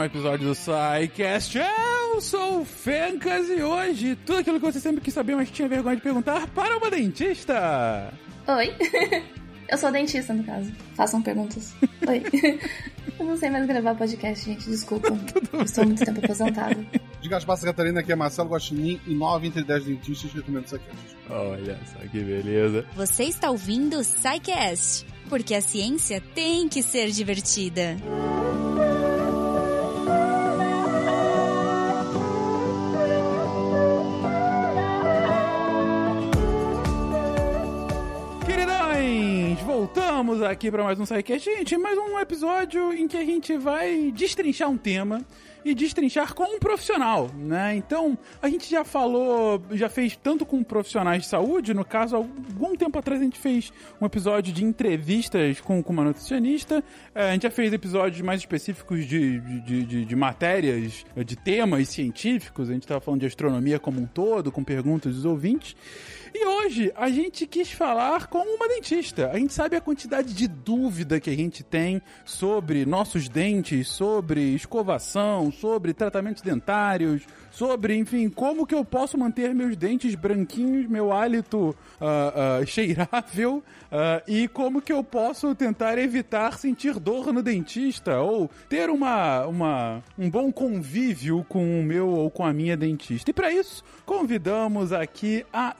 mais um episódio do SciCast. Eu sou o Fencas e hoje tudo aquilo que você sempre quis saber, mas tinha vergonha de perguntar para uma dentista. Oi. Eu sou dentista, no caso. Façam perguntas. Oi. Eu não sei mais gravar podcast, gente. Desculpa. Eu estou muito tempo aposentado. Diga as passas, Catarina, aqui é Marcelo Guaxinim e 9 entre 10 dentistas recomendam isso aqui. Olha só que beleza. Você está ouvindo o SciCast, porque a ciência tem que ser divertida. Queridões, voltamos aqui para mais um SciCast. Gente, mais um episódio em que a gente vai destrinchar um tema e destrinchar com um profissional, né? Então, a gente já falou, já fez tanto com profissionais de saúde, no caso, algum tempo atrás a gente fez um episódio de entrevistas com, com uma nutricionista, é, a gente já fez episódios mais específicos de, de, de, de matérias, de temas científicos, a gente estava falando de astronomia como um todo, com perguntas dos ouvintes. E hoje a gente quis falar com uma dentista. A gente sabe a quantidade de dúvida que a gente tem sobre nossos dentes, sobre escovação, sobre tratamentos dentários, sobre, enfim, como que eu posso manter meus dentes branquinhos, meu hálito uh, uh, cheirável uh, e como que eu posso tentar evitar sentir dor no dentista ou ter uma, uma, um bom convívio com o meu ou com a minha dentista. E para isso, convidamos aqui a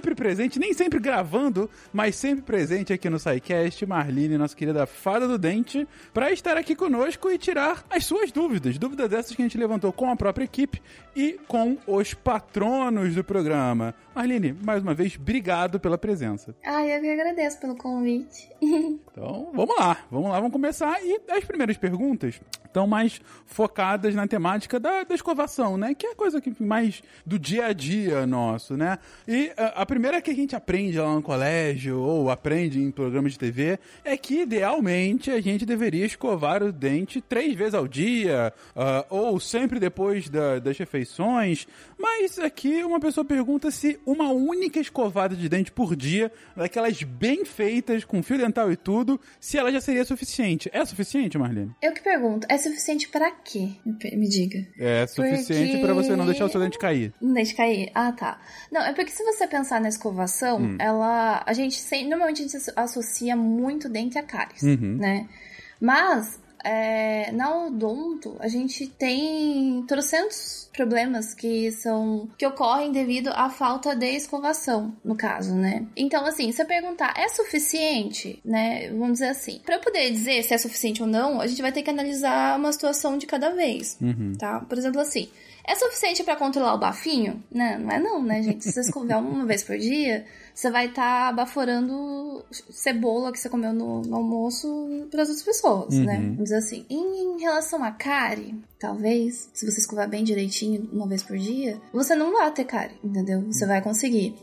sempre presente, nem sempre gravando, mas sempre presente aqui no SciCast, Marlene, nossa querida fada do dente, para estar aqui conosco e tirar as suas dúvidas. Dúvidas dessas que a gente levantou com a própria equipe e com os patronos do programa. Marlene, mais uma vez, obrigado pela presença. Ah, eu que agradeço pelo convite. então, vamos lá, vamos lá, vamos começar. E as primeiras perguntas estão mais focadas na temática da, da escovação, né? Que é a coisa que mais do dia a dia nosso, né? E a, a primeira que a gente aprende lá no colégio ou aprende em programas de TV é que idealmente a gente deveria escovar o dente três vezes ao dia uh, ou sempre depois da, das refeições. Mas aqui uma pessoa pergunta se uma única escovada de dente por dia, daquelas bem feitas com fio dental e tudo, se ela já seria suficiente. É suficiente, Marlene? Eu que pergunto, é suficiente para quê? Me diga. É suficiente porque... para você não deixar o seu dente cair. Não deixe cair? Ah, tá. Não, é porque se você pensar na escovação, hum. ela. A gente normalmente a gente associa muito dente a cáries, uhum. né? Mas é, na odonto, a gente tem trocentos problemas que são que ocorrem devido à falta de escovação, no caso, né? Então, assim, se eu perguntar, é suficiente, né? Vamos dizer assim. Para eu poder dizer se é suficiente ou não, a gente vai ter que analisar uma situação de cada vez, uhum. tá? Por exemplo, assim, é suficiente para controlar o bafinho? Não, não é não, né, gente? Se você escovar uma vez por dia, você vai estar tá baforando cebola que você comeu no, no almoço para as outras pessoas, né? uhum. né? Vamos dizer assim. Em, em relação à cárie, talvez, se você escovar bem direitinho uma vez por dia, você não vai ter cárie, entendeu? Você vai conseguir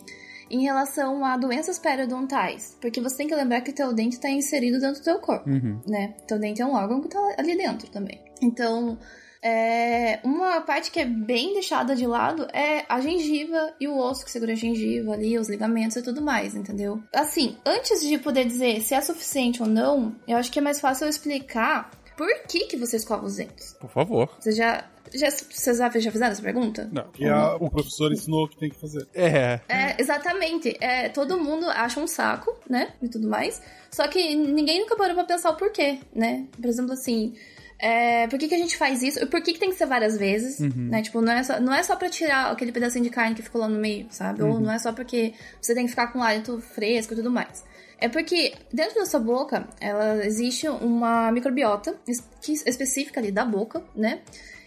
em relação a doenças periodontais, porque você tem que lembrar que o teu dente está inserido dentro do teu corpo, uhum. né? Teu dente é um órgão que está ali dentro também. Então, é, uma parte que é bem deixada de lado é a gengiva e o osso que segura a gengiva ali, os ligamentos e tudo mais, entendeu? Assim, antes de poder dizer se é suficiente ou não, eu acho que é mais fácil eu explicar por que, que você escova os dentes. Por favor. Você já. Já, vocês já fizeram essa pergunta? Não, que a, o professor ensinou o que tem que fazer. É. É, exatamente. É, todo mundo acha um saco, né? E tudo mais. Só que ninguém nunca parou pra pensar o porquê, né? Por exemplo, assim, é, por que, que a gente faz isso? Por que, que tem que ser várias vezes? Uhum. Né? Tipo, não é, só, não é só pra tirar aquele pedacinho de carne que ficou lá no meio, sabe? Uhum. Ou não é só porque você tem que ficar com o hálito fresco e tudo mais. É porque dentro da sua boca, ela existe uma microbiota que, específica ali da boca, né?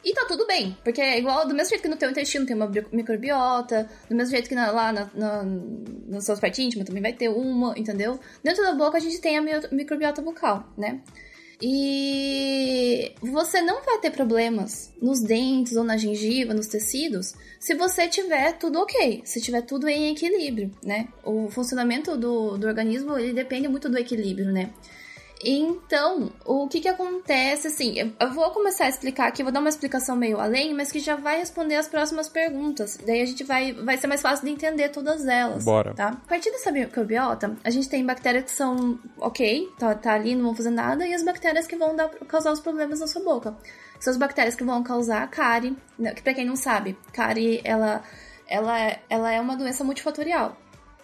E tá tudo bem, porque é igual do mesmo jeito que no teu intestino tem uma microbiota, do mesmo jeito que na, lá na, na, na sua parte íntima também vai ter uma, entendeu? Dentro da boca a gente tem a microbiota bucal, né? E você não vai ter problemas nos dentes ou na gengiva, nos tecidos, se você tiver tudo ok, se tiver tudo em equilíbrio, né? O funcionamento do, do organismo, ele depende muito do equilíbrio, né? Então, o que que acontece, assim, eu vou começar a explicar aqui, vou dar uma explicação meio além, mas que já vai responder as próximas perguntas. Daí a gente vai, vai ser mais fácil de entender todas elas. Bora. Tá? A partir dessa microbiota, a gente tem bactérias que são ok, tá, tá ali, não vão fazer nada, e as bactérias que vão dar, causar os problemas na sua boca. São as bactérias que vão causar cárie, né, que pra quem não sabe, cárie, ela, ela, ela é uma doença multifatorial.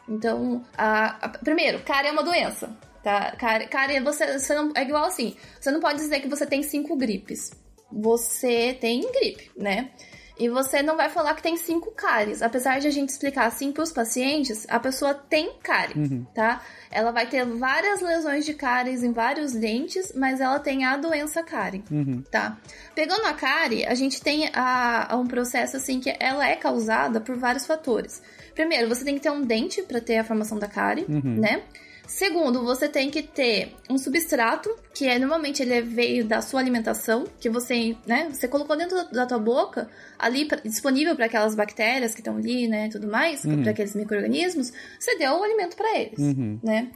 Então, a, a, primeiro, cárie é uma doença. Tá? Cara, cara você, você não, é igual assim. Você não pode dizer que você tem cinco gripes. Você tem gripe, né? E você não vai falar que tem cinco cáries. Apesar de a gente explicar assim para os pacientes, a pessoa tem cárie, uhum. tá? Ela vai ter várias lesões de cáries em vários dentes, mas ela tem a doença cárie, uhum. tá? Pegando a cárie, a gente tem a, a um processo assim que ela é causada por vários fatores. Primeiro, você tem que ter um dente para ter a formação da cárie, uhum. né? Segundo, você tem que ter um substrato, que é normalmente ele veio da sua alimentação, que você, né, você colocou dentro da tua boca, ali pra, disponível para aquelas bactérias que estão ali, né, tudo mais, uhum. para aqueles micro-organismos, você deu o alimento para eles, uhum. né?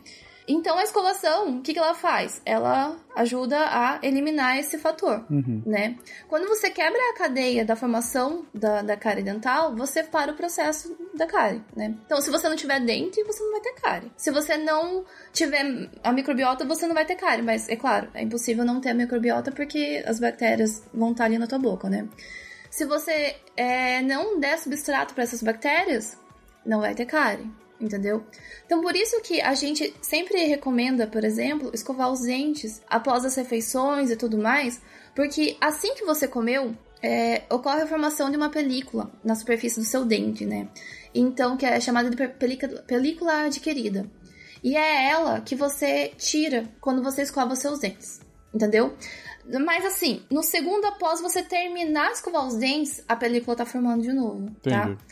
Então a escovação, o que, que ela faz? Ela ajuda a eliminar esse fator, uhum. né? Quando você quebra a cadeia da formação da, da cárie dental, você para o processo da cárie, né? Então, se você não tiver dente, você não vai ter cárie. Se você não tiver a microbiota, você não vai ter cárie. Mas, é claro, é impossível não ter a microbiota porque as bactérias vão estar ali na tua boca, né? Se você é, não der substrato para essas bactérias, não vai ter cárie entendeu? Então, por isso que a gente sempre recomenda, por exemplo, escovar os dentes após as refeições e tudo mais, porque assim que você comeu, é, ocorre a formação de uma película na superfície do seu dente, né? Então, que é chamada de película, adquirida. E é ela que você tira quando você escova os seus dentes, entendeu? Mas assim, no segundo após você terminar de escovar os dentes, a película tá formando de novo, tá? Entendi. tá?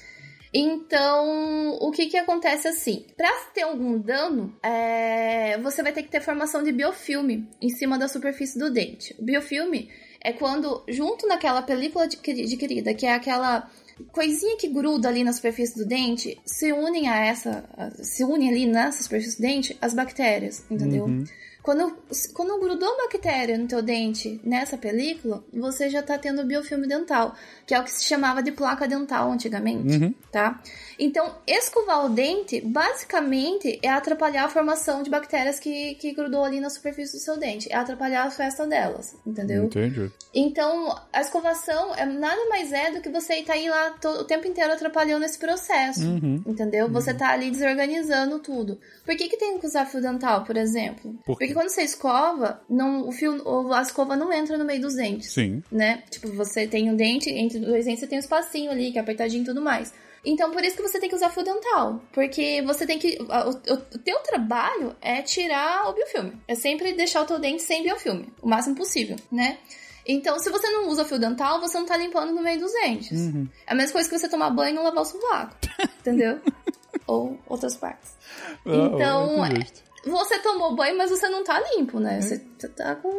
Então, o que que acontece assim? Para ter algum dano, é... você vai ter que ter formação de biofilme em cima da superfície do dente. O biofilme é quando, junto naquela película adquirida, que é aquela coisinha que gruda ali na superfície do dente, se unem a essa, se unem ali nessa superfície do dente as bactérias, entendeu? Uhum. Quando, quando grudou bactéria no teu dente nessa película, você já tá tendo biofilme dental, que é o que se chamava de placa dental antigamente, uhum. tá? Então, escovar o dente, basicamente, é atrapalhar a formação de bactérias que, que grudou ali na superfície do seu dente. É atrapalhar a festa delas, entendeu? Entendi. Então, a escovação é nada mais é do que você estar tá aí lá todo, o tempo inteiro atrapalhando esse processo, uhum. entendeu? Uhum. Você tá ali desorganizando tudo. Por que que tem que usar fio dental, por exemplo? Por Porque quando você escova, não, o fio, a escova não entra no meio dos dentes. Sim. Né? Tipo, você tem um dente, entre dois dentes você tem um espacinho ali, que é apertadinho e tudo mais. Então, por isso que você tem que usar fio dental. Porque você tem que. O, o, o teu trabalho é tirar o biofilme. É sempre deixar o teu dente sem biofilme. O máximo possível, né? Então, se você não usa fio dental, você não tá limpando no meio dos dentes. Uhum. É a mesma coisa que você tomar banho e não lavar o sovaco. entendeu? Ou outras partes. Ah, então, é, você tomou banho, mas você não tá limpo, né? Você tá com.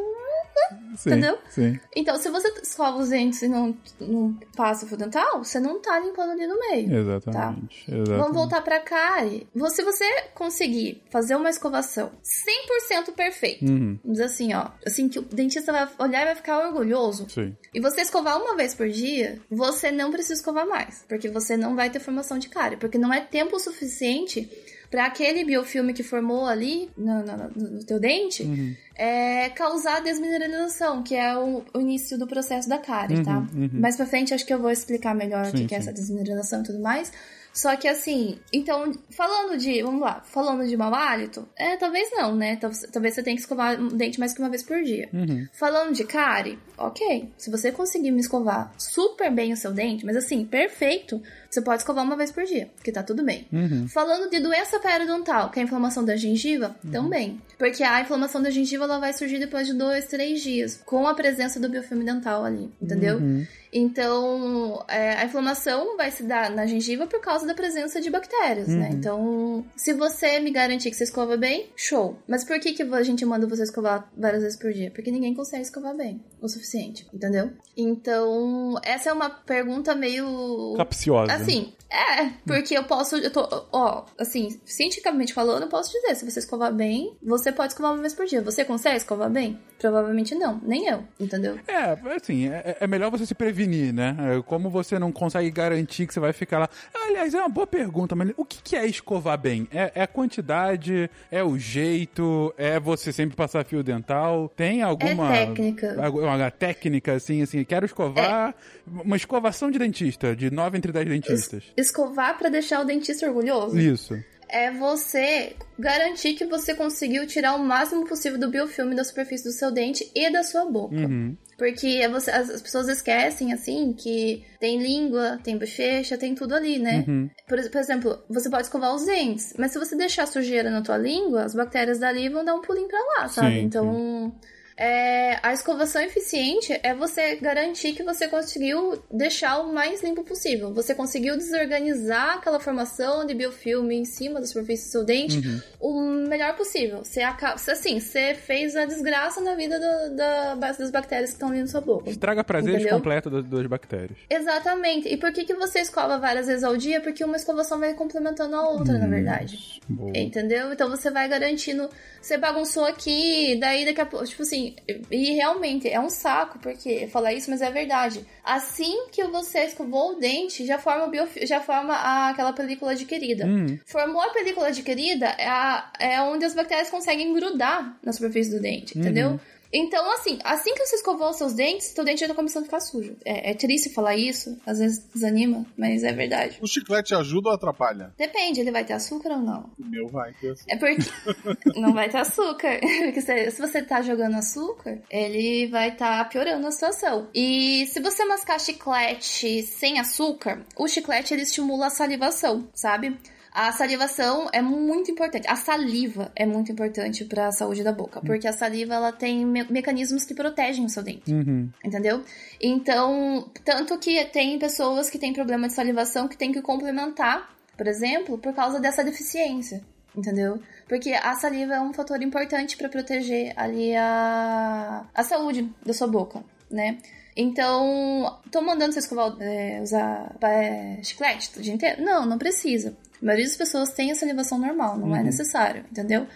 Sim, entendeu? Sim. Então, se você escova os dentes e não, não passa o fio dental, você não tá limpando ali no meio. Exatamente. Tá? Exatamente. Vamos voltar pra cárie. Se você conseguir fazer uma escovação 100% perfeito, uhum. vamos dizer assim, ó, assim que o dentista vai olhar e vai ficar orgulhoso. Sim. E você escovar uma vez por dia, você não precisa escovar mais, porque você não vai ter formação de cárie, porque não é tempo suficiente para aquele biofilme que formou ali no, no, no teu dente uhum. é, causar desmineralização, que é o, o, início do processo da cárie, uhum, tá? Uhum. Mais pra frente acho que eu vou explicar melhor sim, o que é essa desmineralização e tudo mais. Só que assim, então, falando de, vamos lá, falando de mau hálito, é, talvez não, né? Talvez você tenha que escovar o dente mais que uma vez por dia. Uhum. Falando de cárie, ok. Se você conseguir me escovar super bem o seu dente, mas assim, perfeito, você pode escovar uma vez por dia, que tá tudo bem. Uhum. Falando de doença periodontal, que é a inflamação da gengiva, uhum. também. Porque a inflamação da gengiva ela vai surgir depois de dois, três dias, com a presença do biofilme dental ali, entendeu? Uhum. Então, é, a inflamação vai se dar na gengiva por causa da presença de bactérias, né? Uhum. Então, se você me garantir que você escova bem, show. Mas por que, que a gente manda você escovar várias vezes por dia? Porque ninguém consegue escovar bem o suficiente, entendeu? Então, essa é uma pergunta meio. Capciosa. Assim, é, porque eu posso, eu tô, ó, assim, cientificamente falando, eu posso dizer, se você escovar bem, você pode escovar uma vez por dia. Você consegue escovar bem? Provavelmente não, nem eu, entendeu? É, assim, é, é melhor você se prevenir, né? É, Como você não consegue garantir que você vai ficar lá. Aliás, é uma boa pergunta, mas o que que é escovar bem? É, é a quantidade? É o jeito? É você sempre passar fio dental? Tem alguma. É técnica. Alguma uma técnica, assim, assim, quero escovar. Uma escovação de dentista, de 9 entre 10 dentistas. Escovar pra deixar o dentista orgulhoso Isso. é você garantir que você conseguiu tirar o máximo possível do biofilme da superfície do seu dente e da sua boca. Uhum. Porque é você- as, as pessoas esquecem, assim, que tem língua, tem bochecha, tem tudo ali, né? Uhum. Por, por exemplo, você pode escovar os dentes, mas se você deixar sujeira na tua língua, as bactérias dali vão dar um pulinho pra lá, sabe? Sim, então. É, a escovação eficiente é você garantir que você conseguiu deixar o mais limpo possível. Você conseguiu desorganizar aquela formação de biofilme em cima da superfície do seu dente Uhum. o melhor possível. Você, aca- você, assim, você fez a desgraça na vida do- da, das bactérias que estão ali na sua boca. Estraga prazeres Entendeu? completo das, das bactérias. Exatamente. E por que, que você escova várias vezes ao dia? Porque uma escovação vai complementando a outra, na verdade. Boa. Entendeu? Então você vai garantindo. Você bagunçou aqui, daí daqui a pouco. Tipo assim, e realmente é um saco, porque falar isso, mas é verdade. Assim que você escovou o dente, já forma, o já forma a- aquela película adquirida. Hum. Formou a película adquirida, é, a- é onde as bactérias conseguem grudar na superfície do dente, entendeu? Então, assim, assim que você escovou os seus dentes, seu dente já tá começando a ficar sujo. É, é triste falar isso, às vezes desanima, mas é verdade. O chiclete ajuda ou atrapalha? Depende, ele vai ter açúcar ou não? O meu vai ter É porque não vai ter açúcar. Porque se, se você tá jogando açúcar, ele vai estar piorando a situação. E se você mascar chiclete sem açúcar, o chiclete ele estimula a salivação, sabe? A salivação é muito importante. A saliva é muito importante para a saúde da boca, porque a saliva ela tem me- mecanismos que protegem o seu dente. Uhum. Entendeu? Então, tanto que tem pessoas que têm problema de salivação que tem que complementar, por exemplo, por causa dessa deficiência. Entendeu? Porque a saliva é um fator importante para proteger ali a, a saúde da sua boca, né? Então, tô mandando você escovar, é, usar é, chiclete o dia inteiro? Não, não precisa. A maioria das pessoas tem a salivação normal, não é necessário, entendeu?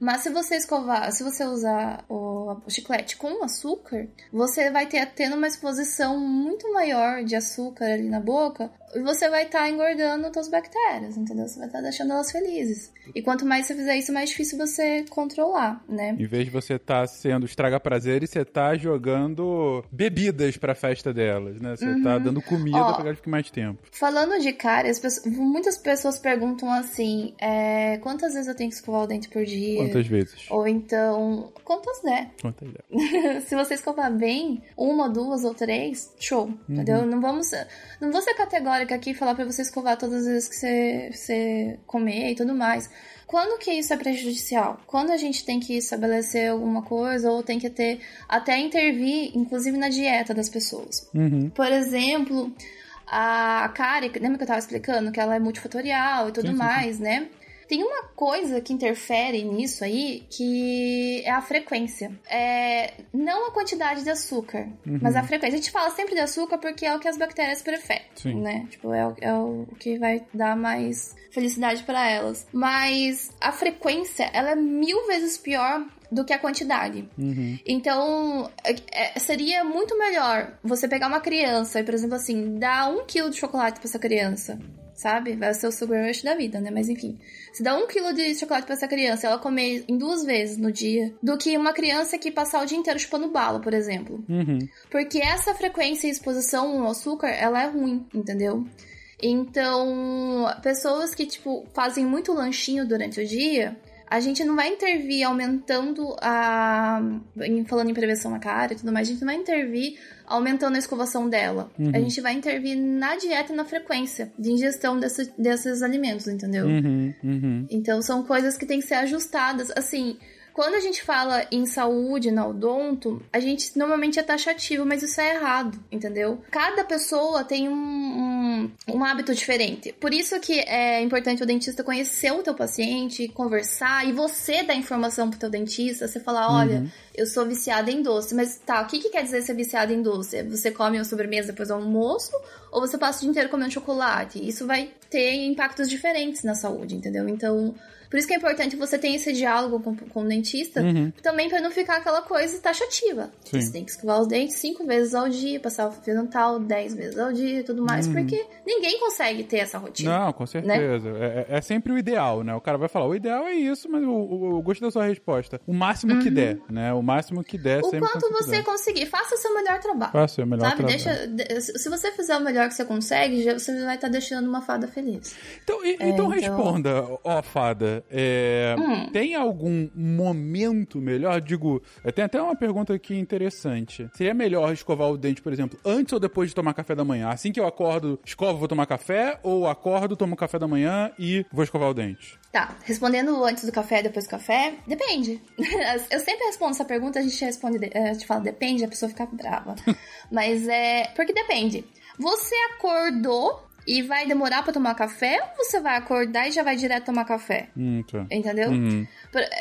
Mas se você escovar, se você usar o, chiclete com açúcar, você vai ter tendo uma exposição muito maior de açúcar ali na boca você vai estar engordando suas bactérias, entendeu? Você vai estar deixando elas felizes. E quanto mais você fizer isso, mais difícil você controlar, né? Em vez de você estar sendo estraga prazeres, você tá jogando bebidas pra festa delas, né? Você tá dando comida Ó. pra que elas fiquem mais tempo. Falando de cárie, as pessoas- muitas pessoas perguntam assim: é, quantas vezes eu tenho que escovar o dente por dia? Quantas vezes? Ou então, quantas der? Quantas vezes? se você escovar bem, uma, duas ou três, show, entendeu? Não vamos, não vou ser categórica aqui e falar pra você escovar todas as vezes que você, você comer e tudo mais. Quando que isso é prejudicial? Quando a gente tem que estabelecer alguma coisa ou tem que ter até intervir, inclusive na dieta das pessoas. Uhum. Por exemplo, a cárie, lembra que eu tava explicando que ela é multifatorial e tudo Sim, sim, sim. mais, né? Tem uma coisa que interfere nisso aí, que é a frequência. É, não a quantidade de açúcar, Uhum. mas a frequência. A gente fala sempre de açúcar porque é o que as bactérias preferem, Sim. né? Tipo, é o, é o que vai dar mais felicidade para elas. Mas a frequência, ela é mil vezes pior do que a quantidade. Uhum. Então, é- é- seria muito melhor você pegar uma criança e, por exemplo, assim, dar um quilo de chocolate pra essa criança. Sabe? Vai ser o sugar rush da vida, né? Mas enfim. Se dá um quilo de chocolate pra essa criança ela comer em duas vezes no dia, do que uma criança que passar o dia inteiro chupando bala, por exemplo. Uhum. Porque essa frequência e exposição ao açúcar, ela é ruim, entendeu? Então, pessoas que, tipo, fazem muito lanchinho durante o dia, a gente não vai intervir aumentando a. Falando em prevenção na cara e tudo mais, a gente não vai intervir aumentando a escovação dela. A gente vai intervir na dieta e na frequência de ingestão desse- desses alimentos, entendeu? Uhum. Uhum. Então são coisas que têm que ser ajustadas. Assim, Quando a gente fala em saúde na odonto, a gente normalmente é taxativo, mas isso é errado, entendeu? Cada pessoa tem um, um, um hábito diferente. Por isso que é importante o dentista conhecer o teu paciente, conversar e você dar informação pro teu dentista, você falar, olha, uhum. eu sou viciada em doce, mas tá, o que, que quer dizer ser viciada em doce? Você come uma sobremesa depois do almoço ou você passa o dia inteiro comendo chocolate? Isso vai ter impactos diferentes na saúde, entendeu? Então, por isso que é importante você ter esse diálogo com, com o dentista, uhum. também para não ficar aquela coisa taxativa. Sim. Você tem que escovar os dentes cinco vezes ao dia, passar o fio dental dez vezes ao dia e tudo mais, uhum. porque ninguém consegue ter essa rotina. Não, com certeza. Né? É, é, sempre o ideal, né? O cara vai falar, o ideal é isso, mas eu, gosto da sua resposta. O máximo uhum. que der, né? O máximo que der. O quanto você der. conseguir, faça o seu melhor trabalho. Faça o seu melhor sabe? trabalho. Deixa, se você fizer o melhor que você consegue, você vai estar deixando uma fada feliz. Então, e, é, então, então responda, ó, fada. É, Hum. Tem algum momento melhor? Digo, tem até uma pergunta aqui interessante. Seria melhor escovar o dente, por exemplo, antes ou depois de tomar café da manhã? Assim que eu acordo, escovo, vou tomar café? Ou acordo, tomo café da manhã e vou escovar o dente? Tá, respondendo antes do café, depois do café, depende. Eu sempre respondo essa pergunta, a gente responde, a gente fala depende, a pessoa fica brava. Mas é. Porque depende. Você acordou e vai demorar para tomar café ou você vai acordar e já vai direto tomar café? Hum, tá. Entendeu? Uhum.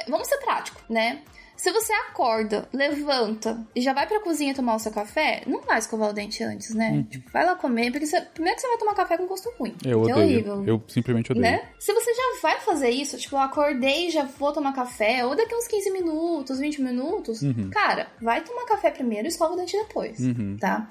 Vamos ser prático, né? Se você acorda, levanta e já vai pra cozinha tomar o seu café, não vai escovar o dente antes, né? Uhum. Tipo, vai lá comer, porque você, primeiro que você vai tomar café com gosto ruim. Eu odeio. É horrível. Eu simplesmente odeio. Né? Se você já vai fazer isso, tipo, eu acordei e já vou tomar café, ou daqui uns 15 minutos, 20 minutos, uhum. cara, vai tomar café primeiro e escova o dente depois, uhum. tá?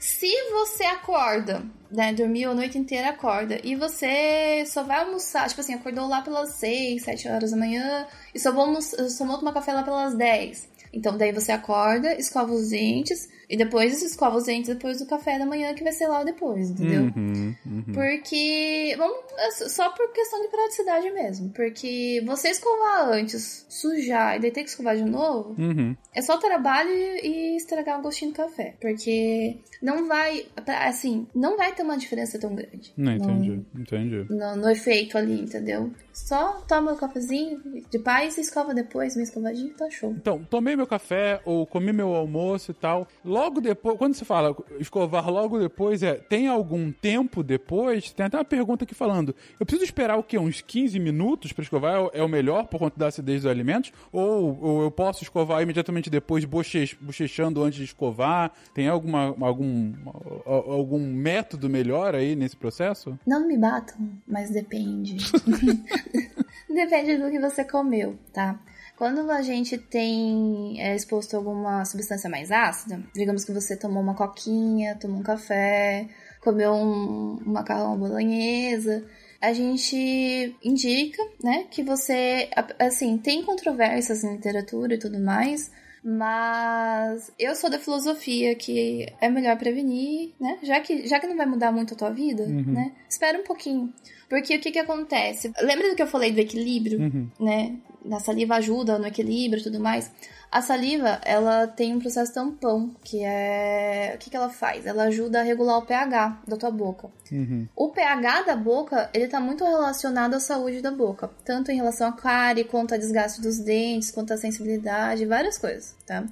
Se você acorda, né, dormiu a noite inteira, acorda, e você só vai almoçar, tipo assim, acordou lá pelas 6, 7 horas da manhã, e só vou, almoçar, só vou tomar café lá pelas 10. Então, daí você acorda, escova os dentes, e depois escova os dentes depois do café da manhã, que vai ser lá depois, entendeu? Uhum, uhum. Porque. Vamos, é só por questão de praticidade mesmo. Porque você escovar antes, sujar e daí ter que escovar de novo, uhum. é só trabalho e estragar o gostinho do café. Porque não vai. Assim, não vai ter uma diferença tão grande. Não, entendi, no, entendi. No, no efeito ali, entendeu? Só toma o cafezinho de paz e escova depois, minha escovadinha, tá show. Então, tomei meu café ou comi meu almoço e tal. Logo depois, quando você fala escovar logo depois, é tem algum tempo depois? Tem até uma pergunta aqui falando: eu preciso esperar o quê? Uns 15 minutos para escovar? É o melhor por conta da acidez dos alimentos? Ou, ou eu posso escovar imediatamente depois, boche, bochechando antes de escovar? Tem alguma, algum, algum método melhor aí nesse processo? Não me batam, mas depende. depende do que você comeu, tá? Quando a gente tem é, exposto a alguma substância mais ácida, digamos que você tomou uma coquinha, tomou um café, comeu um, um macarrão bolonhesa, a gente indica, né, que você, assim, tem controvérsias na literatura e tudo mais, mas eu sou da filosofia que é melhor prevenir, né? Já que, já que não vai mudar muito a tua vida, uhum. né? Espera um pouquinho. Porque o que que acontece? Lembra do que eu falei do equilíbrio, uhum. né? a saliva ajuda no equilíbrio e tudo mais. A saliva, ela tem um processo tampão, que é... O que, que ela faz? Ela ajuda a regular o pH da tua boca. Uhum. O pH da boca, ele tá muito relacionado à saúde da boca. Tanto em relação a cárie, quanto a desgaste dos dentes, quanto a sensibilidade, várias coisas, tá?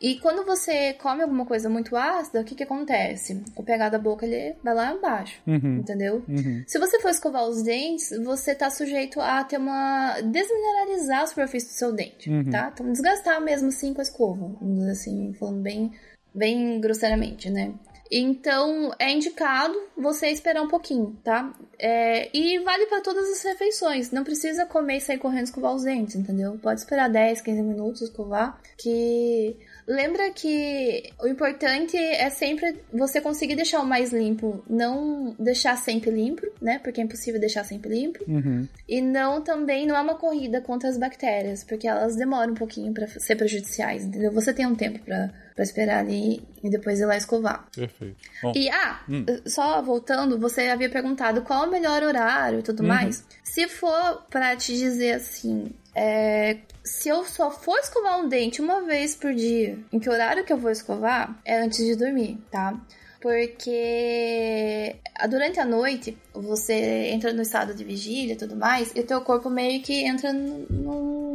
E quando você come alguma coisa muito ácida, o que que acontece? O pH da boca, ele vai lá embaixo, uhum. entendeu? Uhum. Se você for escovar os dentes, você tá sujeito a ter uma... desmineralizar a superfície do seu dente, uhum. tá? Então, desgastar mesmo assim com a escova, vamos dizer assim, falando bem, bem grosseiramente, né? Então, é indicado você esperar um pouquinho, tá? É, e vale para todas as refeições. Não precisa comer e sair correndo escovar os dentes, entendeu? Pode esperar 10, 15 minutos escovar, que Lembra que o importante é sempre você conseguir deixar o mais limpo, não deixar sempre limpo, né? Porque é impossível deixar sempre limpo. Uhum. E não também não é uma corrida contra as bactérias, porque elas demoram um pouquinho para ser prejudiciais, entendeu? Você tem um tempo para para esperar ali e depois ir lá escovar. Perfeito. Bom, e, ah, hum. só voltando, você havia perguntado qual é o melhor horário e tudo uhum. mais. Se for para te dizer assim, é, se eu só for escovar um dente uma vez por dia, em que horário que eu vou escovar? É antes de dormir, tá? Porque durante a noite você entra no estado de vigília e tudo mais, e o teu corpo meio que entra num, num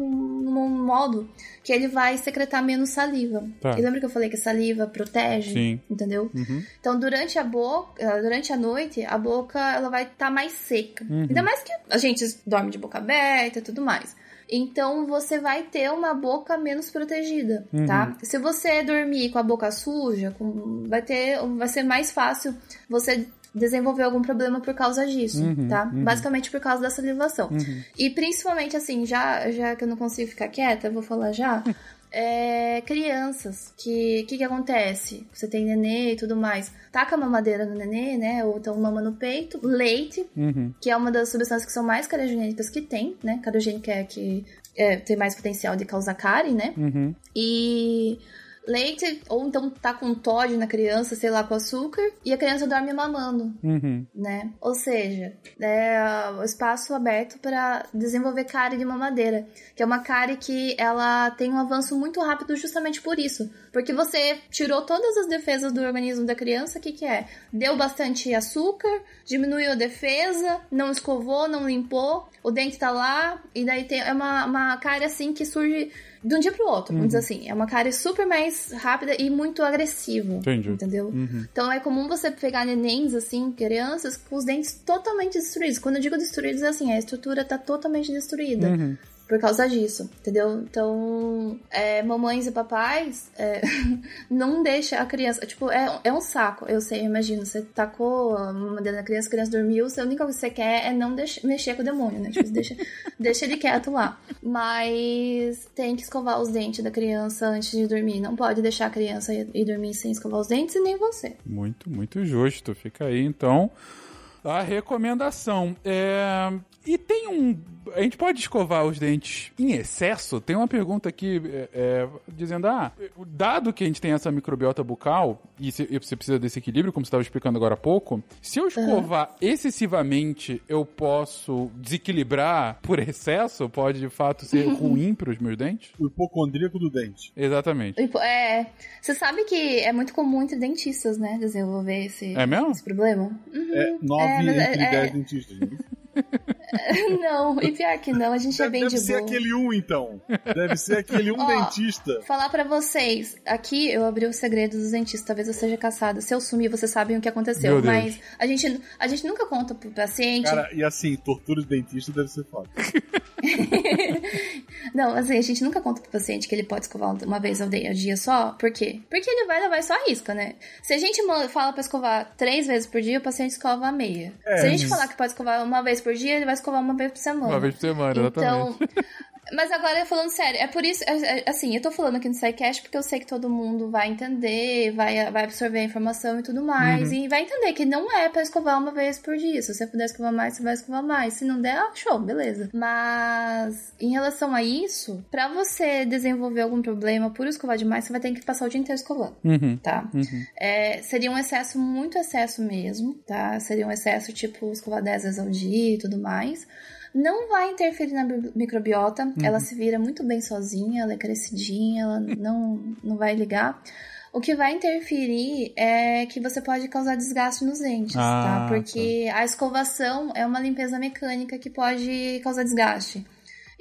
um modo que ele vai secretar menos saliva. Tá. E lembra que eu falei que a saliva protege? Sim. Entendeu? Uhum. Então, durante a boca, durante a noite, a boca ela vai estar mais seca. Uhum. Ainda mais que a gente dorme de boca aberta e tudo mais. Então você vai ter uma boca menos protegida, Uhum. tá? Se você dormir com a boca suja, com- vai ter, vai ser mais fácil você desenvolver algum problema por causa disso, Uhum, tá? uhum. Basicamente por causa da salivação. Uhum. E principalmente assim, já, já que eu não consigo ficar quieta, eu vou falar já. É, crianças, que que que acontece? Você tem nenê e tudo mais. Taca a mamadeira no nenê, né? Ou então mama no peito, leite, Uhum. que é uma das substâncias que são mais cariogênicas que tem, né? Cariogênica é que é, tem mais potencial de causar cárie, né? Uhum. E leite, ou então tá com Todd na criança, sei lá, com açúcar, e a criança dorme mamando, Uhum. né? Ou seja, é o espaço aberto para desenvolver cárie de mamadeira, que é uma cárie que ela tem um avanço muito rápido justamente por isso, porque você tirou todas as defesas do organismo da criança, o que que é? Deu bastante açúcar, diminuiu a defesa, não escovou, não limpou, o dente tá lá, e daí tem é uma, uma cárie assim que surge de um dia pro outro, vamos dizer assim. É uma cárie super mais rápida e muito agressiva. Entendi. Entendeu? Uhum. Então é comum você pegar nenéns, assim, crianças, com os dentes totalmente destruídos. Quando eu digo destruídos, é assim, a estrutura tá totalmente destruída. Uhum. Por causa disso, entendeu? Então, é, mamães e papais, é, não deixa a criança. Tipo, é, é um saco, eu sei, eu imagino. Você tacou a mamadeira na criança, a criança dormiu, a única coisa que você quer é não deixa, mexer com o demônio, né? Tipo, deixa, deixa ele quieto lá. Mas tem que escovar os dentes da criança antes de dormir. Não pode deixar a criança ir dormir sem escovar os dentes e nem você. Muito, muito justo. Fica aí, então, a recomendação. É, E tem um. A gente pode escovar os dentes em excesso? Tem uma pergunta aqui é, é, dizendo: ah, dado que a gente tem essa microbiota bucal e se- e você precisa desse equilíbrio, como você estava explicando agora há pouco, se eu escovar excessivamente, eu posso desequilibrar por excesso? Pode de fato ser ruim para os meus dentes? O hipocondríaco do dente. Exatamente. É, você sabe que é muito comum entre dentistas, né? Desenvolver esse, É mesmo? esse problema. É 9 É, mas é- entre é- 10 dentistas. né? não, e pior que não, a gente é Deve, bem deve de ser boa. aquele um, então. Deve ser aquele um Ó, dentista. Falar pra vocês, aqui eu abri o segredo dos dentistas, talvez eu seja caçada. Se eu sumir, vocês sabem o que aconteceu. Mas a gente, a gente nunca conta pro paciente. Cara, e assim, tortura de dentista deve ser foda. Não, assim, a gente nunca conta pro paciente que ele pode escovar uma vez ao dia, só. Por quê? Porque ele vai levar isso à risca, né? Se a gente fala pra escovar três vezes por dia, o paciente escova a meia. É, Se a gente mas- falar que pode escovar uma vez por dia, ele vai escovar uma vez por semana. Uma vez por semana, exatamente. Mas agora falando sério, é por isso, é- é- assim, eu tô falando aqui no SciCast porque eu sei que todo mundo vai entender, vai, vai absorver a informação e tudo mais, Uhum. e vai entender que não é pra escovar uma vez por dia. Se você puder escovar mais, você vai escovar mais. Se não der, show, beleza. Mas, em relação a isso, pra você desenvolver algum problema por escovar demais, você vai ter que passar o dia inteiro escovando, Uhum. tá? Uhum. É, seria um excesso, muito excesso mesmo, tá? Seria um excesso, tipo, escovar 10 vezes ao dia e tudo mais. Não vai interferir na bi- microbiota, ela se vira muito bem sozinha, ela é crescidinha, ela não, não vai ligar. O que vai interferir é que você pode causar desgaste nos dentes, Ah, tá? Porque a escovação é uma limpeza mecânica que pode causar desgaste.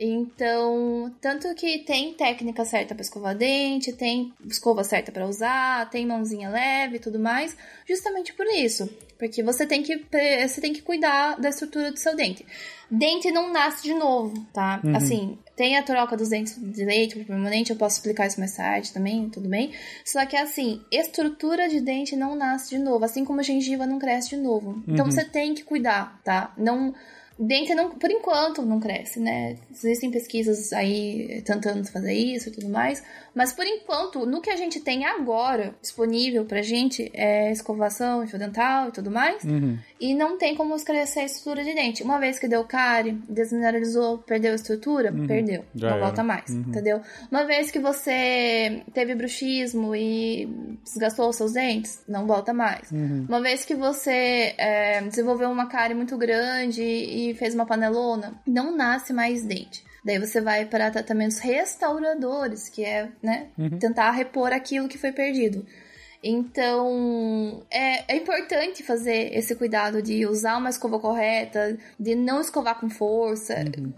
Então, tanto que tem técnica certa para escovar dente, tem escova certa para usar, tem mãozinha leve e tudo mais, justamente por isso. Porque você tem que você tem que cuidar da estrutura do seu dente. Dente não nasce de novo, tá? Assim, tem a troca dos dentes de leite pro permanente, eu posso explicar isso mais tarde também, tudo bem? Só que assim, estrutura de dente não nasce de novo, assim como a gengiva não cresce de novo. Então você tem que cuidar, tá? Não Dente não, por enquanto não cresce, né? Existem pesquisas aí tentando fazer isso e tudo mais, mas por enquanto, no que a gente tem agora disponível pra gente é escovação, fio dental e tudo mais, Uhum. e não tem como crescer a estrutura de dente. Uma vez que deu cárie, desmineralizou, perdeu a estrutura, perdeu. Já não era. volta mais, Uhum. entendeu? Uma vez que você teve bruxismo e desgastou os seus dentes, não volta mais. Uhum. Uma vez que você é, desenvolveu uma cárie muito grande e fez uma panelona, não nasce mais dente. Daí você vai para tratamentos restauradores, que é, né, tentar repor aquilo que foi perdido. Então, é, é importante fazer esse cuidado de usar uma escova correta, de não escovar com força. Uhum.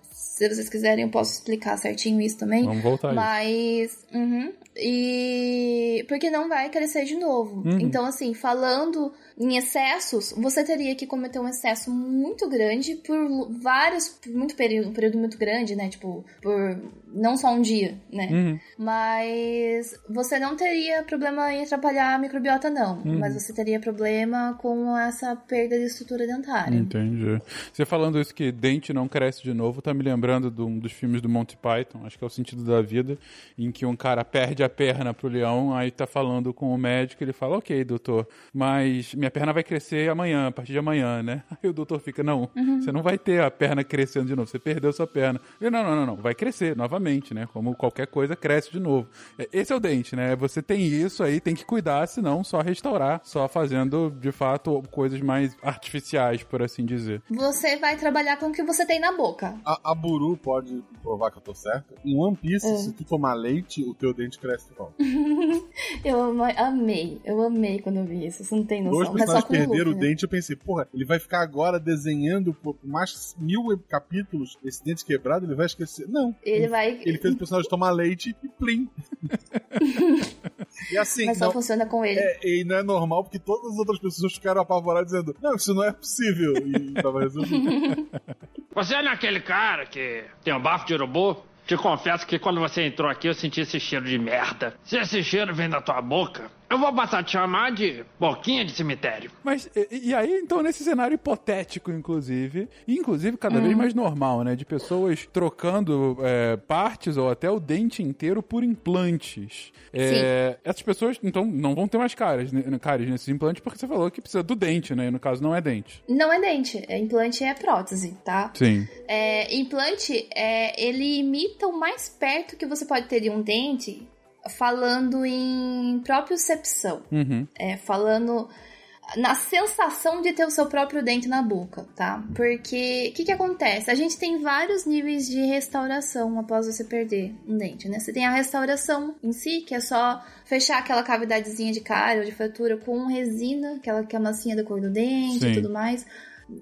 Se vocês quiserem, eu posso explicar certinho isso também. Vamos voltar Mas. Uhum, e. Porque não vai crescer de novo. Uhum. Então, assim, falando em excessos, você teria que cometer um excesso muito grande por vários. Por muito período, um período muito grande, né? Tipo, por não só um dia, né? Uhum. Mas você não teria problema em atrapalhar a microbiota, não. Uhum. Mas você teria problema com essa perda de estrutura dentária. Entendi. Você falando isso que dente não cresce de novo, tá me lembrando de um dos filmes do Monty Python, acho que é o sentido da vida, em que um cara perde a perna pro leão, aí tá falando com o médico, ele fala, ok, doutor, mas minha perna vai crescer amanhã, a partir de amanhã, né? Aí o doutor fica, não, uhum. você não vai ter a perna crescendo de novo, você perdeu sua perna. Ele, não, não, não, não, vai crescer novamente novamente, né? Como qualquer coisa, cresce de novo. É, esse é o dente, né? Você tem isso aí, tem que cuidar, senão só restaurar, só fazendo, de fato, coisas mais artificiais, por assim dizer. Você vai trabalhar com o que você tem na boca. A, a Buru pode provar que eu tô certo. Em One Piece, é. se tu tomar leite, o teu dente cresce de volta. eu amei, eu amei quando eu vi isso. Você não tem noção. Dois personagens perderam o, o né? dente, eu pensei, porra, ele vai ficar agora desenhando por mais mil capítulos esse dente quebrado, ele vai esquecer. Não. Ele vai ele fez o personagem tomar leite e plim. e assim. Mas só não, funciona com ele. É, e não é normal porque todas as outras pessoas ficaram apavoradas dizendo: Não, isso não é possível. E tava resolvido. Você é aquele cara que tem um bafo de robô? Te confesso que quando você entrou aqui eu senti esse cheiro de merda. Se esse cheiro vem da tua boca, eu vou passar a te chamar de boquinha de cemitério. Mas, e, e aí, então, nesse cenário hipotético, inclusive, e inclusive cada vez uhum. mais normal, né? De pessoas trocando é, partes ou até o dente inteiro por implantes. É, essas pessoas, então, não vão ter mais caras, né, caras nesses implantes porque você falou que precisa do dente, né? E no caso, não é dente. Não é dente. É, implante é prótese, tá? Sim. É, implante, é, ele imita o mais perto que você pode ter de um dente falando em propriocepção. Uhum. É, falando na sensação de ter o seu próprio dente na boca, tá? Porque o que, que acontece? A gente tem vários níveis de restauração após você perder um dente, né? Você tem a restauração em si, que é só fechar aquela cavidadezinha de cárie ou de fratura com resina, aquela que é a massinha da cor do dente Sim. e tudo mais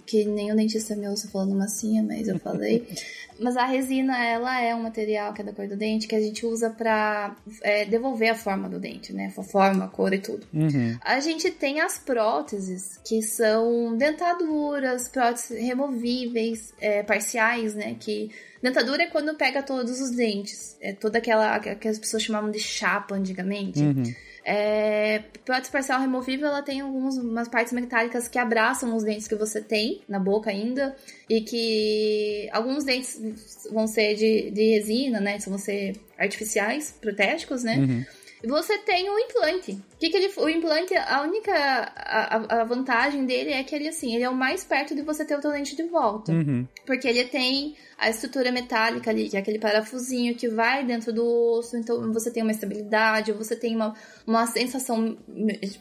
que nem o dentista me ouça falando massinha, mas eu falei. mas a resina, ela é um material que é da cor do dente que a gente usa pra é, devolver a forma do dente, né? A forma, a cor e tudo. Uhum. A gente tem as próteses, que são dentaduras, próteses removíveis, é, parciais, né? Que Dentadura é quando pega todos os dentes. É toda aquela que as pessoas chamavam de chapa antigamente. Uhum. É, prótese parcial removível, ela tem algumas partes metálicas que abraçam os dentes que você tem na boca ainda. E que alguns dentes vão ser de, de resina, né? Vão ser artificiais, protéticos, né? Uhum. Você tem o implante. O que, que ele, o implante, a única a, a, vantagem dele é que ele assim, ele é o mais perto de você ter o teu dente de volta. Uhum. Porque ele tem a estrutura metálica ali, que é aquele parafusinho que vai dentro do osso, então você tem uma estabilidade, você tem uma, uma sensação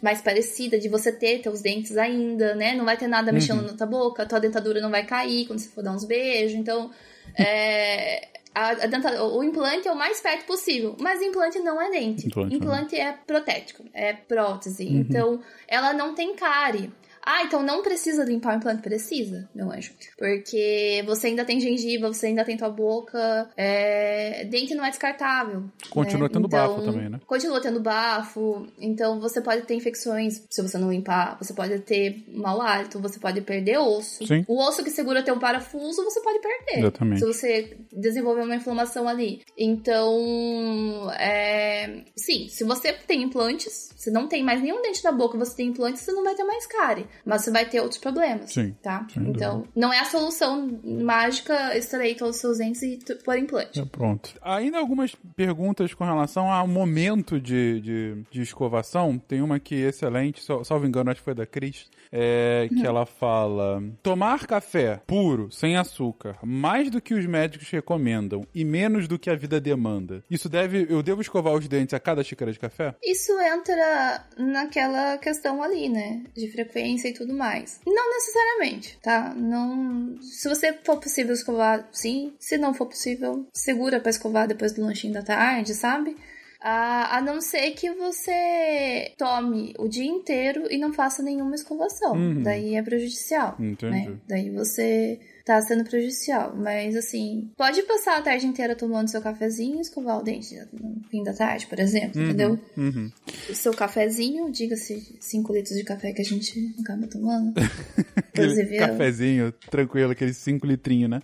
mais parecida de você ter teus dentes ainda, né? Não vai ter nada mexendo uhum. na tua boca, tua dentadura não vai cair quando você for dar uns beijos, então é, a, a o implante é o mais perto possível, mas implante não é dente. Implante, implante é protético, é prótese. Uhum. Então, ela não tem cárie. Ah, então não precisa limpar o implante? Precisa, meu anjo. Porque você ainda tem gengiva, você ainda tem tua boca. É... Dente não é descartável. Continua né? tendo então, bafo também, né? Continua tendo bafo. Então você pode ter infecções se você não limpar. Você pode ter mau hálito, você pode perder osso. Sim. O osso que segura teu parafuso, você pode perder. Exatamente. Se você desenvolver uma inflamação ali. Então, é... sim, se você tem implantes, se não tem mais nenhum dente da boca, você tem implantes, você não vai ter mais cárie mas você vai ter outros problemas. Sim. Tá? Então, não é a solução mágica extrair todos os seus dentes e pôr implante. É, pronto. Ainda algumas perguntas com relação ao momento de, de, de escovação. Tem uma aqui excelente, salvo engano, acho que foi da Cris, é, que uhum. ela fala: tomar café puro, sem açúcar, mais do que os médicos recomendam e menos do que a vida demanda. Isso deve. Eu devo escovar os dentes a cada xícara de café? Isso entra naquela questão ali, né? De frequência e tudo mais. Não necessariamente, tá? Não. Se você for possível escovar, sim. Se não for possível, segura para escovar depois do lanchinho da tarde, sabe? A, a não ser que você tome o dia inteiro e não faça nenhuma escovação. Uhum. Daí é prejudicial. Entendi. Né? Daí você tá sendo prejudicial. Mas assim, pode passar a tarde inteira tomando seu cafezinho e escovar o dente no fim da tarde, por exemplo, entendeu? Uhum. O seu cafezinho, diga-se 5 litros de café que a gente acaba tomando. Inclusive, cafezinho tranquilo, aquele 5 litrinhos, né?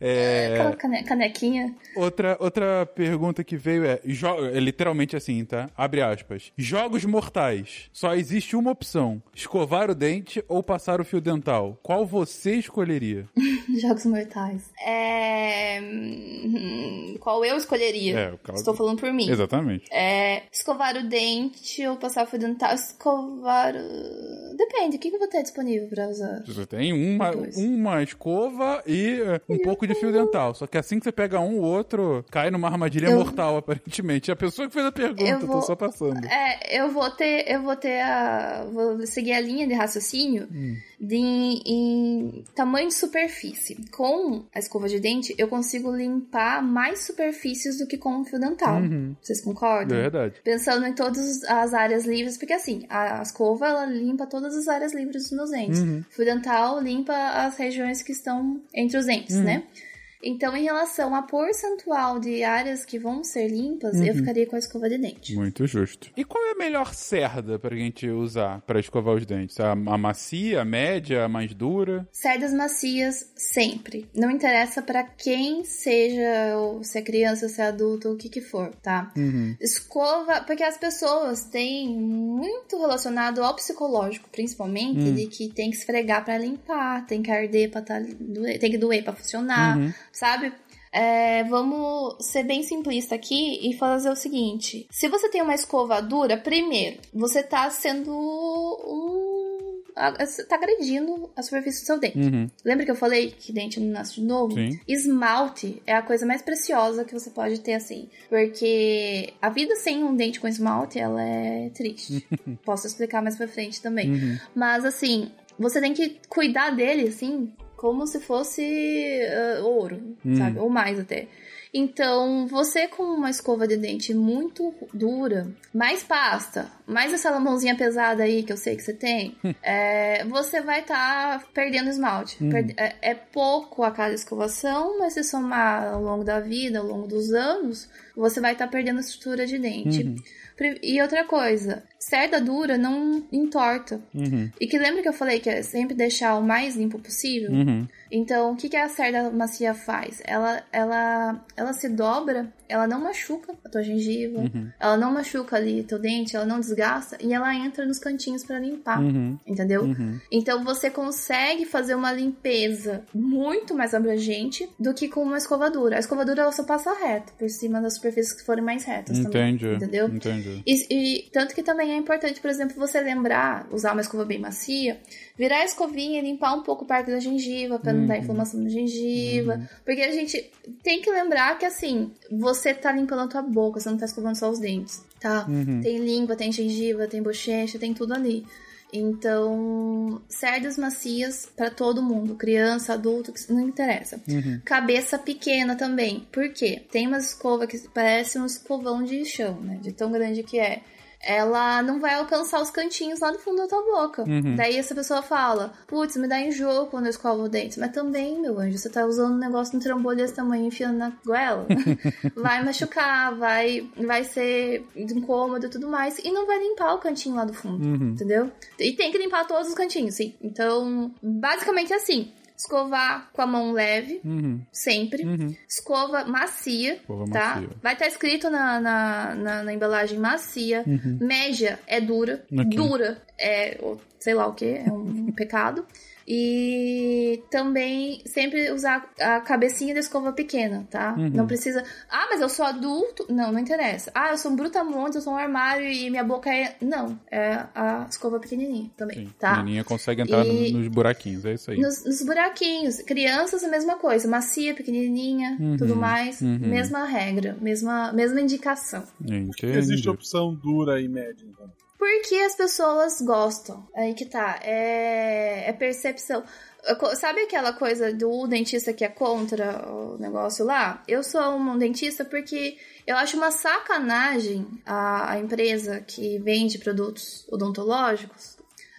É, aquela cane- canequinha. outra, outra pergunta que veio é, é literalmente assim, tá? Abre aspas. Jogos mortais. Só existe uma opção: escovar o dente ou passar o fio dental. Qual você escolheria? Jogos mortais. É... hum, Qual eu escolheria? É, Estou falando por mim. Exatamente. É, escovar o dente ou passar o fio dental. Escovar. o- Depende, o que eu vou ter disponível pra usar? Você tem uma, uma escova e é, um pouco de fio dental. Só que assim que você pega um, o outro cai numa armadilha Eu- mortal, aparentemente. A pessoa que fez a pergunta, Eu tô vou- só passando. É, eu vou ter, eu vou ter a, vou seguir a linha de raciocínio Hum. de, em tamanho de superfície. Com a escova de dente, eu consigo limpar mais superfícies do que com o fio dental. Uhum. Vocês concordam? É verdade. Pensando em todas as áreas livres, porque assim, a escova ela limpa todas as áreas livres dos meus dentes. Uhum. O fio dental limpa as regiões que estão entre os dentes, Uhum. né? Então, em relação a percentual de áreas que vão ser limpas, Uhum. eu ficaria com a escova de dente. Muito justo. E qual é a melhor cerda pra gente usar pra escovar os dentes? A, a macia, a média, a mais dura? Cerdas macias, sempre. Não interessa pra quem seja, ou se é criança, se é adulto, o que que for, tá? Uhum. Escova, porque as pessoas têm muito relacionado ao psicológico, principalmente, Hum. de que tem que esfregar pra limpar, tem que arder pra tá, doer, tem que doer pra funcionar, Uhum. Sabe? É, vamos ser bem simplista aqui e fazer o seguinte: se você tem uma escova dura, primeiro, você tá sendo um. tá agredindo a superfície do seu dente. Uhum. Lembra que eu falei que dente não nasce de novo? Sim. Esmalte é a coisa mais preciosa que você pode ter, assim. Porque a vida sem um dente com esmalte, ela é triste. Posso explicar mais pra frente também. Uhum. Mas, assim, você tem que cuidar dele, assim, como se fosse ah, ouro, Hum. sabe? Ou mais até. Então, você com uma escova de dente muito dura, mais pasta, mais essa mãozinha pesada aí que eu sei que você tem, é, você vai estar perdendo esmalte. Perde- é, é pouco a cada escovação, mas se somar ao longo da vida, ao longo dos anos, você vai estar perdendo estrutura de dente. Pri- E outra coisa, cerda dura não entorta. Uhum. E que lembra que eu falei que é sempre deixar o mais limpo possível? Uhum. Então, o que, que a cerda macia faz? Ela, ela, ela se dobra, ela não machuca a tua gengiva, Uhum. ela não machuca ali teu dente, ela não desgasta e ela entra nos cantinhos pra limpar, Uhum. entendeu? Uhum. Então você consegue fazer uma limpeza muito mais abrangente do que com uma escovadura. A escovadura ela só passa reto por cima das superfícies que forem mais retas também, Entendi. entendeu? Entendi. E, e tanto que também é importante, por exemplo, você lembrar, usar uma escova bem macia, virar a escovinha e limpar um pouco parte da gengiva pra não dar inflamação na gengiva. Porque a gente tem que lembrar que assim, você tá limpando a tua boca, você não tá escovando só os dentes, tá? Uhum. Tem língua, tem gengiva, tem bochecha, tem tudo ali. Então, cerdas macias pra todo mundo, criança, adulto, não interessa. Uhum. Cabeça pequena também. Por quê? Tem uma escova que parece um escovão de chão, né? De tão grande que é. Ela não vai alcançar os cantinhos lá do fundo da tua boca. Uhum. Daí essa pessoa fala: Putz, me dá enjoo quando eu escovo o dente. Mas também, meu anjo, você tá usando um negócio no trambolho desse tamanho enfiando na goela. vai machucar, vai, vai ser incômodo e tudo mais. E não vai limpar o cantinho lá do fundo. Uhum. Entendeu? E tem que limpar todos os cantinhos, sim. Então, basicamente é assim: escovar com a mão leve, Uhum. sempre. Uhum. Escova macia, Escova tá? macia. Vai estar escrito na, na, na, na embalagem macia. Média é dura. Uhum. Ok. Dura é, sei lá o que, é um pecado. E também sempre usar a cabecinha da escova pequena, tá? Uhum. Não precisa. Ah, mas eu sou adulto. Não, não interessa. Ah, eu sou um brutamontes, eu sou um armário e minha boca é. Não, é a escova pequenininha também, Sim. tá? A menininha consegue entrar E- nos buraquinhos, é isso aí. Nos, nos buraquinhos. Crianças, a mesma coisa. Macia, pequenininha, Uhum, tudo mais. uhum. Mesma regra, mesma, mesma indicação. Entendi. Existe opção dura e média, então. Porque as pessoas gostam. Aí que tá. É, é percepção. Sabe aquela coisa do dentista que é contra o negócio lá? Eu sou um dentista porque eu acho uma sacanagem a, a empresa que vende produtos odontológicos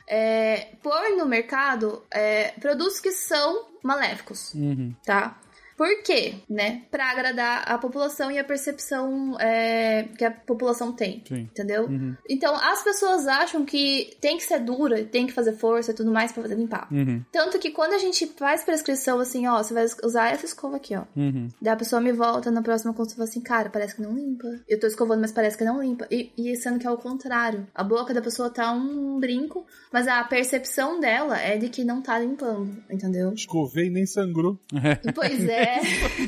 é, pôr no mercado é, produtos que são maléficos, Uhum. tá? Por quê? Né? Pra agradar a população e a percepção é, que a população tem. Sim. Entendeu? Uhum. Então, as pessoas acham que tem que ser dura, tem que fazer força e tudo mais pra poder limpar. Uhum. Tanto que quando a gente faz prescrição assim, ó, você vai usar essa escova aqui, ó. Uhum. Daí a pessoa me volta na próxima consulta e fala assim, cara, parece que não limpa. Eu tô escovando, mas parece que não limpa. E, e sendo que é o contrário. A boca da pessoa tá um brinco, mas a percepção dela é de que não tá limpando, entendeu? Escovei e nem sangrou. Pois é,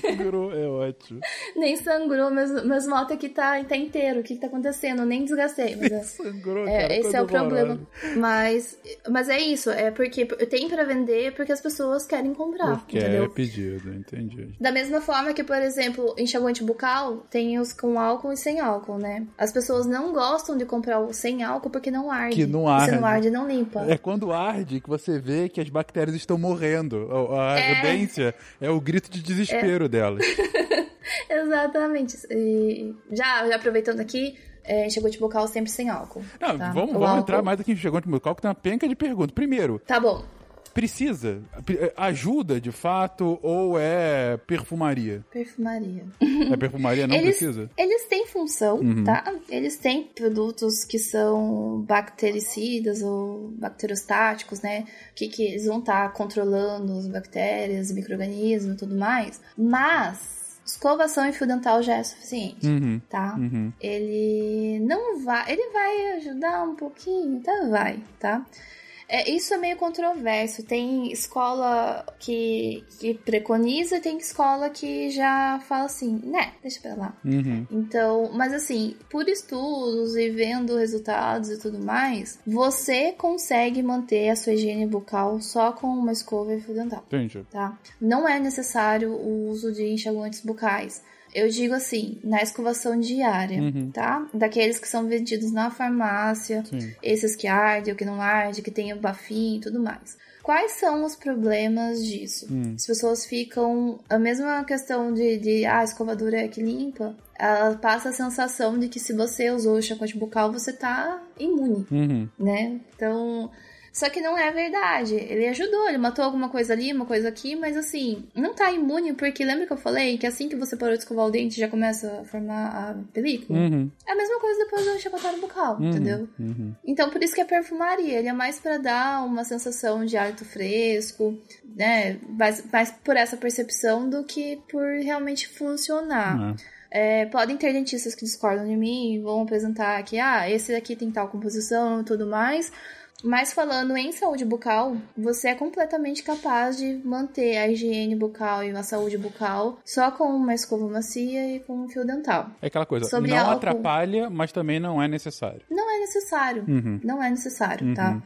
Sangrou, é ótimo. nem sangrou, meus, meus motos aqui tá, tá inteiro. O que que tá acontecendo? Nem desgastei, mas é. Sangrou, É, cara. esse é o problema. Mas, mas é isso, é porque tem pra vender porque as pessoas querem comprar, Porque entendeu? é pedido, entendi. Da mesma forma que, por exemplo, enxaguante bucal tem os com álcool e sem álcool, né? As pessoas não gostam de comprar o sem álcool porque não arde. Que não E Se não arde. arde, não limpa. É quando arde que você vê que as bactérias estão morrendo. A a É. ardência é o grito de desespero delas. Exatamente. E já, já aproveitando aqui, é, enxaguante bucal sempre sem álcool. Não, tá? vamos, vamos álcool- entrar mais aqui em Chegante Musical, que tem uma penca de perguntas. Primeiro, Tá bom. Precisa? Ajuda de fato ou é perfumaria? Perfumaria. É perfumaria, não eles, precisa? Uhum. Eles têm função, tá? Eles têm produtos que são bactericidas ou bacterostáticos, né? Que, que eles vão estar controlando as bactérias, micro-organismos e tudo mais. Mas escovação e fio dental já é suficiente, Uhum. tá? Uhum. Ele não vai. Ele vai ajudar um pouquinho, tá? Vai, tá? É, isso é meio controverso. Tem escola que, que preconiza e tem escola que já fala assim, né, deixa pra lá. Uhum. Então, mas assim, por estudos e vendo resultados e tudo mais, você consegue manter a sua higiene bucal só com uma escova e fio dental Entendi. tá? Não é necessário o uso de enxaguantes bucais. Eu digo assim, na escovação diária, Uhum. tá? Daqueles que são vendidos na farmácia, Sim. esses que ardem, o que não arde, que tem o bafinho e tudo mais. Quais são os problemas disso? Hum. As pessoas ficam. A mesma questão de, de ah, a escovadora é que limpa, ela passa a sensação de que se você usou o enxaguante bucal, você tá imune Uhum. né? Então. Só que não é verdade. Ele ajudou, ele matou alguma coisa ali, uma coisa aqui, mas assim, não tá imune, porque lembra que eu falei que assim que você parou de escovar o dente já começa a formar a película? Uhum. É a mesma coisa depois do enxaguatório bucal, Uhum. entendeu? Uhum. Então por isso que é perfumaria, ele é mais pra dar uma sensação de hálito fresco, né? Mais, mais por essa percepção do que por realmente funcionar. É. É, podem ter dentistas que discordam de mim, vão apresentar que, ah, esse daqui tem tal composição e tudo mais. Mas falando em saúde bucal, você é completamente capaz de manter a higiene bucal e a saúde bucal só com uma escova macia e com um fio dental. É aquela coisa, Sobre não álcool. atrapalha, mas também não é necessário. Não é necessário. Uhum. Não é necessário, Uhum. tá?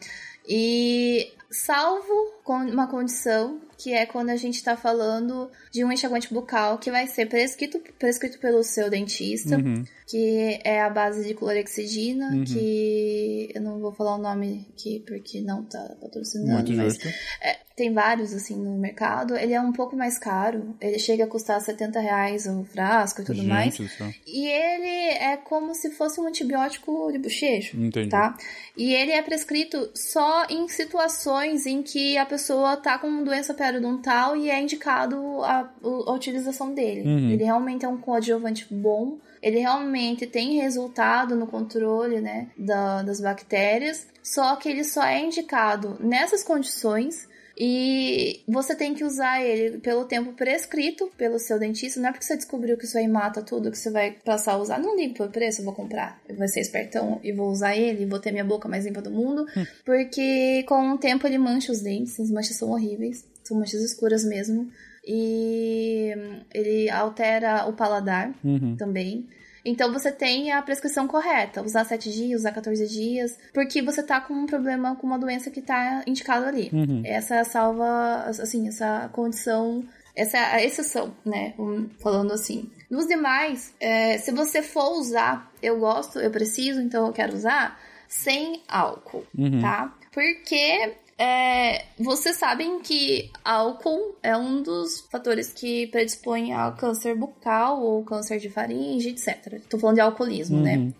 E salvo uma condição que é quando a gente tá falando de um enxaguante bucal que vai ser prescrito, prescrito pelo seu dentista, Uhum. que é a base de clorexidina, Uhum. que eu não vou falar o nome aqui porque não tá patrocinando, Muito mas é, tem vários assim no mercado. Ele é um pouco mais caro, ele chega a custar 70 reais o frasco e tudo Gente mais. E ele é como se fosse um antibiótico de bochecho, Entendi. tá? E ele é prescrito só em situações em que a pessoa tá com doença periodontal e é indicado a, a utilização dele. Uhum. Ele realmente é um coadjuvante bom. Ele realmente tem resultado no controle, né, da- das bactérias. Só que ele só é indicado nessas condições e você tem que usar ele pelo tempo prescrito pelo seu dentista. Não é porque você descobriu que isso aí mata tudo que você vai passar a usar. Não ligo pelo preço, eu vou comprar. Eu vou ser espertão e vou usar ele, vou ter minha boca mais limpa do mundo. Porque com o tempo ele mancha os dentes, as manchas são horríveis. São manchas escuras mesmo. E ele altera o paladar Uhum. também. Então você tem a prescrição correta, usar 7 dias, usar 14 dias, porque você tá com um problema com uma doença que tá indicado ali. Uhum. Essa é a salva, assim, essa condição, essa é a exceção, né? Um, Falando assim. Nos demais, é, se você for usar, eu gosto, eu preciso, então eu quero usar, sem álcool, Uhum. tá? Porque É, vocês sabem que álcool é um dos fatores que predispõe ao câncer bucal ou câncer de faringe, etc. Tô falando de alcoolismo, né? Uhum.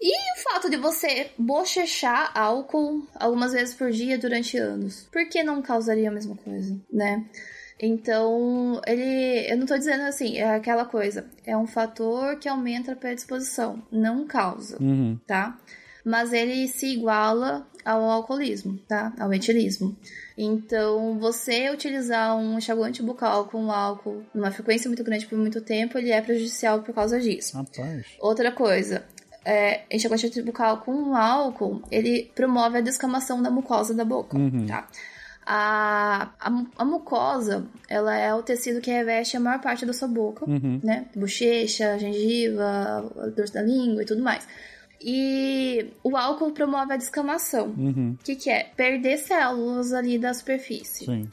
E o fato de você bochechar álcool algumas vezes por dia durante anos, por que não causaria a mesma coisa, né? Então, ele. Eu não tô dizendo assim, é aquela coisa. É um fator que aumenta a predisposição, não causa, Uhum. tá? Mas ele se iguala ao alcoolismo, tá? Ao etilismo. Então, você utilizar um enxaguante bucal com álcool numa frequência muito grande por muito tempo, ele é prejudicial por causa disso. Rapaz. Outra coisa, é, enxaguante bucal com álcool, ele promove a descamação da mucosa da boca, Uhum. tá? A, a, a mucosa, ela é o tecido que reveste a maior parte da sua boca, Uhum. né? Bochecha, gengiva, o dorso da língua e tudo mais. E o álcool promove a descamação. Uhum. O que, que é? Perder células ali da superfície. Sim.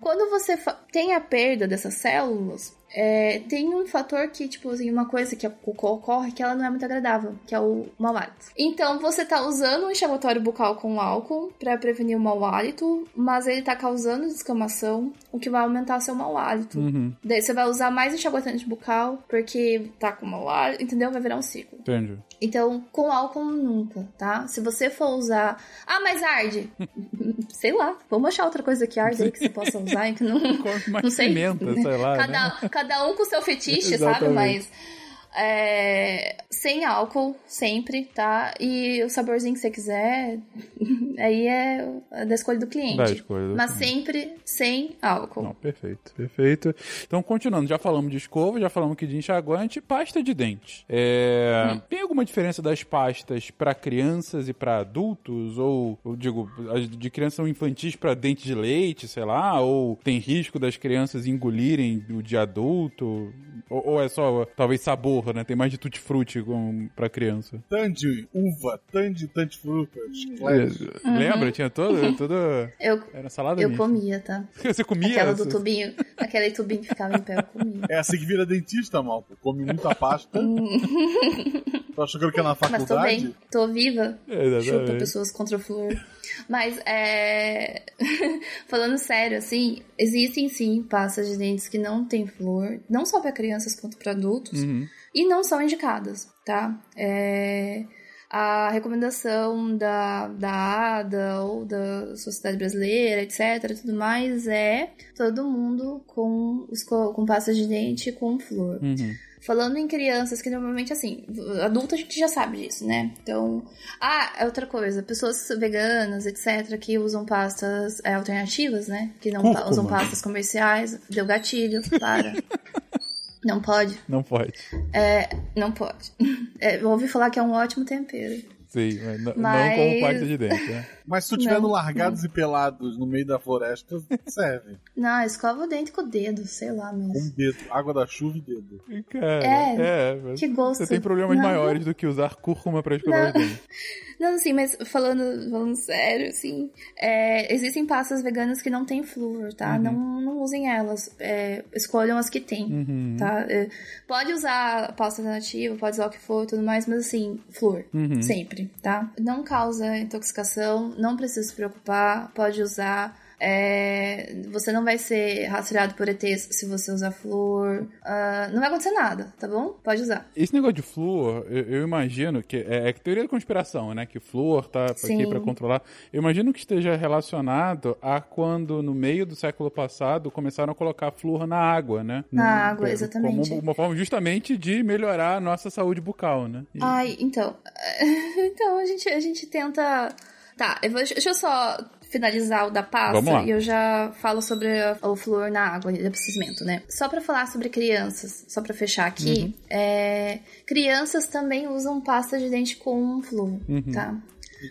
Quando você tem a perda dessas células, é, tem um fator que, tipo assim, uma coisa que ocorre que ela não é muito agradável, que é o mau hálito. Então, você tá usando um enxaguatório bucal com álcool pra prevenir o mau hálito, mas ele tá causando descamação, o que vai aumentar seu mau hálito. Uhum. Daí você vai usar mais enxaguatante bucal, porque tá com mau hálito, entendeu? Vai virar um ciclo. Entendi. Então, com álcool nunca, tá? Se você for usar. Ah, mas arde! sei lá, vamos achar outra coisa que arde aí que você possa usar e que não. Mais Não sei. pimenta, sei lá. né? Cada, cada um com seu fetiche, sabe? Mas. É, sem álcool, sempre, tá? E o saborzinho que você quiser, aí é da escolha do cliente. Escolha do Mas cliente. sempre sem álcool. Não, perfeito, perfeito. Então, continuando, já falamos de escova, já falamos aqui de enxaguante, pasta de dente. É, Hum. Tem alguma diferença das pastas para crianças e para adultos? Ou, eu digo, as de crianças são infantis para dente de leite, sei lá? Ou tem risco das crianças engolirem o de adulto? Ou, ou é só, talvez, sabor, né? Tem mais de tutti-frutti pra criança. Tandy, uva, tandy, tandy frutas, Uhum. Lembra? Tinha todo, todo... Eu, Era salada eu mista. comia, tá? Você comia? Aquela do tubinho, aquele tubinho que ficava em pé, eu comia. É assim que vira dentista, malta. Come muita pasta. Tô achando que é na Mas tô faculdade? bem, tô viva. Exatamente. Chupa pessoas contra o flúor. Mas, é... falando sério, assim, existem sim pastas de dentes que não tem flúor, não só para crianças quanto para adultos, Uhum. E não são indicadas, tá? É... A recomendação da, da ADA ou da Sociedade Brasileira, etc, tudo mais, é todo mundo com, esco- com pasta de dente com flúor. Uhum. Falando em crianças, que normalmente, assim, adulto a gente já sabe disso, né? Então. Ah, é outra coisa. Pessoas veganas, etc., que usam pastas é, alternativas, né? Que não Cúrcuma. usam pastas comerciais. Deu gatilho, para. não pode. Não pode. É, não pode. É, eu ouvi falar que é um ótimo tempero. Sim, mas Mas- não como pasta de dente, né? Mas se tu estiver Não, no largados e pelados no meio da floresta, serve. Não, escova o dente com o dedo, sei lá Com mesmo. dedo. Água da chuva e dedo. Cara, É, é, que gosto. Você tem problemas Não. maiores do que usar cúrcuma pra escovar Não. os dentes. Não, assim, mas falando, falando sério, assim, é, existem pastas veganas que não tem flúor, tá? Uhum. Não, não usem elas. é, escolham as que tem, Uhum. tá? É, pode usar pasta alternativa, pode usar o que for e tudo mais, mas assim, flúor, Uhum. sempre, tá? Não causa intoxicação, não precisa se preocupar, pode usar. É, você não vai ser rastreado por ETs se você usar flúor. ah, não vai acontecer nada, tá bom? Pode usar. Esse negócio de flúor, eu, eu imagino que é, é teoria da conspiração, né? Que flúor tá aqui pra controlar. Eu imagino que esteja relacionado a quando no meio do século passado começaram a colocar flúor na água, né? Na Hum, água, exatamente. Como uma forma justamente de melhorar a nossa saúde bucal, né? E- Ai, então. Então a gente, a gente tenta. Tá, eu vou- deixa eu só finalizar o da pasta e eu já falo sobre o flúor na água de abastecimento, né? Só pra falar sobre crianças, só pra fechar aqui, Uhum. é, crianças também usam pasta de dente com flúor, Uhum. tá?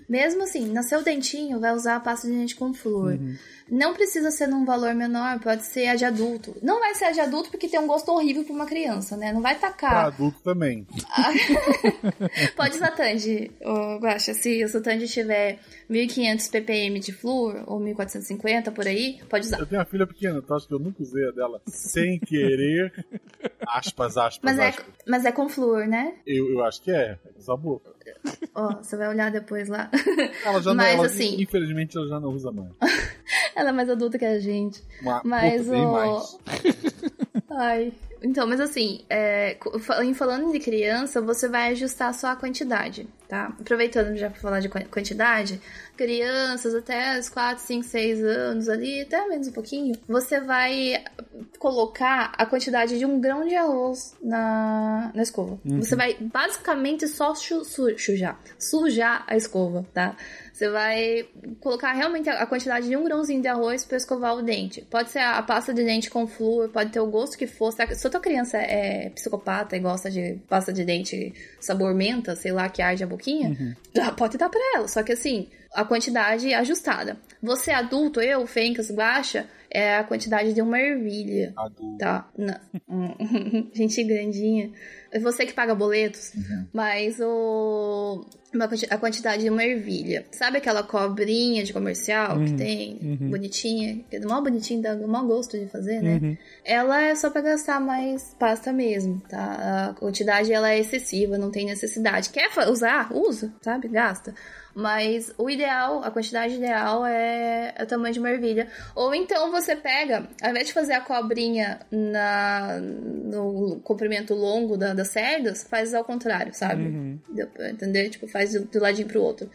Mesmo assim, nasceu o dentinho, vai usar a pasta de dente com flúor. Uhum. Não precisa ser num valor menor, pode ser a de adulto. Não vai ser a de adulto porque tem um gosto horrível pra uma criança, né? Não vai Pra tacar. adulto também. Pode usar Tandy, Guaxa. Se o seu Tandy estiver 1500 ppm de flúor, ou 1450 por aí, pode usar. Eu tenho uma filha pequena, tu acha que eu nunca usei a dela sem querer? aspas, aspas, Mas é, aspas. mas é com flúor, né? Eu, eu acho que é. Usa a boca. Ó, você vai olhar depois lá. Ela já Mas, não, ela, assim- Infelizmente ela já não usa mais. Ela é mais adulta que a gente. Uma, Mas puta, o- mais. Ai. Então, mas assim, é, falando de criança, você vai ajustar só a quantidade, tá? Aproveitando já pra falar de quan- quantidade, crianças até os 4, 5, 6 anos ali, até menos um pouquinho, você vai colocar a quantidade de um grão de arroz na, na escova. Você vai basicamente só chu- su- sujar, sujar a escova, tá? Você vai colocar realmente a quantidade de um grãozinho de arroz para escovar o dente. Pode ser a, pasta de dente com flúor, pode ter o gosto que for. Se a- tua criança é psicopata e gosta de pasta de dente sabor menta, sei lá, que arde a boquinha, dá- pode dar pra ela. Só que assim, a quantidade ajustada. Você adulto, eu, Fencas, Guaxa, é a quantidade de uma ervilha. Adulto. Tá. Não. Gente grandinha. É você que paga boletos. Mas o. uma a quantidade de uma ervilha. Sabe aquela cobrinha de comercial que tem? Bonitinha. Que é do mal bonitinho, dá mau gosto de fazer, né? Ela é só pra gastar mais pasta mesmo, tá? A quantidade ela é excessiva, não tem necessidade. Quer usar? Usa, sabe? Gasta. Mas o ideal, a quantidade ideal é o tamanho de uma ervilha. Ou então você pega, ao invés de fazer a cobrinha na, no comprimento longo da, das cerdas, faz ao contrário, sabe? Deu pra entender? Tipo, faz do, do ladinho pro outro.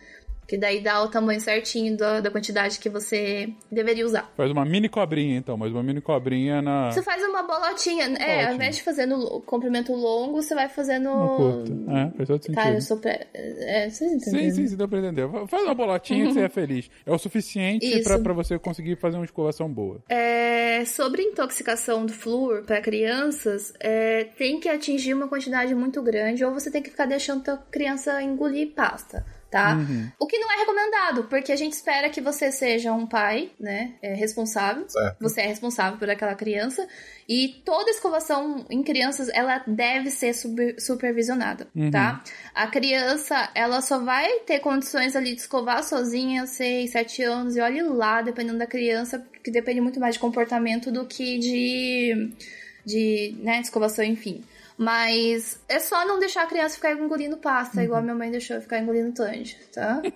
Que daí dá o tamanho certinho da, da quantidade que você deveria usar. Faz uma mini cobrinha, então, mas uma mini cobrinha na. Você faz uma bolotinha. É, Bolotinha. ao invés de fazer no comprimento longo, você vai fazendo. No curto. É, faz todo sentido. Cara, eu sou. Pré... É, vocês entenderam? Sim, sim, sim, deu pra entender. Faz uma bolotinha que você é feliz. É o suficiente pra, pra você conseguir fazer uma escovação boa. É, sobre intoxicação do flúor para crianças, é, tem que atingir uma quantidade muito grande ou você tem que ficar deixando a criança engolir pasta. Tá? O que não é recomendado, porque a gente espera que você seja um pai, né, é, responsável. Certo. Você é responsável por aquela criança e toda escovação em crianças ela deve ser super- supervisionada, tá? A criança ela só vai ter condições ali de escovar sozinha aos 6, 7 anos e olhe lá, dependendo da criança, que depende muito mais de comportamento do que de de, né, de escovação, enfim. Mas é só não deixar a criança ficar engolindo pasta, igual a minha mãe deixou eu ficar engolindo tange, tá?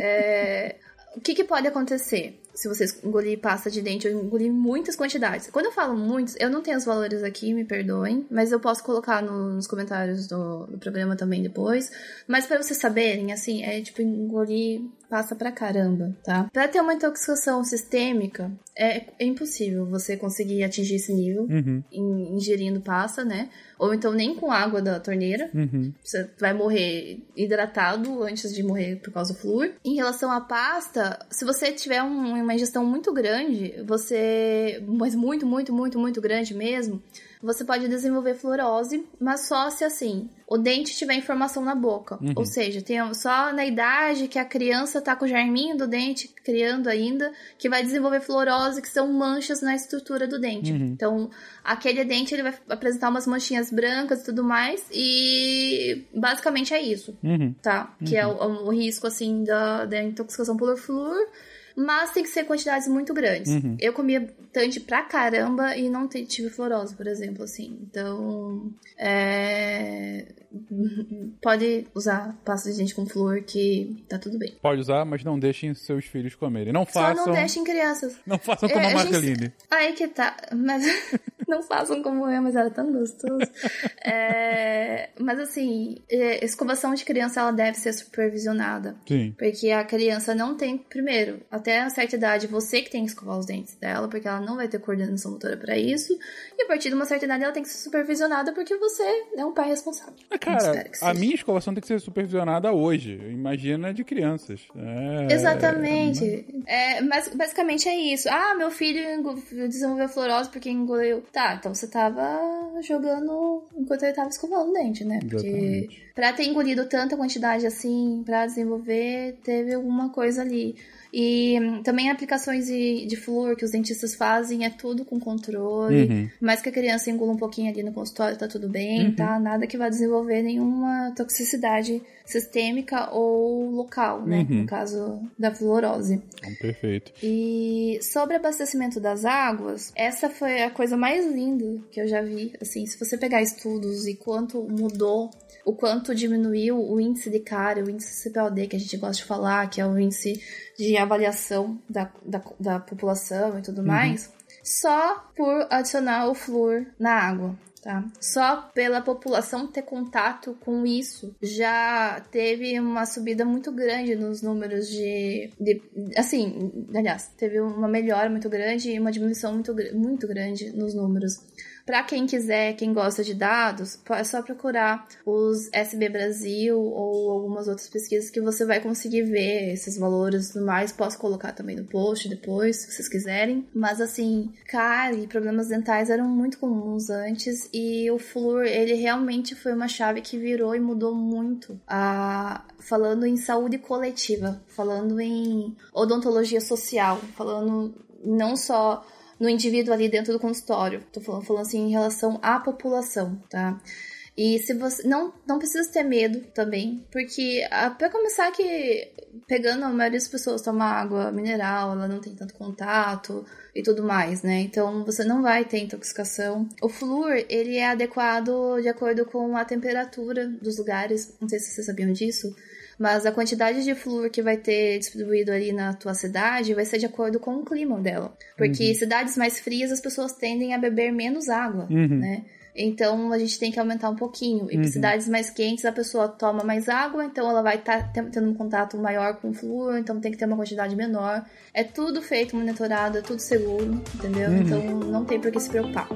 É, o que, que pode acontecer se você engolir pasta de dente? Eu engoli muitas quantidades. Quando eu falo muitos, eu não tenho os valores aqui, me perdoem, mas eu posso colocar no- nos comentários do, do programa também depois. Mas pra vocês saberem, assim, é tipo engolir pasta pra caramba, tá? Pra ter uma intoxicação sistêmica, é, é impossível você conseguir atingir esse nível Uhum, in- ingerindo pasta, né? Ou então nem com água da torneira. uhum. Você vai morrer hidratado antes de morrer por causa do flúor. Em relação à pasta, se você tiver um- uma ingestão muito grande, você. Mas muito, muito, muito, muito grande mesmo, você pode desenvolver fluorose, mas só se assim. O dente tiver informação na boca. Ou seja, tem só na idade que a criança tá com o germinho do dente criando ainda, que vai desenvolver fluorose, que são manchas na estrutura do dente. Então, aquele dente ele vai apresentar umas manchinhas brancas e tudo mais. E basicamente é isso, Uhum. tá? Que é o, o risco, assim, da, da intoxicação por flúor. Mas tem que ser quantidades muito grandes. Eu comia tante pra caramba e não tive fluorose, por exemplo, assim. Então, é... Pode usar pasta de dente com flúor que tá tudo bem. Pode usar, mas não deixem seus filhos comerem. Não Só façam. não deixem crianças. Não façam como É, a gente- Marceline. Aí que tá. Mas não façam como eu, mas era tão gostoso. É, Mas assim, é, escovação de criança ela deve ser supervisionada. Sim. Porque a criança não tem, primeiro, até a certa idade, você que tem que escovar os dentes dela, porque ela não vai ter coordenação motora pra isso. E a partir de uma certa idade ela tem que ser supervisionada porque você é um pai responsável. Espero Cara, a minha escovação tem que ser supervisionada hoje. Imagina de crianças. É... Exatamente. É, mas basicamente é isso. Ah, meu filho desenvolveu fluorose porque engoliu. Tá, então você tava jogando enquanto ele tava escovando o dente, né? Porque Exatamente. pra ter engolido tanta quantidade assim, pra desenvolver, teve alguma coisa ali. E hum, também aplicações de, de flúor que os dentistas fazem é tudo com controle. Uhum. Mas que a criança engula um pouquinho ali no consultório, tá tudo bem, Uhum. tá? Nada que vá desenvolver nenhuma toxicidade sistêmica ou local, né? Uhum. No caso da fluorose. Então, perfeito. E sobre abastecimento das águas, essa foi a coisa mais linda que eu já vi. Assim, se você pegar estudos e quanto mudou, o quanto diminuiu o índice de cárie, o índice CPOD, que a gente gosta de falar, que é o índice de avaliação da, da, da população e tudo mais, só por adicionar o flúor na água. Tá? Só pela população ter contato com isso já teve uma subida muito grande nos números de, de assim, aliás, teve uma melhora muito grande e uma diminuição muito, muito grande nos números. Para quem quiser, quem gosta de dados, é só procurar os SB Brasil ou algumas outras pesquisas que você vai conseguir ver esses valores e tudo mais. Posso colocar também no post depois, se vocês quiserem. Mas assim, cárie e problemas dentais eram muito comuns antes e o flúor, ele realmente foi uma chave que virou e mudou muito. A, falando em saúde coletiva, falando em odontologia social, falando não só no indivíduo ali dentro do consultório. Tô falando, falando assim em relação à população, tá? E se você não não precisa ter medo também, porque ah, para começar que pegando a maioria das pessoas toma água mineral, ela não tem tanto contato e tudo mais, né? Então você não vai ter intoxicação. O flúor, ele é adequado de acordo com a temperatura dos lugares. Não sei se vocês sabiam disso. Mas a quantidade de flúor que vai ter distribuído ali na tua cidade vai ser de acordo com o clima dela. Porque cidades mais frias as pessoas tendem a beber menos água, Uhum. né? Então a gente tem que aumentar um pouquinho. E para cidades mais quentes a pessoa toma mais água, então ela vai estar tendo um contato maior com o flúor, então tem que ter uma quantidade menor. É tudo feito, monitorado, é tudo seguro, entendeu? Então não tem por que se preocupar.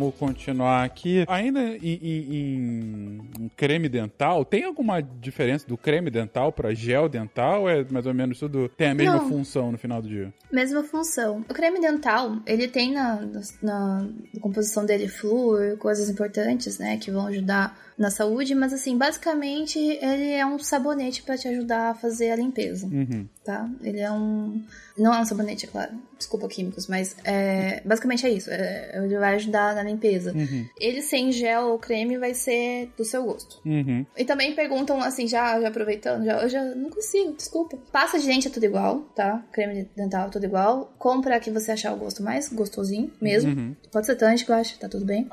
Vamos continuar aqui. Ainda em, em- em- em creme dental, tem alguma diferença do creme dental para gel dental? É mais ou menos tudo tem a mesma Não. função no final do dia? Mesma função. O creme dental, ele tem na, na, na composição dele flúor, coisas importantes, né, que vão ajudar na saúde, mas assim, basicamente ele é um sabonete para te ajudar a fazer a limpeza, Uhum. tá? Ele é um não é um sabonete, é claro. Desculpa químicos, mas é, basicamente é isso. É, ele vai ajudar na limpeza. Uhum. Ele sem gel ou creme vai ser do seu gosto. Uhum. E também perguntam, assim, já, já aproveitando, já, eu já não consigo, desculpa. Pasta de dente é tudo igual, tá? Creme dental é tudo igual. Compra a que você achar o gosto mais gostosinho mesmo. Uhum. Pode ser que eu acho, tá tudo bem.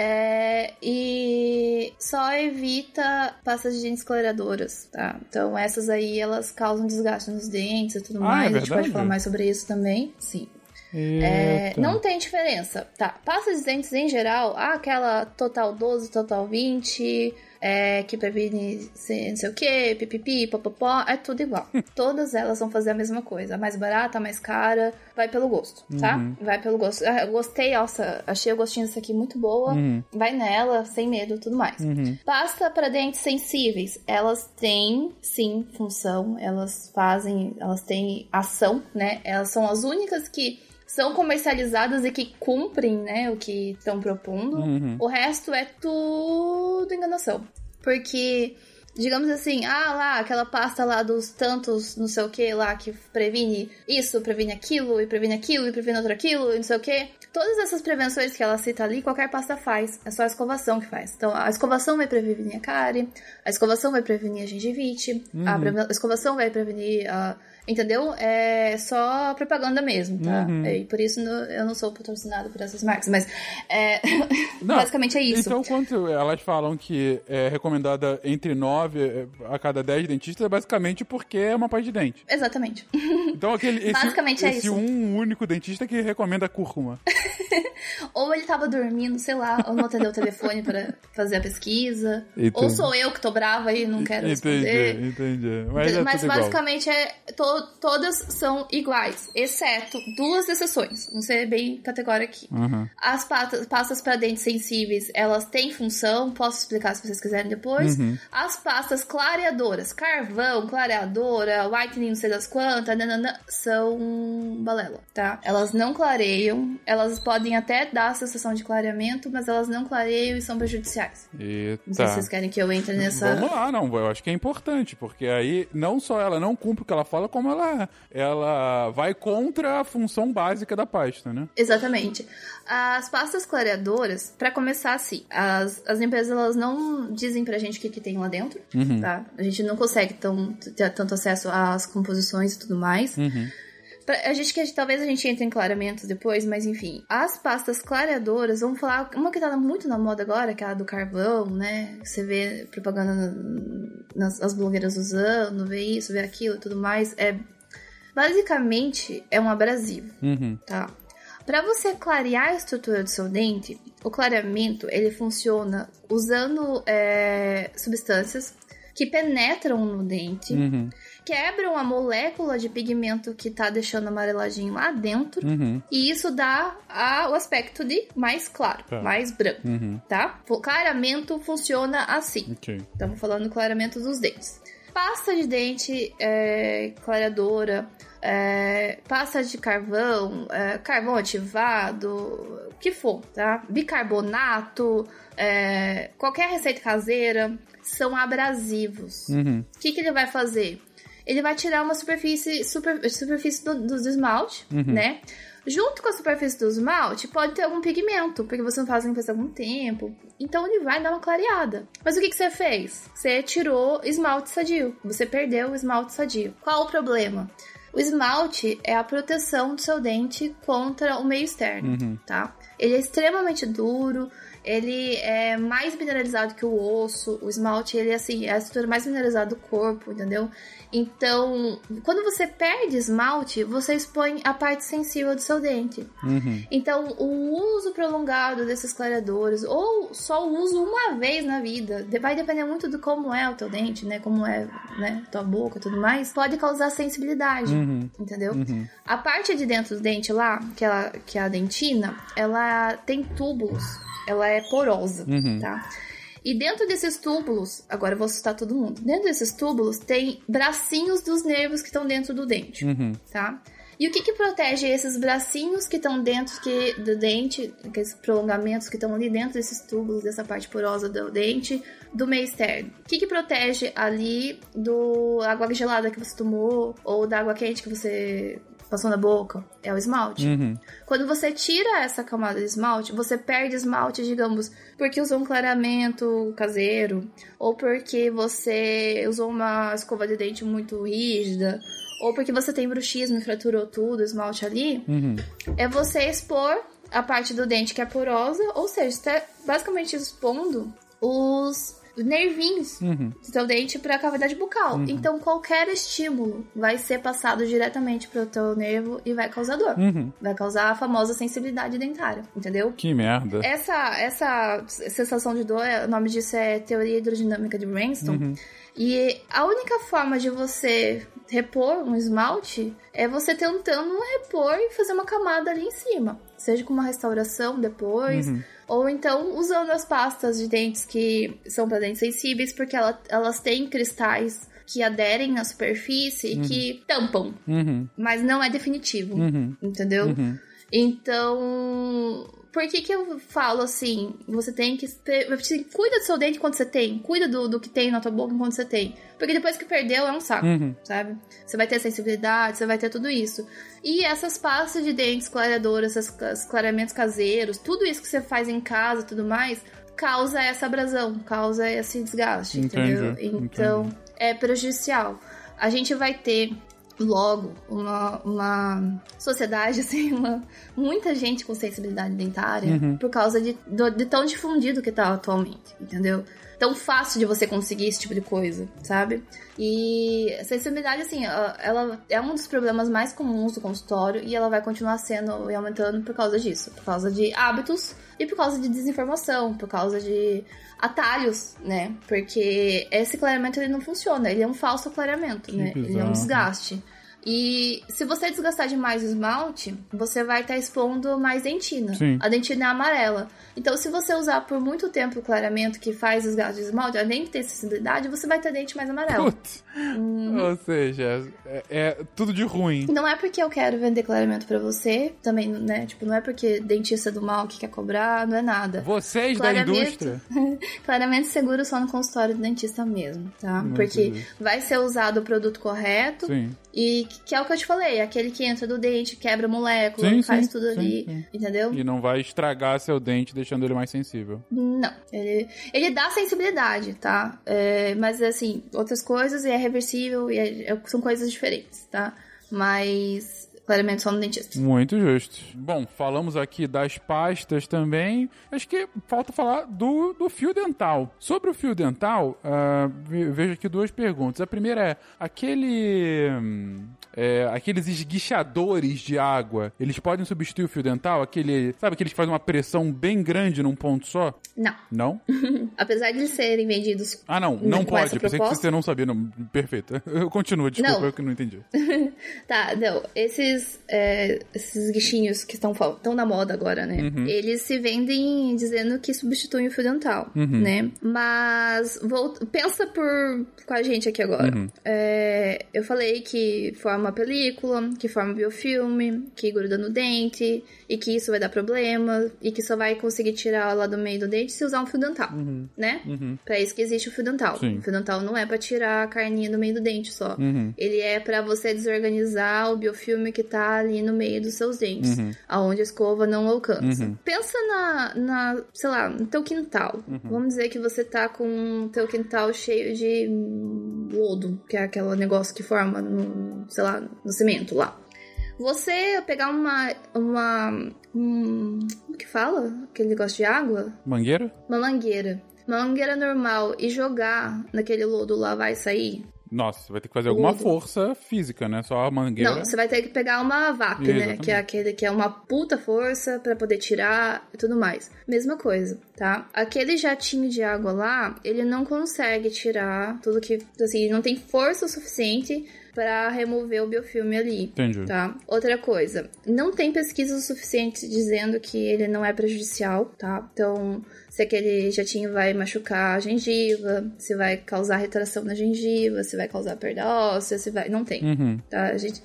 É, e só evita pastas de dentes clareadoras, tá? Então essas aí, elas causam desgaste nos dentes e tudo Ah, é mais. a gente pode falar mais sobre isso também, sim. É, não tem diferença, tá? Pasta de dentes em geral, ah, aquela Total 12, Total 20, é, que previne não sei o que, pipipi, popopó, é tudo igual. Todas elas vão fazer a mesma coisa. A mais barata, a mais cara, vai pelo gosto, tá? Uhum. Vai pelo gosto. Ah, eu gostei, nossa, achei o gostinho dessa aqui muito boa. Uhum. Vai nela, sem medo tudo mais. Uhum. Pasta para dentes sensíveis, elas têm sim função, elas fazem, elas têm ação, né? Elas são as únicas que são comercializadas e que cumprem, né, o que estão propondo. Uhum. O resto é tudo enganação. Porque, digamos assim, ah lá, aquela pasta lá dos tantos, não sei o que lá, que previne isso, previne aquilo, e previne aquilo, e previne outro aquilo, e não sei o que. Todas essas prevenções que ela cita ali, qualquer pasta faz. É só a escovação que faz. Então, a escovação vai prevenir a cárie, a escovação vai prevenir a gengivite, a preve- a escovação vai prevenir a. Entendeu? É só propaganda mesmo, tá? Uhum. E por isso eu não sou patrocinado por essas marcas, mas é, basicamente é isso. Então, quanto elas falam que é recomendada entre 9 9 a cada 10 dentistas é basicamente porque é uma pasta de dente. Exatamente. Então aquele esse, Basicamente é esse isso. um único dentista que recomenda cúrcuma. Ou ele tava dormindo, sei lá, ou não atendeu o telefone pra fazer a pesquisa. Entendi. Ou sou eu que tô brava e não quero responder. Entendi, entendi. Mas, é Mas tudo igual. basicamente é, to- todas são iguais, exceto duas exceções. Vamos ser bem categórico aqui. Uhum. As pastas, pastas para dentes sensíveis, elas têm função, posso explicar se vocês quiserem depois. Uhum. As pastas clareadoras, carvão, clareadora, whitening, não sei das quantas, nanana, são balela, tá? Elas não clareiam, elas podem até dar a sensação de clareamento, mas elas não clareiam e são prejudiciais. Eita. Não sei se vocês querem que eu entre nessa. Vamos lá, não, eu acho que é importante, porque aí não só ela não cumpre o que ela fala, como ela, ela vai contra a função básica da pasta, né? Exatamente. As pastas clareadoras, pra começar assim, as, as empresas elas não dizem pra gente o que, que tem lá dentro, tá? A gente não consegue tão, ter tanto acesso às composições e tudo mais. Pra- A gente que talvez a gente entre em claramentos depois, mas enfim. As pastas clareadoras, vamos falar uma que tá muito na moda agora, que é a do carvão, né? Você vê propaganda na- nas as blogueiras usando, vê isso, vê aquilo e tudo mais. É basicamente é um abrasivo Uhum. tá? Para você clarear a estrutura do seu dente, o clareamento ele funciona usando é, substâncias que penetram no dente, Uhum. quebram a molécula de pigmento que tá deixando amareladinho lá dentro, Uhum. e isso dá a- o aspecto de mais claro, Tá. mais branco, Uhum. tá? O clareamento funciona assim. Ok. Estamos falando do clareamento dos dentes. Pasta de dente é, clareadora, é, pasta de carvão, é, carvão ativado, o que for, tá? Bicarbonato, é, qualquer receita caseira, são abrasivos. Uhum. O que, que ele vai fazer? Ele vai tirar uma superfície, super, superfície do, do, do esmalte, né? Junto com a superfície do esmalte, pode ter algum pigmento, porque você não faz a limpeza há algum tempo. Então ele vai dar uma clareada. Mas o que, que você fez? Você tirou esmalte sadio. Você perdeu o esmalte sadio. Qual o problema? O esmalte é a proteção do seu dente contra o meio externo, tá? Ele é extremamente duro, ele é mais mineralizado que o osso. O esmalte, ele é assim, é a estrutura mais mineralizada do corpo, entendeu? Então, quando você perde esmalte, você expõe a parte sensível do seu dente. Uhum. Então, o uso prolongado desses clareadores, ou só o uso uma vez na vida, de- vai depender muito do como é o teu dente, né? Como é, né? Tua boca e tudo mais, pode causar sensibilidade, Uhum. entendeu? Uhum. A parte de dentro do dente lá, que é a, que é a dentina, ela tem túbulos, ela é porosa, Uhum. tá? E dentro desses túbulos, agora eu vou assustar todo mundo. Dentro desses túbulos tem bracinhos dos nervos que estão dentro do dente, Uhum. tá? E o que que protege esses bracinhos que estão dentro que, do dente, aqueles prolongamentos que estão ali dentro desses túbulos, dessa parte porosa do dente, do meio externo? O que que protege ali do água gelada que você tomou ou da água quente que você passou na boca? É o esmalte. Uhum. Quando você tira essa camada de esmalte, você perde esmalte, digamos, porque usou um clareamento caseiro, ou porque você usou uma escova de dente muito rígida, ou porque você tem bruxismo e fraturou tudo, esmalte ali, Uhum. é você expor a parte do dente que é porosa, ou seja, você tá basicamente expondo os nervinhos Uhum. do teu dente para a cavidade bucal. Então qualquer estímulo vai ser passado diretamente pro teu nervo e vai causar dor. Uhum. Vai causar a famosa sensibilidade dentária, entendeu? Que merda. Essa, essa sensação de dor, o nome disso é teoria hidrodinâmica de Brainstorm. Uhum. E a única forma de você repor um esmalte é você tentando repor e fazer uma camada ali em cima. Seja com uma restauração depois, Uhum. ou então usando as pastas de dentes que são para dentes sensíveis, porque ela- elas têm cristais que aderem à superfície e que tampam, Uhum. mas não é definitivo, Uhum. entendeu? Uhum. Então, por que que eu falo assim? Você tem que ter, assim, cuida do seu dente quando você tem, cuida do, do que tem na tua boca quando você tem, porque depois que perdeu é um saco, Uhum. sabe? Você vai ter sensibilidade, você vai ter tudo isso. E essas pastas de dentes clareadoras, esses, clareamentos caseiros, tudo isso que você faz em casa, e tudo mais, causa essa abrasão, causa esse desgaste, Entendi, entendeu? Então, é prejudicial. A gente vai ter logo uma, uma sociedade, assim, uma, muita gente com sensibilidade dentária Uhum. por causa de, do- de tão difundido que tá atualmente, entendeu? Tão fácil de você conseguir esse tipo de coisa, sabe? E a sensibilidade, assim, ela é um dos problemas mais comuns do consultório e ela vai continuar sendo e aumentando por causa disso, por causa de hábitos e por causa de desinformação, por causa de atalhos, né? Porque esse clareamento ele não funciona, ele é um falso clareamento, né? Ele é um desgaste. E se você desgastar demais o esmalte, você vai estar tá expondo mais dentina. Sim. A dentina é amarela. Então, se você usar por muito tempo o clareamento que faz desgaste de esmalte, além de ter sensibilidade, você vai ter dente mais amarelo. Putz. Hum. Ou seja, é, é, tudo de ruim. Não é porque eu quero vender clareamento para você, também, né? Tipo, não é porque dentista do mal que quer cobrar, não é nada. Vocês da indústria? clareamento seguro só no consultório do dentista mesmo, tá? Muito porque vai ser usado o produto correto. Sim. E que é o que eu te falei, aquele que entra do dente, quebra molécula, sim, faz sim, tudo sim, ali, entendeu? E não vai estragar seu dente deixando ele mais sensível. Não, ele, ele dá sensibilidade, tá? É, mas assim, outras coisas e é reversível e é, é, são coisas diferentes, tá? Mas claramente só no dentista. Muito justo. Bom, falamos aqui das pastas também. Acho que falta falar do, do fio dental. Sobre o fio dental, uh, vejo aqui duas perguntas. A primeira é: aquele. É, aqueles esguichadores de água, eles podem substituir o fio dental? Aquele. Sabe aqueles que fazem uma pressão bem grande num ponto só? Não. Não? Apesar de serem vendidos. Ah, não, não pode. Pensei que você não sabia. Não. Perfeito. Eu continuo, desculpa, não. eu que não entendi. tá, não. Esses é, esses guichinhos que estão tão na moda agora, né? Uhum. Eles se vendem dizendo que substituem o fio dental, uhum. né? Mas pensa por com a gente aqui agora. Uhum. É, eu falei que forma película, que forma biofilme, que gruda no dente e que isso vai dar problema e que só vai conseguir tirar lá do meio do dente se usar um fio dental, uhum. né? Uhum. Pra isso que existe o fio dental. Sim. O fio dental não é para tirar a carninha do meio do dente só. Uhum. Ele é para você desorganizar o biofilme que tá ali no meio dos seus dentes, uhum. aonde a escova não alcança. Uhum. Pensa na, na, sei lá, no teu quintal. Uhum. Vamos dizer que você tá com o teu quintal cheio de lodo, que é aquele negócio que forma no, sei lá, no cimento lá. Você pegar uma. uma. Um, como que fala? Aquele negócio de água? Mangueira? Uma mangueira. Uma mangueira normal e jogar naquele lodo lá vai sair? Nossa, você vai ter que fazer alguma força física, né? Só a mangueira. Não, você vai ter que pegar uma vaca, né? Que é aquele que é uma puta força para poder tirar e tudo mais. Mesma coisa, tá? Aquele jatinho de água lá, ele não consegue tirar tudo que. Assim, não tem força o suficiente para remover o biofilme ali. Entendi. Tá? Outra coisa, não tem pesquisa o suficiente dizendo que ele não é prejudicial, tá? Então, se aquele jatinho vai machucar a gengiva, se vai causar retração na gengiva, se vai causar perda óssea, se vai. Não tem. Uhum. Tá? A gente.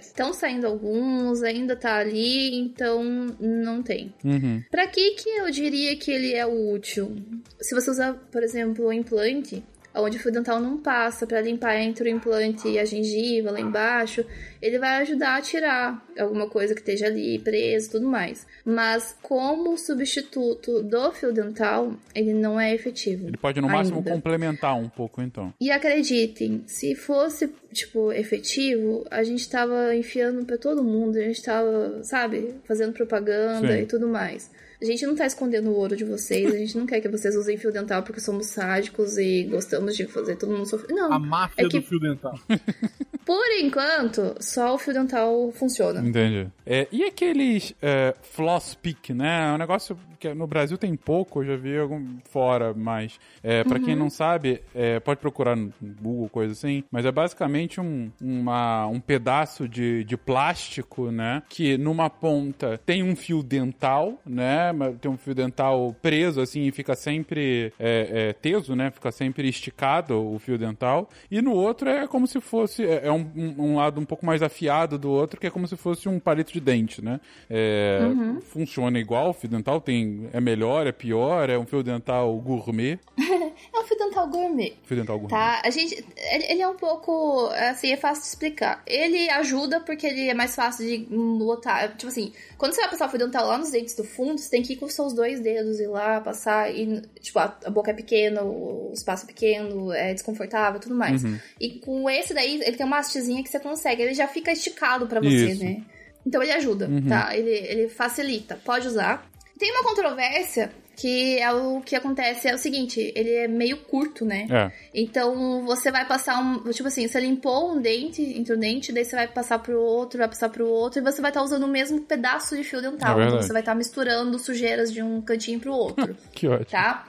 Estão é, saindo alguns, ainda tá ali, então não tem. Uhum. Para que que eu diria que ele é útil? Se você usar, por exemplo, o implante, onde o fio dental não passa para limpar entre o implante e a gengiva lá embaixo, ele vai ajudar a tirar alguma coisa que esteja ali preso, tudo mais. Mas como substituto do fio dental, ele não é efetivo. Ele pode no máximo ainda. complementar um pouco, então. E acreditem, se fosse tipo efetivo, a gente tava enfiando para todo mundo, a gente tava, sabe, fazendo propaganda Sim. e tudo mais. A gente não tá escondendo o ouro de vocês, a gente não quer que vocês usem fio dental porque somos sádicos e gostamos de fazer todo mundo sofrer. Não. A máfia é que... do fio dental. Por enquanto, só o fio dental funciona. Entendi. É, e aqueles é, floss pick, né? É um negócio que no Brasil tem pouco, eu já vi algum fora, mas é, para uhum. quem não sabe, é, pode procurar no Google, coisa assim, mas é basicamente um, uma, um pedaço de, de plástico, né? Que numa ponta tem um fio dental, né? Tem um fio dental preso, assim, e fica sempre é, é, teso, né? Fica sempre esticado o fio dental. E no outro é como se fosse, é, é um um, lado um pouco mais afiado do outro, que é como se fosse um palito de dente, né? É, uhum. Funciona igual, o fio dental tem, é melhor, é pior, é um fio dental gourmet. é um fio dental gourmet. Fio dental gourmet. Tá, a gente, ele é um pouco, assim, é fácil de explicar. Ele ajuda porque ele é mais fácil de lotar, tipo assim, quando você vai passar o fio dental lá nos dentes do fundo, você tem que ir com os seus dois dedos ir lá, passar, e, tipo, a, a boca é pequena, o espaço é pequeno, é desconfortável, tudo mais. Uhum. E com esse daí, ele tem uma hastezinha que você consegue. Ele já fica esticado para você, Isso. né? Então ele ajuda, uhum. tá? Ele, ele facilita. Pode usar. Tem uma controvérsia que é o que acontece é o seguinte, ele é meio curto, né? É. Então você vai passar um, tipo assim, você limpou um dente entre o dente, daí você vai passar pro outro, vai passar pro outro e você vai estar usando o mesmo pedaço de fio dental. É então você vai estar misturando sujeiras de um cantinho pro outro, Que ótimo. tá?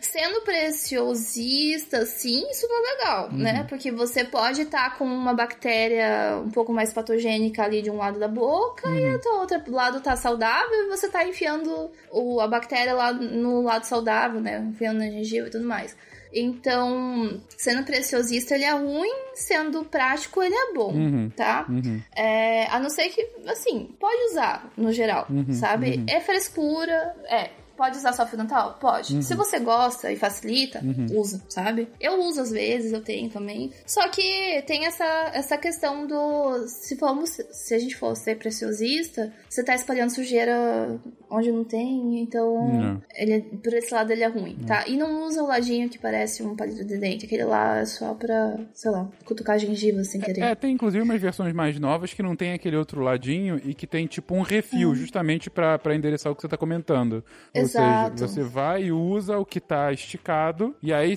Sendo preciosista, sim, isso não é legal, né? Porque você pode estar com uma bactéria um pouco mais patogênica ali de um lado da boca e do outro lado tá saudável e você tá enfiando o, a bactéria lá no lado saudável, né? Enfiando na gengiva e tudo mais. Então, sendo preciosista, ele é ruim, sendo prático, ele é bom, Uhum. tá? Uhum. É, a não ser que, assim, pode usar no geral, Uhum, sabe? É frescura, é. Pode usar só fio dental? Pode. Uhum. Se você gosta e facilita, usa, sabe? Eu uso às vezes, eu tenho também. Só que tem essa, essa questão do. Se formos. Se a gente for ser preciosista, você tá espalhando sujeira onde não tem, então. Não. Ele, é- por esse lado ele é ruim, tá? E não usa o ladinho que parece um palito de dente. Aquele lá é só pra, sei lá, cutucar a gengiva sem querer. É, tem inclusive umas versões mais novas que não tem aquele outro ladinho e que tem tipo um refil, justamente pra, pra endereçar o que você tá comentando. Ou Exato. seja, você vai e usa o que tá esticado e aí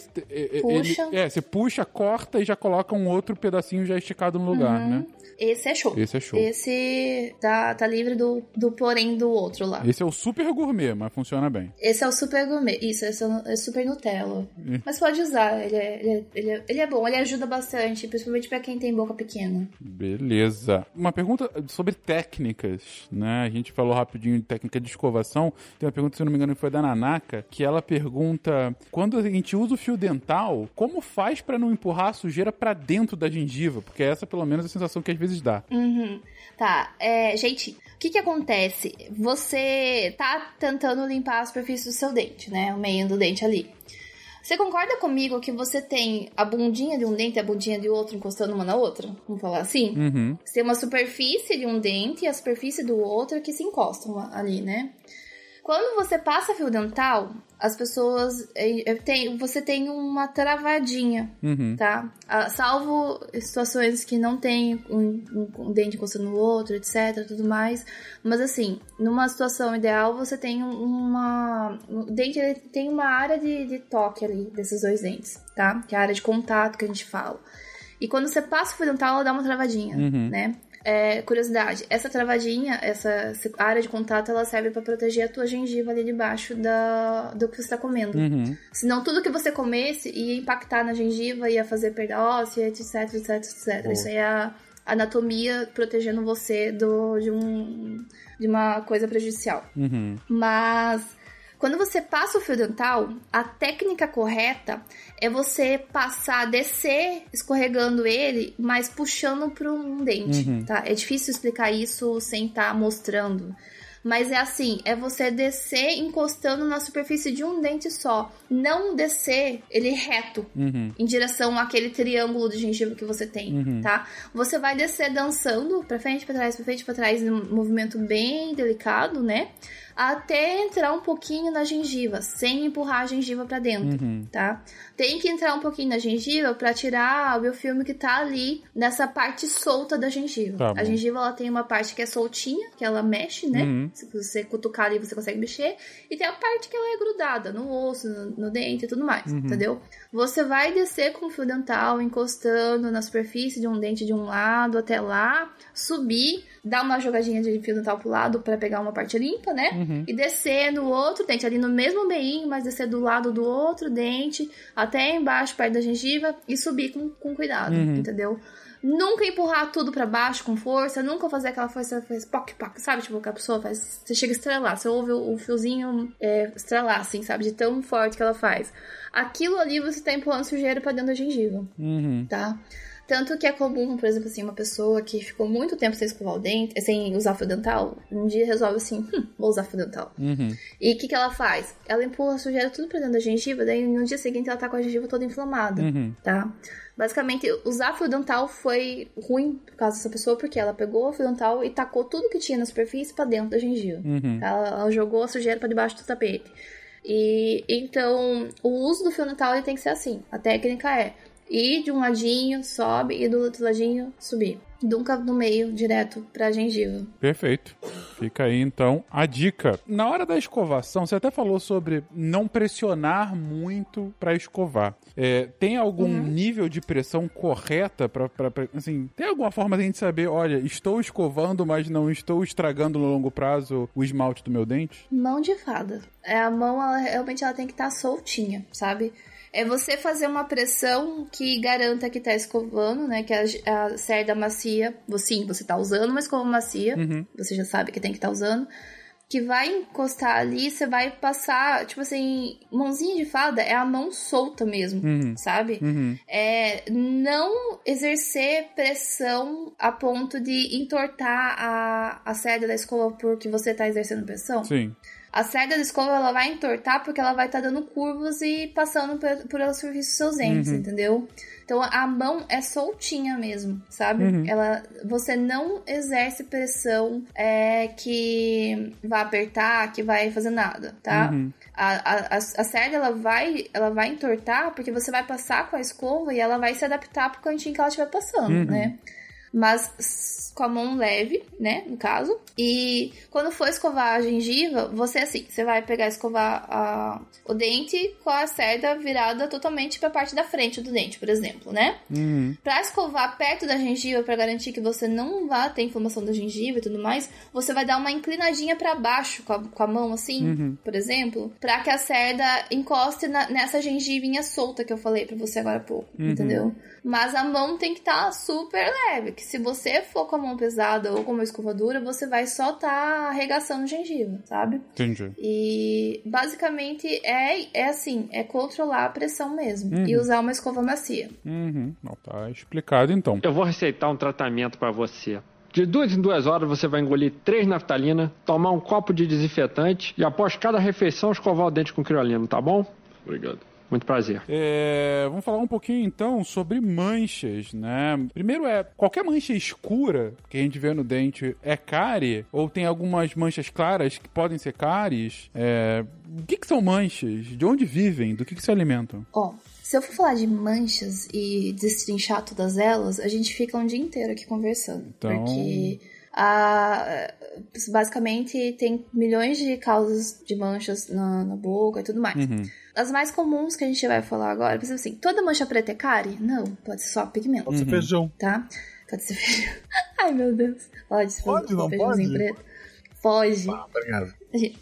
Puxa. ele é, você puxa, corta e já coloca um outro pedacinho já esticado no lugar, né? Esse é show. Esse é show. Esse tá, tá livre do, do porém do outro lá. Esse é o super gourmet, mas funciona bem. Esse é o super gourmet. Isso, esse é o é super Nutella. Mas pode usar, ele é, ele, é, ele, é, ele é bom, ele ajuda bastante, principalmente pra quem tem boca pequena. Beleza. Uma pergunta sobre técnicas, né? A gente falou rapidinho de técnica de escovação. Tem uma pergunta, se não me engano, foi da Nanaka, que ela pergunta: quando a gente usa o fio dental, como faz pra não empurrar a sujeira pra dentro da gengiva? Porque essa, pelo menos, é a sensação que às vezes dá. Uhum. Tá, é, gente, o que que acontece? Você tá tentando limpar a superfície do seu dente, né? O meio do dente ali. Você concorda comigo que você tem a bundinha de um dente e a bundinha de outro encostando uma na outra? Vamos falar assim? Uhum. Você tem uma superfície de um dente e a superfície do outro que se encostam ali, né? Quando você passa fio dental, as pessoas. é, é, tem- você tem uma travadinha, Uhum. tá? Ah, salvo situações que não tem um, um- um dente encostando no outro, etc, tudo mais. Mas assim, numa situação ideal, você tem um- uma... O dente tem uma área de, de toque ali, desses dois dentes, tá? Que é a área de contato que a gente fala. E quando você passa o fio dental, ela dá uma travadinha, Uhum. né? É, curiosidade, essa travadinha, essa, área de contato, ela serve pra proteger a tua gengiva ali debaixo da, do que você tá comendo. Uhum. Senão tudo que você comesse ia impactar na gengiva, ia fazer perda óssea, etc, etc, etc. Boa. Isso aí é a anatomia protegendo você do, de, um, de uma coisa prejudicial. Uhum. Mas quando você passa o fio dental, a técnica correta é você passar, descer escorregando ele, mas puxando para um dente, Uhum. tá? É difícil explicar isso sem estar mostrando. Mas é assim, é você descer encostando na superfície de um dente só. Não descer ele reto Uhum. em direção àquele triângulo de gengiva que você tem, Uhum. tá? Você vai descer dançando pra frente, pra trás, pra frente, pra trás, num movimento bem delicado, né? Até entrar um pouquinho na gengiva, sem empurrar a gengiva pra dentro, Uhum. tá? Tem que entrar um pouquinho na gengiva pra tirar o biofilme que tá ali nessa parte solta da gengiva. Tá a gengiva ela tem uma parte que é soltinha, que ela mexe, né? Uhum. Se você cutucar ali, você consegue mexer. E tem a parte que ela é grudada no osso, no, no dente e tudo mais, Uhum. entendeu? Você vai descer com o fio dental, encostando na superfície de um dente de um lado até lá, subir, dar uma jogadinha de fio dental pro lado pra pegar uma parte limpa, né? Uhum. E descer no outro dente, ali no mesmo meinho, mas descer do lado do outro dente, até embaixo, perto da gengiva, e subir com, com cuidado, Uhum. entendeu? Nunca empurrar tudo pra baixo com força, nunca fazer aquela força, faz poc, poc, sabe? Tipo, que a pessoa faz. Você chega a estrelar, você ouve o, o fiozinho é, estrelar, assim, sabe? De tão forte que ela faz. Aquilo ali você tá empurrando sujeira pra dentro da gengiva, Uhum. tá? Tanto que é comum, por exemplo, assim, uma pessoa que ficou muito tempo sem escovar o dente, sem usar fio dental, um dia resolve assim, hum, vou usar fio dental. Uhum. E o que, que ela faz? Ela empurra a sujeira tudo pra dentro da gengiva, daí no dia seguinte ela tá com a gengiva toda inflamada, Uhum. tá? Basicamente, usar fio dental foi ruim por causa dessa pessoa, porque ela pegou o fio dental e tacou tudo que tinha na superfície pra dentro da gengiva. Uhum. Ela, ela jogou a sujeira pra debaixo do tapete. E então, o uso do fio dental ele tem que ser assim. A técnica é ir de um ladinho, sobe, e do outro ladinho, subir. Nunca no meio, direto pra gengiva. Perfeito. Fica aí então a dica. Na hora da escovação, você até falou sobre não pressionar muito para escovar. É, tem algum uhum. nível de pressão correta para assim, tem alguma forma de a gente saber, olha, estou escovando, mas não estou estragando no longo prazo o esmalte do meu dente? Mão de fada. É a mão, ela, realmente ela tem que estar tá soltinha, sabe? É você fazer uma pressão que garanta que tá escovando, né? Que a, a cerda macia, sim, você tá usando uma escova macia, uhum. você já sabe que tem que estar tá usando. Que vai encostar ali, você vai passar, tipo assim, mãozinha de fada é a mão solta mesmo, uhum. sabe? Uhum. É não exercer pressão a ponto de entortar a, a cerda da escova porque você tá exercendo pressão. Sim. A cerda da escova ela vai entortar porque ela vai estar tá dando curvas e passando por, por ela superfície dos seus dentes, uhum. entendeu? Então a mão é soltinha mesmo, sabe? Uhum. Ela, você não exerce pressão é, que vai apertar, que vai fazer nada, tá? Uhum. A, a, a, cerda ela vai, ela vai entortar porque você vai passar com a escova e ela vai se adaptar pro cantinho que ela estiver passando, uhum. né? Mas com a mão leve, né, no caso. E quando for escovar a gengiva, você assim, você vai pegar e escovar a, o dente com a cerda virada totalmente para a parte da frente do dente, por exemplo, né? Uhum. Para escovar perto da gengiva para garantir que você não vá ter inflamação da gengiva e tudo mais, você vai dar uma inclinadinha para baixo com a, com a, mão assim, uhum. por exemplo, para que a cerda encoste na, nessa gengivinha solta que eu falei para você agora há pouco, uhum. entendeu? Mas a mão tem que estar tá super leve, que se você for com a mão pesada ou com uma escovadora, você vai só estar tá arregaçando gengiva, sabe? Entendi. E basicamente é, é assim, é controlar a pressão mesmo uhum. e usar uma escova macia. Uhum. Não, tá explicado então. Eu vou receitar um tratamento para você. De duas em duas horas você vai engolir três naftalina, tomar um copo de desinfetante e após cada refeição escovar o dente com criolina, tá bom? Obrigado. Muito prazer. É, vamos falar um pouquinho então sobre manchas, né? Primeiro é, qualquer mancha escura que a gente vê no dente é cárie? Ou tem algumas manchas claras que podem ser cáries? É, o que, que são manchas? De onde vivem? Do que, que se alimentam? Ó, oh. Se eu for falar de manchas e destrinchar todas elas, a gente fica um dia inteiro aqui conversando. Então... Porque a, basicamente tem milhões de causas de manchas na, na boca e tudo mais. Uhum. As mais comuns que a gente vai falar agora, por exemplo assim, toda mancha preta é cárie? Não, pode ser só pigmento. Pode ser feijão. Tá? Pode ser feijão. Ai, meu Deus. Pode, pode não pode? preto. Pode. Ah, obrigado.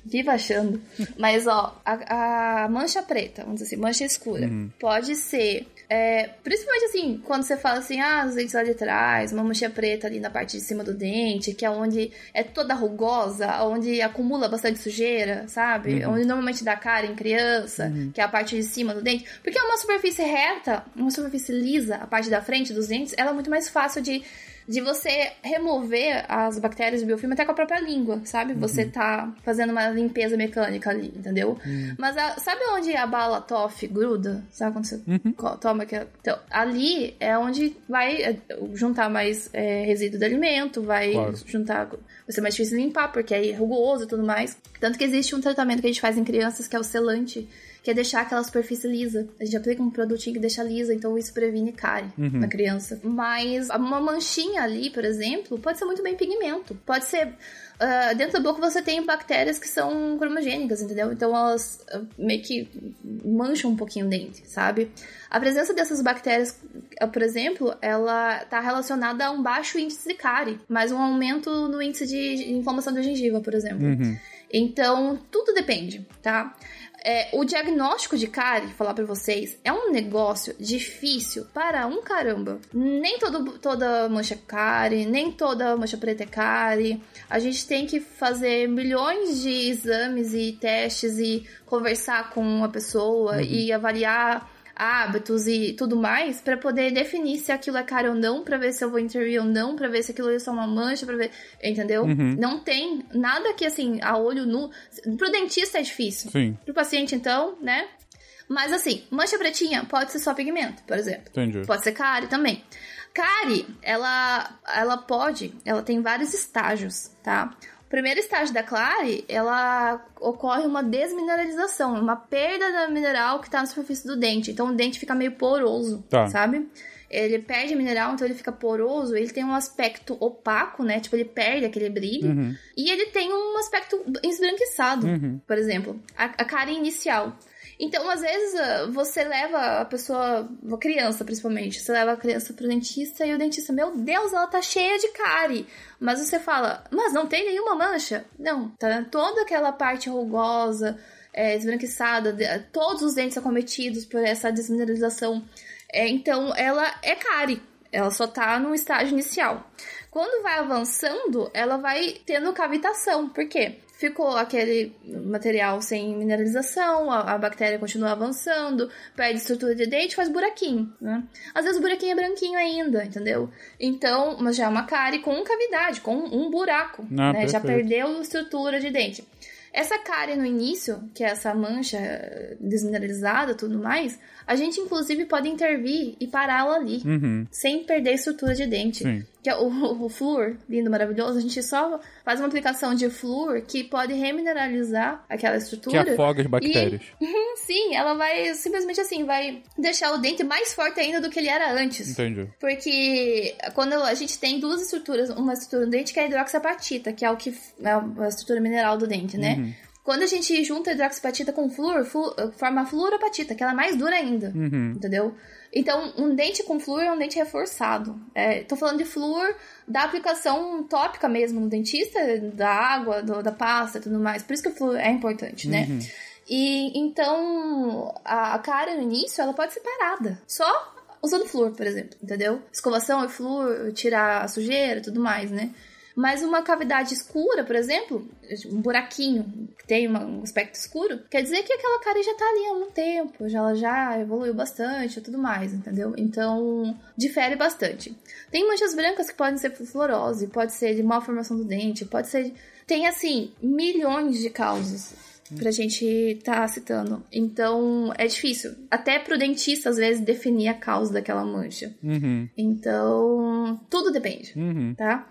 Viva achando. Mas, ó, a, a, mancha preta, vamos dizer assim, mancha escura, uhum. pode ser. É, principalmente assim, quando você fala assim, ah, os dentes lá de trás, uma mancha preta ali na parte de cima do dente, que é onde é toda rugosa, onde acumula bastante sujeira, sabe? Uhum. Onde normalmente dá cara em criança, uhum. que é a parte de cima do dente. Porque é uma superfície reta, uma superfície lisa, a parte da frente dos dentes, ela é muito mais fácil de de você remover as bactérias do biofilme até com a própria língua, sabe? Uhum. Você tá fazendo uma limpeza mecânica ali, entendeu? Uhum. Mas a, sabe onde a bala toff gruda? Sabe quando você uhum. toma que Então, ali é onde vai é, juntar mais é, resíduo de alimento, vai claro. juntar... Vai ser mais difícil limpar, porque é rugoso e tudo mais. Tanto que existe um tratamento que a gente faz em crianças que é o selante, que é deixar aquela superfície lisa. A gente aplica um produtinho que deixa lisa, então isso previne cárie uhum. na criança. Mas uma manchinha ali, por exemplo, pode ser muito bem pigmento. Pode ser Uh, dentro da boca você tem bactérias que são cromogênicas, entendeu? Então elas uh, meio que mancham um pouquinho o dente, sabe? A presença dessas bactérias, uh, por exemplo, ela está relacionada a um baixo índice de cárie, mas um aumento no índice de inflamação da gengiva, por exemplo. Uhum. Então, tudo depende, tá? É, o diagnóstico de cárie, falar para vocês, é um negócio difícil para um caramba. Nem todo, toda mancha é cárie, nem toda mancha preta é cárie. A gente tem que fazer milhões de exames e testes e conversar com a pessoa uhum. e avaliar hábitos e tudo mais para poder definir se aquilo é caro ou não, para ver se eu vou intervir ou não, para ver se aquilo é só uma mancha, para ver, entendeu? Uhum. Não tem nada que assim, a olho nu, pro dentista é difícil. Sim. Pro paciente então, né? Mas assim, mancha pretinha pode ser só pigmento, por exemplo. Entendi. Pode ser cárie também. Cárie, ela ela pode, ela tem vários estágios, tá? Primeiro estágio da Clare, ela ocorre uma desmineralização, uma perda da mineral que tá na superfície do dente. Então o dente fica meio poroso, Tá. sabe? Ele perde mineral, então ele fica poroso, ele tem um aspecto opaco, né? Tipo, ele perde aquele brilho. Uhum. E ele tem um aspecto esbranquiçado, por exemplo. A, a cara inicial. Então, às vezes, ah, você leva a pessoa, uma criança principalmente, você leva a criança pro dentista e o dentista, meu Deus, ela tá cheia de cárie. Mas você fala, mas não tem nenhuma mancha? Não, tá toda aquela parte rugosa, é, esbranquiçada, de- todos os dentes acometidos por essa desmineralização. É, então, ela é cárie. Ela só tá no estágio inicial. Quando vai avançando, ela vai tendo cavitação. Por quê? Ficou aquele material sem mineralização, a, a bactéria continua avançando, perde estrutura de dente, faz buraquinho, né? Às vezes o buraquinho é branquinho ainda, entendeu? Então, mas já é uma cárie com cavidade, com um buraco, Ah, né? Já perdeu estrutura de dente. Essa cárie no início, que é essa mancha eh, desmineralizada e tudo mais, a gente inclusive pode intervir e pará-la ali, Uhum. sem perder estrutura de dente. Sim. Que é o, o flúor, lindo, maravilhoso, a gente só faz uma aplicação de flúor que pode remineralizar aquela Que estrutura. afoga as bactérias. Sim, ela vai simplesmente assim, vai deixar o dente mais forte ainda do que ele era antes. Entendi. Porque quando a gente tem duas estruturas, uma estrutura do dente que é a hidroxapatita, que é o que é a estrutura mineral do dente, né? Uhum. Quando a gente junta a hidroxapatita com flúor, flu- forma a fluoropatita, que ela é mais dura ainda, Uhum. entendeu? Então, um dente com flúor é um dente reforçado. É, tô falando de flúor da aplicação tópica mesmo no dentista, da água, do- da pasta e tudo mais. Por isso que o flúor é importante, né? Uhum. E então a, a cárie no início ela pode ser parada. Só usando flúor, por exemplo, entendeu? Escovação e flúor, tirar a sujeira e tudo mais, né? Mas uma cavidade escura, por exemplo, um buraquinho que tem um aspecto escuro, quer dizer que aquela cárie já tá ali há um tempo, já, ela já evoluiu bastante e tudo mais, entendeu? Então, difere bastante. Tem manchas brancas que podem ser por fluorose, pode ser de malformação do dente, pode ser. Tem, assim, milhões de causas pra gente tá citando. Então, é difícil. Até pro dentista, às vezes, definir a causa daquela mancha. Uhum. Então, tudo depende, Uhum. tá?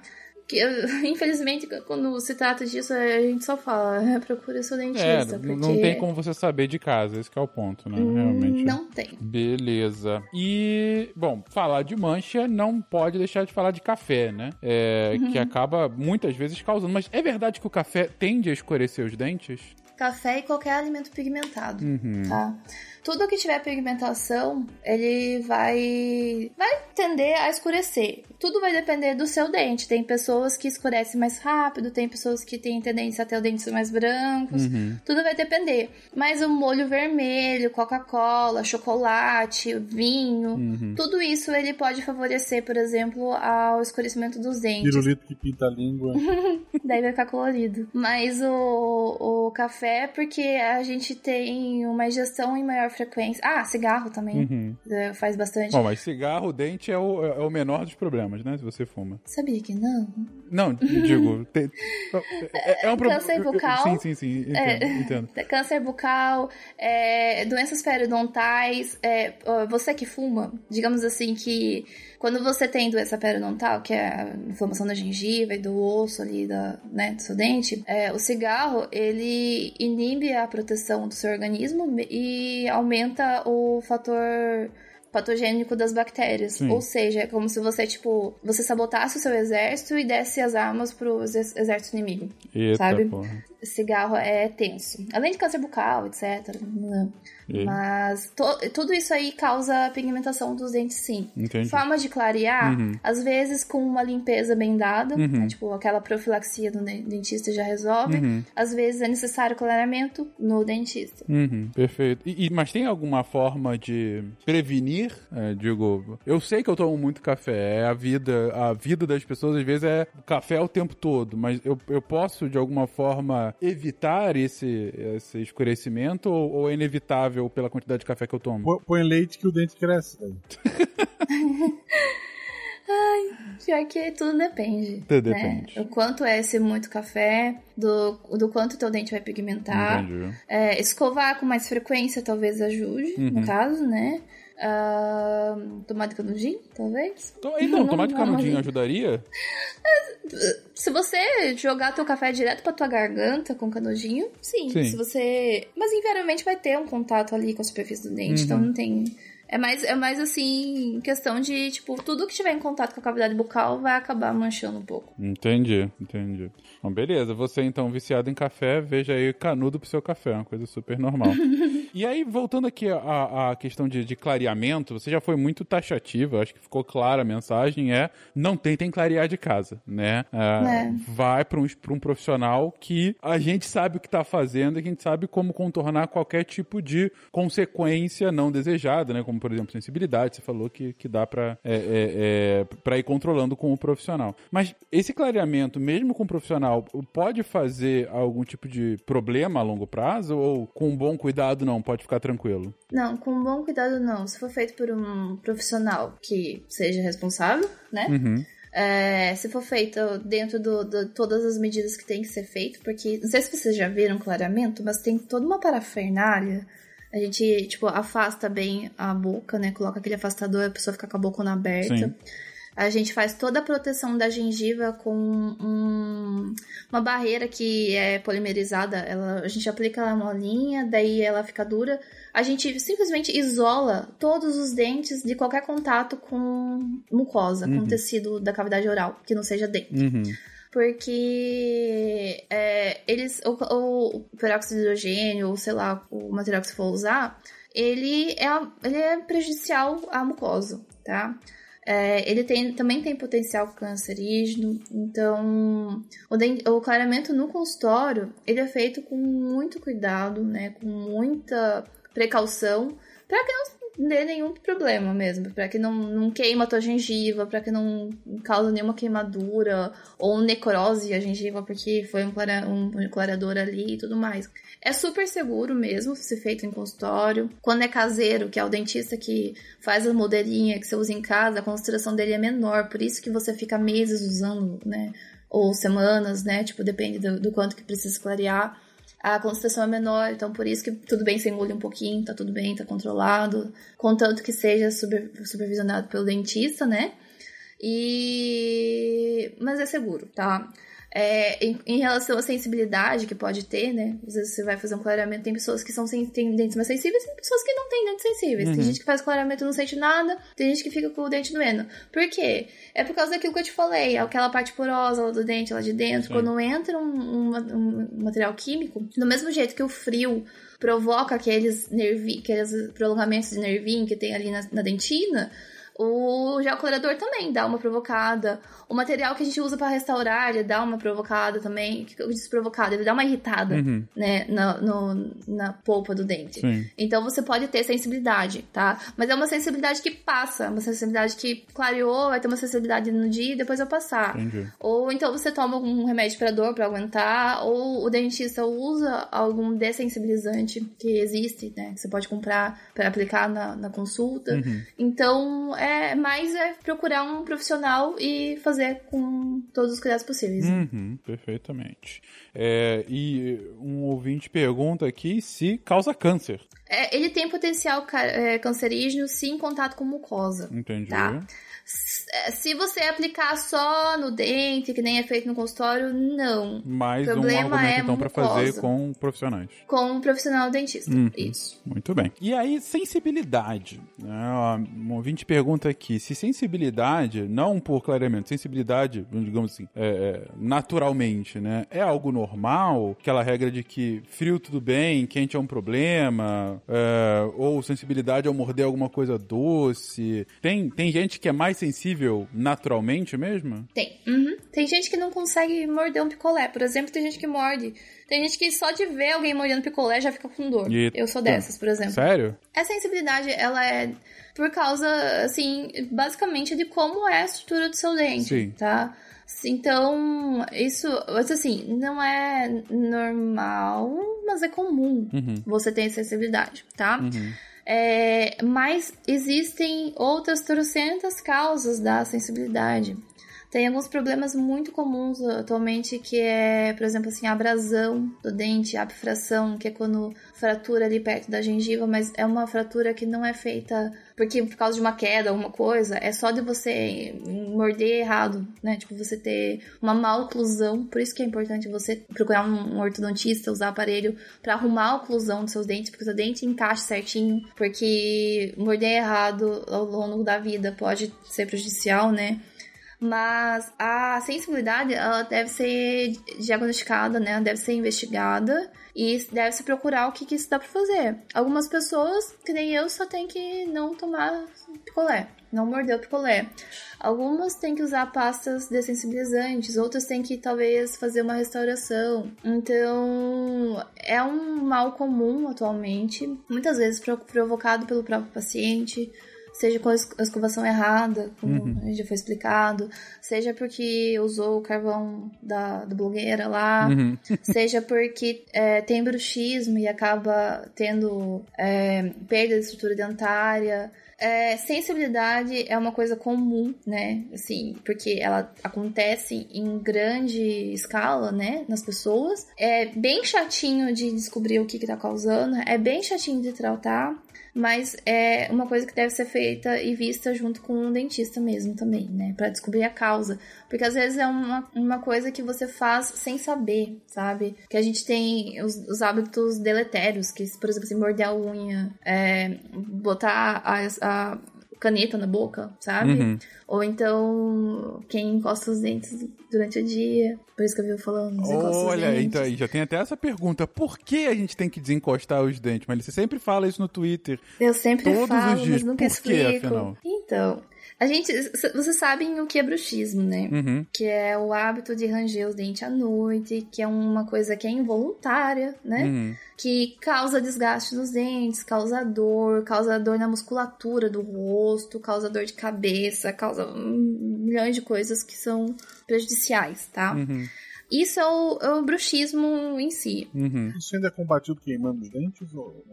Que, infelizmente, quando se trata disso, a gente só fala, procure seu É, dentista. não, porque não tem como você saber de casa, esse que é o ponto, né? Realmente. Não tem. Beleza. E, bom, falar de mancha não pode deixar de falar de café, né? É, Que acaba muitas vezes causando. Mas é verdade que o café tende a escurecer os dentes? Café e qualquer alimento pigmentado, Uhum. tá? Tudo que tiver pigmentação, ele vai vai tender a escurecer. Tudo vai depender do seu dente. Tem pessoas que escurecem mais rápido, tem pessoas que têm tendência a ter os dentes mais brancos. Uhum. Tudo vai depender. Mas o molho vermelho, Coca-Cola, chocolate, vinho, Uhum. tudo isso ele pode favorecer, por exemplo, ao escurecimento dos dentes. Pirulito que pinta a língua. Daí vai ficar colorido. Mas o, o café, porque a gente tem uma ingestão em maior frequência. Ah, cigarro também. Uhum. eh, Faz bastante. Bom, mas cigarro, dente é o, é o menor dos problemas, né? Se você fuma. Sabia que não? Não, digo. tem- é, é um problema. Câncer bucal. Sim, sim, sim. Entendo. É. entendo. Câncer bucal, é, doenças periodontais. é, você que fuma, digamos assim que quando você tem doença periodontal, que é a inflamação da gengiva e do osso ali da, né, do seu dente, é, o cigarro ele inibe a proteção do seu organismo e aumenta o fator patogênico das bactérias. Sim. Ou seja, é como se você, tipo, você sabotasse o seu exército e desse as armas pro ex- exército inimigo. Eita, Sabe? porra. cigarro é tenso. Além de câncer bucal, etc. né? E- Mas to- tudo isso aí causa pigmentação dos dentes, sim. Entendi. Forma de clarear, Uhum. às vezes com uma limpeza bem dada, Uhum. né? tipo aquela profilaxia do dentista já resolve. Uhum. Às vezes é necessário clareamento no dentista. Uhum, perfeito. E, e- mas tem alguma forma de prevenir? É, digo, eu sei que eu tomo muito café, é a vida, a vida das pessoas às vezes é café o tempo todo, mas eu, eu posso de alguma forma evitar esse, esse escurecimento ou, ou é inevitável pela quantidade de café que eu tomo? Põe- Põe leite que o dente cresce. daí. Pior que tudo depende. Tudo né? depende. O quanto é esse muito café, do, do quanto teu dente vai pigmentar. É, escovar com mais frequência talvez ajude, Uhum. no caso, né? Tomar de canudinho, talvez. Então, então, Não, tomate canudinho ajudaria? Se você jogar teu café direto pra tua garganta com canudinho, sim. Sim. Se você. Mas invariavelmente vai ter um contato ali com a superfície do dente, então não tem. É mais, é mais assim, questão de, tipo, tudo que tiver em contato com a cavidade bucal vai acabar manchando um pouco. Entendi, entendi. Bom, beleza. Você, então, viciado em café, veja aí canudo pro seu café. Uma coisa super normal. e aí, voltando aqui à, à questão de, de clareamento, você já foi muito taxativa. Acho que ficou clara a mensagem. É, não tentem clarear de casa, né? É, É. Vai para um, pra um profissional que a gente sabe o que tá fazendo e que a gente sabe como contornar qualquer tipo de consequência não desejada, né? Como, por exemplo, sensibilidade. Você falou que, que dá pra, é, é, é, ir controlando com o profissional. Mas esse clareamento, mesmo com o profissional, pode fazer algum tipo de problema a longo prazo? Ou com bom cuidado não? Pode ficar tranquilo? Não, com bom cuidado não. Se for feito por um profissional que seja responsável, né? Uhum. É, se for feito dentro de do, todas as medidas que tem que ser feito, porque não sei se vocês já viram clareamento, mas tem toda uma parafernália. A gente, tipo, afasta bem a boca, né? Coloca aquele afastador, a pessoa fica com a boca aberta. Sim. A gente faz toda a proteção da gengiva com um- uma barreira que é polimerizada. Ela, a gente aplica ela molinha, daí ela fica dura. A gente simplesmente isola todos os dentes de qualquer contato com mucosa, com tecido da cavidade oral, que não seja dente. Uhum. Porque é, eles. O, o, o peróxido de hidrogênio, ou sei lá, o material que você for usar, ele é, ele é prejudicial à mucosa, tá? É, ele tem, também tem potencial cancerígeno, então o, o clareamento no consultório ele é feito com muito cuidado, né, com muita precaução, para que não dê nenhum problema mesmo, para que não, não queima a tua gengiva, para que não cause nenhuma queimadura ou necrose a gengiva porque foi um, clara, um clareador ali e tudo mais. É super seguro mesmo ser feito em consultório. Quando é caseiro, que é o dentista que faz a modelinha que você usa em casa, a concentração dele é menor, por isso que você fica meses usando, né? Ou semanas, né? Tipo, depende do, do quanto que precisa clarear. A concentração é menor, então por isso que tudo bem você engole um pouquinho, tá tudo bem, tá controlado. Contanto que seja super, supervisionado pelo dentista, né? E. Mas é seguro, tá? É, em, em relação à sensibilidade que pode ter, né? Às vezes você vai fazer um clareamento, tem pessoas que são sem, têm dentes mais sensíveis e tem pessoas que não têm dentes sensíveis. Tem gente que faz clareamento e não sente nada, tem gente que fica com o dente doendo. Por quê? É por causa daquilo que eu te falei, aquela parte porosa lá do dente, lá de dentro, Sim. quando entra um, um- um material químico, do mesmo jeito que o frio provoca aqueles, nervi, aqueles prolongamentos de nervinho que tem ali na, na dentina, o gel clareador também dá uma provocada. O material que a gente usa para restaurar, ele dá uma provocada também. O que eu disse provocada? Ele dá uma irritada, Uhum. né, na, no- na polpa do dente. Sim. Então você pode ter sensibilidade, tá? Mas é uma sensibilidade que passa, uma sensibilidade que clareou, vai ter uma sensibilidade no dia e depois vai passar. Entendi. Ou então você toma um remédio para dor para aguentar, ou o dentista usa algum dessensibilizante que existe, né? Que você pode comprar para aplicar na, na consulta. Uhum. Então, é mais é procurar um profissional e fazer com todos os cuidados possíveis. Uhum, perfeitamente. É, e um ouvinte pergunta aqui se causa câncer. É, ele tem potencial é, cancerígeno se em contato com mucosa. Entendi. Tá. É, Se você aplicar só no dente, que nem é feito no consultório, não. Mais O um problema argumento, é então, para fazer com profissionais. Com um profissional dentista. Uhum. Isso. Muito bem. E aí, sensibilidade. Né? Um ouvinte pergunta aqui se sensibilidade, não por clareamento, sensibilidade, digamos assim, é, é, naturalmente, né? É algo normal? Aquela regra de que frio tudo bem, quente é um problema, é, ou sensibilidade ao morder alguma coisa doce. Tem, tem gente que é mais sensível naturalmente mesmo? Tem. Uhum. Tem gente que não consegue morder um picolé. Por exemplo, tem gente que morde. Tem gente que só de ver alguém mordendo picolé já fica com dor. Eita. Eu sou dessas, por exemplo. Sério? A sensibilidade, ela é por causa, assim, basicamente de como é a estrutura do seu dente, Sim. tá? Então, isso, assim, não é normal, mas é comum Uhum. você ter sensibilidade, tá? Uhum. É, mas existem outras trocentas causas da sensibilidade. Tem alguns problemas muito comuns atualmente, que é, por exemplo, assim, abrasão do dente, abfração, que é quando fratura ali perto da gengiva, mas é uma fratura que não é feita porque por causa de uma queda, alguma coisa, é só de você morder errado, né? Tipo, você ter uma mal oclusão, por isso que é importante você procurar um ortodontista, usar aparelho para arrumar a oclusão dos seus dentes, porque o seu dente encaixe certinho, porque morder errado ao longo da vida pode ser prejudicial, né? Mas a sensibilidade ela deve ser diagnosticada, né? Deve ser investigada e deve se procurar o que, que isso dá para fazer. Algumas pessoas, que nem eu, só tem que não tomar picolé, não morder o picolé. Algumas têm que usar pastas dessensibilizantes, outras têm que talvez fazer uma restauração. Então, é um mal comum atualmente, muitas vezes provocado pelo próprio paciente seja com a escovação errada, como uhum. já foi explicado, seja porque usou o carvão da, da blogueira lá, uhum. seja porque é, tem bruxismo e acaba tendo é, perda de estrutura dentária. É, sensibilidade é uma coisa comum, né? Assim, porque ela acontece em grande escala, né? Nas pessoas. É bem chatinho de descobrir o que, que tá causando, é bem chatinho de tratar mas é uma coisa que deve ser feita e vista junto com um dentista mesmo também, né? Para descobrir a causa. Porque às vezes é uma, uma coisa que você faz sem saber, sabe? Que a gente tem os, os hábitos deletérios, que, por exemplo, se morder a unha, é, botar a, a caneta na boca, sabe? Uhum. Ou então quem encosta os dentes durante o dia. Por isso que eu vi falando. Olha, então aí já tem até essa pergunta. Por que a gente tem que desencostar os dentes? Mas você sempre fala isso no Twitter. Eu sempre todos falo, os dias. mas nunca Por explico. Quê, afinal? Então, a gente, vocês sabem o que é bruxismo, né? Uhum. Que é o hábito de ranger os dentes à noite, que é uma coisa que é involuntária, né? Uhum. Que causa desgaste nos dentes, causa dor, causa dor na musculatura do rosto, causa dor de cabeça, causa milhões de coisas que são prejudiciais, tá? Uhum. Isso é o, é o, bruxismo em si. Uhum. Isso ainda é combatido queimando os dentes? Ou...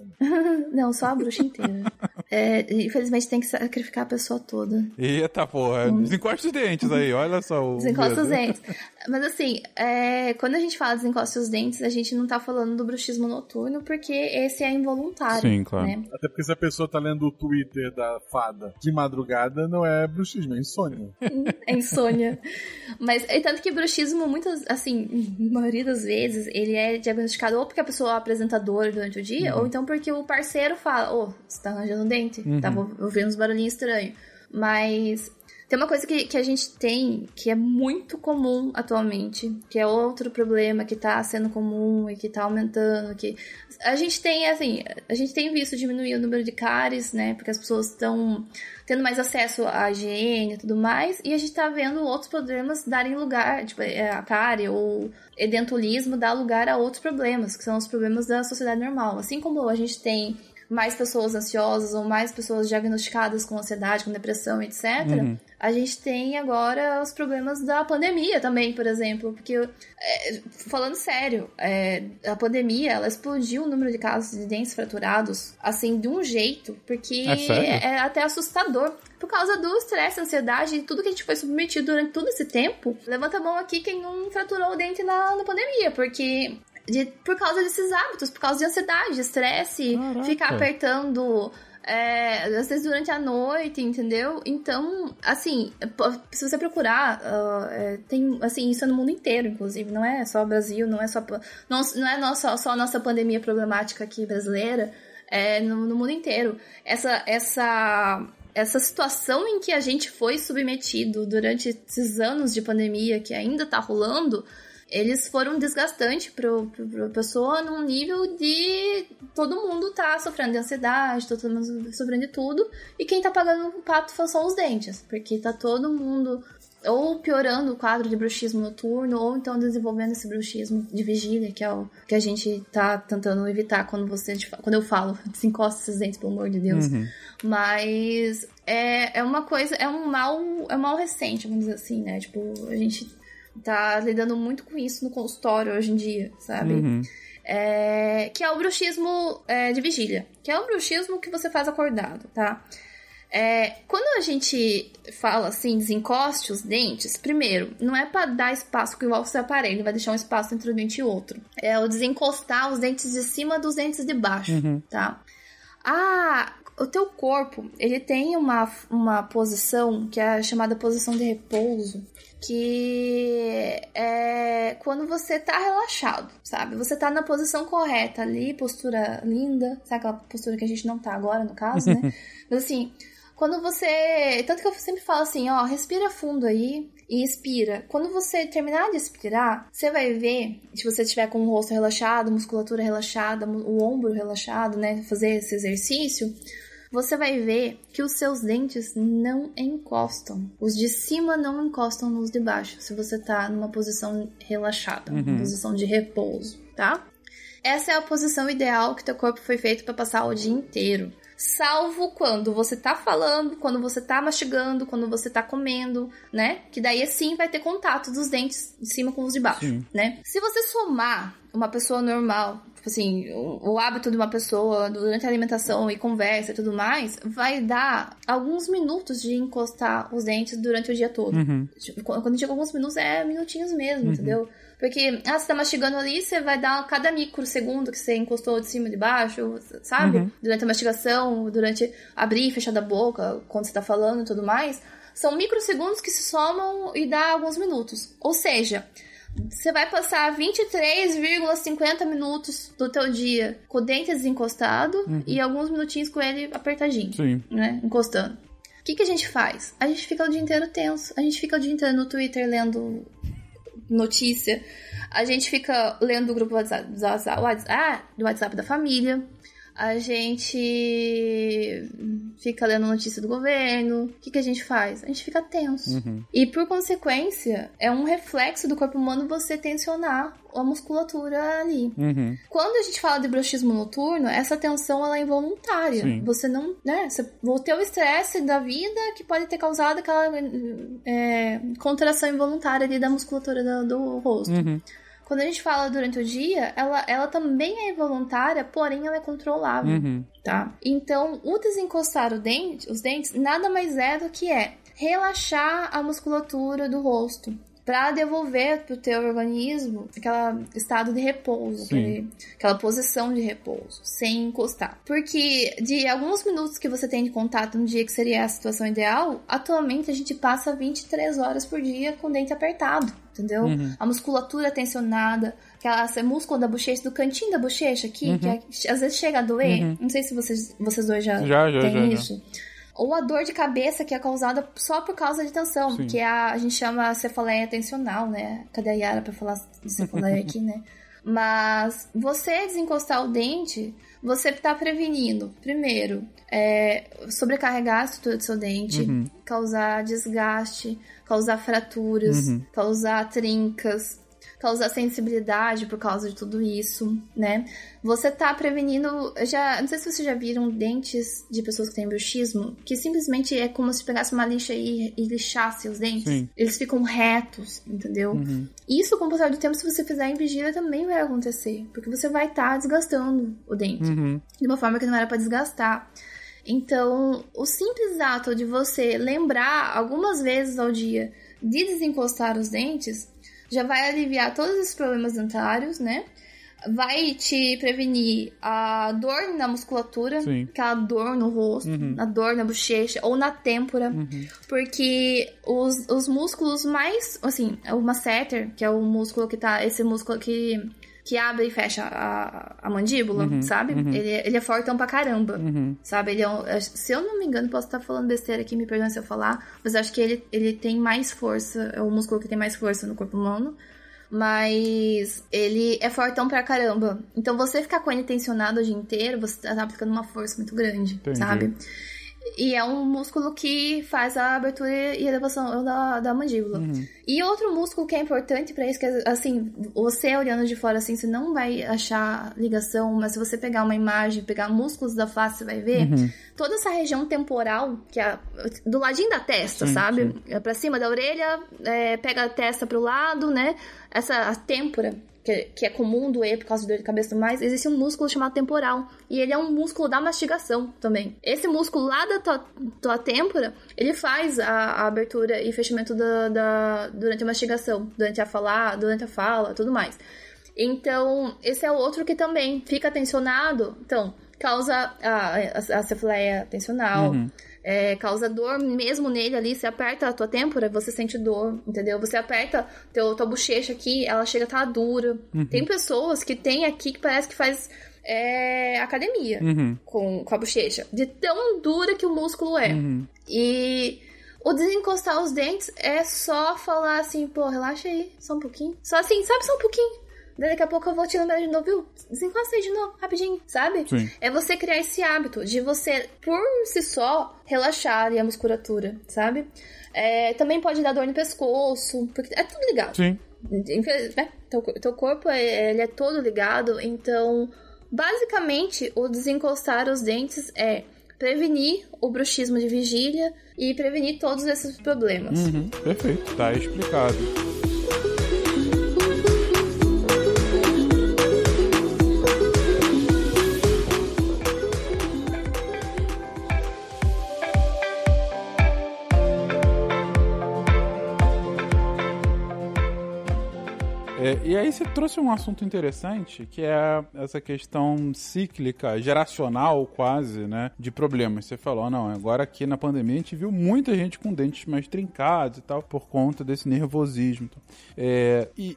não, só a bruxa inteira. É, infelizmente tem que sacrificar a pessoa toda. Eita porra, hum. desencosta os dentes aí, olha só. O desencosta os dentes. Mas assim, é, quando a gente fala desencosta os dentes, a gente não tá falando do bruxismo noturno, porque esse é involuntário. Sim, claro. Né? Até porque se a pessoa tá lendo o Twitter da fada de madrugada, não é bruxismo, é insônia. é insônia. Mas, é tanto que bruxismo, muitas, assim, na maioria das vezes, ele é diagnosticado ou porque a pessoa é apresentadora durante o dia, uhum. ou então porque o parceiro fala, ô, oh, você tá arranjando um dente, uhum. tava ouvindo uns barulhinhos estranhos. Mas tem uma coisa que, que a gente tem que é muito comum atualmente, que é outro problema que tá sendo comum e que tá aumentando, que a gente tem, assim, a gente tem visto diminuir o número de cáries, né, porque as pessoas estão tendo mais acesso à higiene e tudo mais, e a gente tá vendo outros problemas darem lugar, tipo, é, a cárie ou edentulismo dá lugar a outros problemas, que são os problemas da sociedade normal. Assim como a gente tem mais pessoas ansiosas ou mais pessoas diagnosticadas com ansiedade, com depressão, etc. Uhum. A gente tem agora os problemas da pandemia também, por exemplo, porque é, falando sério, é, a pandemia ela explodiu o número de casos de dentes fraturados assim de um jeito, porque é, é até assustador por causa do estresse, ansiedade e tudo que a gente foi submetido durante todo esse tempo. Levanta a mão aqui quem não fraturou o dente na, na pandemia, porque de, por causa desses hábitos, por causa de ansiedade, estresse, ficar apertando. É, às vezes durante a noite, entendeu? Então, assim, se você procurar, uh, é, tem, assim, isso é no mundo inteiro, inclusive, não é só Brasil, não é só, não, não é nossa, só a nossa pandemia problemática aqui brasileira, é no, no mundo inteiro. Essa, essa, essa situação em que a gente foi submetido durante esses anos de pandemia que ainda tá rolando, eles foram desgastantes para a pessoa num nível de todo mundo tá sofrendo de ansiedade, todo mundo sofrendo de tudo, e quem tá pagando o pato são os dentes, porque tá todo mundo ou piorando o quadro de bruxismo noturno, ou então desenvolvendo esse bruxismo de vigília, que é o que a gente tá tentando evitar quando você quando eu falo, desencosta esses dentes, pelo amor de Deus. Uhum. Mas é, é uma coisa, é um mal, é um mal recente, vamos dizer assim, né? Tipo, a gente tá lidando muito com isso no consultório hoje em dia, sabe? Uhum. É, que é o bruxismo é, de vigília, que é o bruxismo que você faz acordado, tá? É, quando a gente fala assim, desencoste os dentes, primeiro, não é para dar espaço que o seu aparelho, vai deixar um espaço entre um dente e outro. É o desencostar os dentes de cima dos dentes de baixo, Uhum. tá? Ah, o teu corpo, ele tem uma, uma posição que é chamada posição de repouso, que é quando você tá relaxado, sabe? Você tá na posição correta ali, postura linda, sabe aquela postura que a gente não tá agora, no caso, né? Mas assim, quando você. Tanto que eu sempre falo assim, ó, respira fundo aí e expira. Quando você terminar de expirar, você vai ver, se você estiver com o rosto relaxado, musculatura relaxada, o ombro relaxado, né? Fazer esse exercício. Você vai ver que os seus dentes não encostam. Os de cima não encostam nos de baixo, se você tá numa posição relaxada, uma posição de repouso, tá? Essa é a posição ideal que teu corpo foi feito para passar o dia inteiro. Salvo quando você tá falando, quando você tá mastigando, quando você tá comendo, né? Que daí sim vai ter contato dos dentes de cima com os de baixo, Sim. né? Se você somar uma pessoa normal, tipo assim, o, o hábito de uma pessoa durante a alimentação e conversa e tudo mais, vai dar alguns minutos de encostar os dentes durante o dia todo. Uhum. Tipo, quando eu digo alguns minutos, é minutinhos mesmo, entendeu? Porque, ah, você tá mastigando ali, você vai dar cada microsegundo que você encostou de cima e de baixo, sabe? Uhum. Durante a mastigação, durante abrir e fechar da boca, quando você tá falando e tudo mais. São microsegundos que se somam e dá alguns minutos. Ou seja, você vai passar 23,50 minutos do teu dia com o dente desencostado e alguns minutinhos com ele apertadinho Sim. né? Encostando. O que, que a gente faz? A gente fica o dia inteiro tenso. A gente fica o dia inteiro no Twitter lendo notícia. A gente fica lendo o grupo WhatsApp, WhatsApp, ah, do WhatsApp da família. A gente fica lendo notícia do governo. O que, que a gente faz? A gente fica tenso. E por consequência, é um reflexo do corpo humano você tensionar a musculatura ali. Uhum. Quando a gente fala de bruxismo noturno, essa tensão ela é involuntária. Sim. Você não, né? Você, o teu estresse da vida que pode ter causado aquela é, contração involuntária ali da musculatura do, do rosto. Uhum. Quando a gente fala durante o dia, ela, ela também é involuntária, porém ela é controlável, Uhum. tá? Então, o desencostar o dente, os dentes nada mais é do que é relaxar a musculatura do rosto para devolver pro teu organismo aquele estado de repouso, aquele- aquela posição de repouso, sem encostar. Porque de alguns minutos que você tem de contato no dia que seria a situação ideal, atualmente a gente passa 23 horas por dia com o dente apertado, entendeu? Uhum. A musculatura tensionada, aquela músculo da bochecha, do cantinho da bochecha aqui, que é- às vezes chega a doer. Não sei se vocês, vocês dois já, Uhum. Já, já, têm já, já. Ou a dor de cabeça que é causada só por causa de tensão, Sim. que é a, a gente chama cefaleia tensional, né? Cadê a Yara pra falar de cefaleia aqui, né? Mas você desencostar o dente, você tá prevenindo, primeiro, é, sobrecarregar a estrutura do seu dente, Uhum. causar desgaste, causar fraturas, Uhum. causar trincas, causar sensibilidade por causa de tudo isso, né? Você tá prevenindo. Já, não sei se vocês já viram dentes de pessoas que têm bruxismo, que simplesmente é como se pegasse uma lixa e, e lixasse os dentes. Sim. Eles ficam retos, entendeu? Uhum. Isso, com o passar do tempo, se você fizer em vigília, também vai acontecer. Porque você vai estar desgastando o dente Uhum. de uma forma que não era pra desgastar. Então, o simples ato de você lembrar algumas vezes ao dia de desencostar os dentes já vai aliviar todos esses problemas dentários, né? Vai te prevenir a dor na musculatura, Sim. aquela dor no rosto, a dor na bochecha ou na têmpora, porque os, os músculos mais, assim, o masseter, que é o músculo que tá, esse músculo que que abre e fecha a, a mandíbula, sabe? Ele, ele é fortão pra caramba, sabe? Ele é um- se eu não me engano, posso estar falando besteira aqui, me perdoe se eu falar, mas acho que ele, ele tem mais força, é o músculo que tem mais força no corpo humano. Mas ele é fortão pra caramba. Então você ficar com ele tensionado o dia inteiro, você tá aplicando uma força muito grande, Entendi. sabe? E é um músculo que faz a abertura e elevação da, da mandíbula. E outro músculo que é importante pra isso, que é, assim, você olhando de fora assim, você não vai achar ligação, mas se você pegar uma imagem, pegar músculos da face, você vai ver toda essa região temporal, que é do ladinho da testa, Sim, sabe? sim. É pra cima da orelha, é, pega a testa pro lado, né? Essa a têmpora, que, que é comum doer por causa de dor de cabeça e tudo mais, existe um músculo chamado temporal. E ele é um músculo da mastigação também. Esse músculo lá da tua, tua têmpora, ele faz a, a abertura e fechamento da, da, durante a mastigação, durante a falar, durante a fala, tudo mais. Então, esse é outro que também fica tensionado. Então, causa a, a, a cefaleia tensional. Uhum. É, causa dor mesmo nele ali. Você aperta a tua têmpora, você sente dor, entendeu? Você aperta teu, tua bochecha aqui, ela chega a estar tá dura. Uhum. Tem pessoas que tem aqui que parece que faz é, academia uhum. com, com a bochecha. De tão dura que o músculo é. Uhum. E o desencostar os dentes é só falar assim, pô, relaxa aí, só um pouquinho. Só assim, sabe, só um pouquinho. Daqui a pouco eu vou te lembrar de novo, viu? Desencosta aí de novo, rapidinho, sabe? Sim. É você criar esse hábito de você, por si só, relaxar e a musculatura, sabe? É, também pode dar dor no pescoço, porque é tudo ligado. Sim. Né? Teu, teu corpo, é, ele é todo ligado, então, basicamente, o desencostar os dentes é prevenir o bruxismo de vigília e prevenir todos esses problemas. Uhum, perfeito, tá explicado. E aí você trouxe um assunto interessante, que é essa questão cíclica, geracional quase, né, de problemas. Você falou, não, agora aqui na pandemia a gente viu muita gente com dentes mais trincados e tal, por conta desse nervosismo. É, e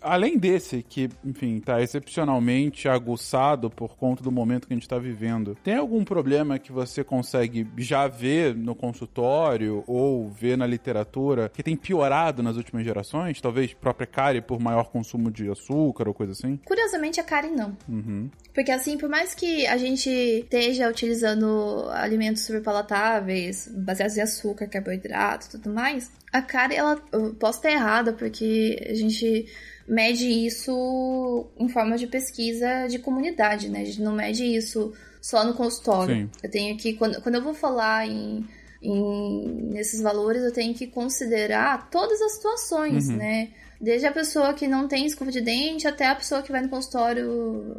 além desse, que, enfim, tá excepcionalmente aguçado por conta do momento que a gente está vivendo, tem algum problema que você consegue já ver no consultório ou ver na literatura que tem piorado nas últimas gerações? Talvez própria cárie por maior maior consumo de açúcar ou coisa assim? Curiosamente, a carne não. Uhum. Porque assim, por mais que a gente esteja utilizando alimentos super palatáveis, baseados em açúcar, carboidrato e tudo mais, a carne, ela. Eu posso estar errada, porque a gente mede isso em forma de pesquisa de comunidade, né? A gente não mede isso só no consultório. Sim. Eu tenho que. Quando, quando eu vou falar em. Em, nesses valores eu tenho que considerar todas as situações, uhum. né? Desde a pessoa que não tem escova de dente até a pessoa que vai no consultório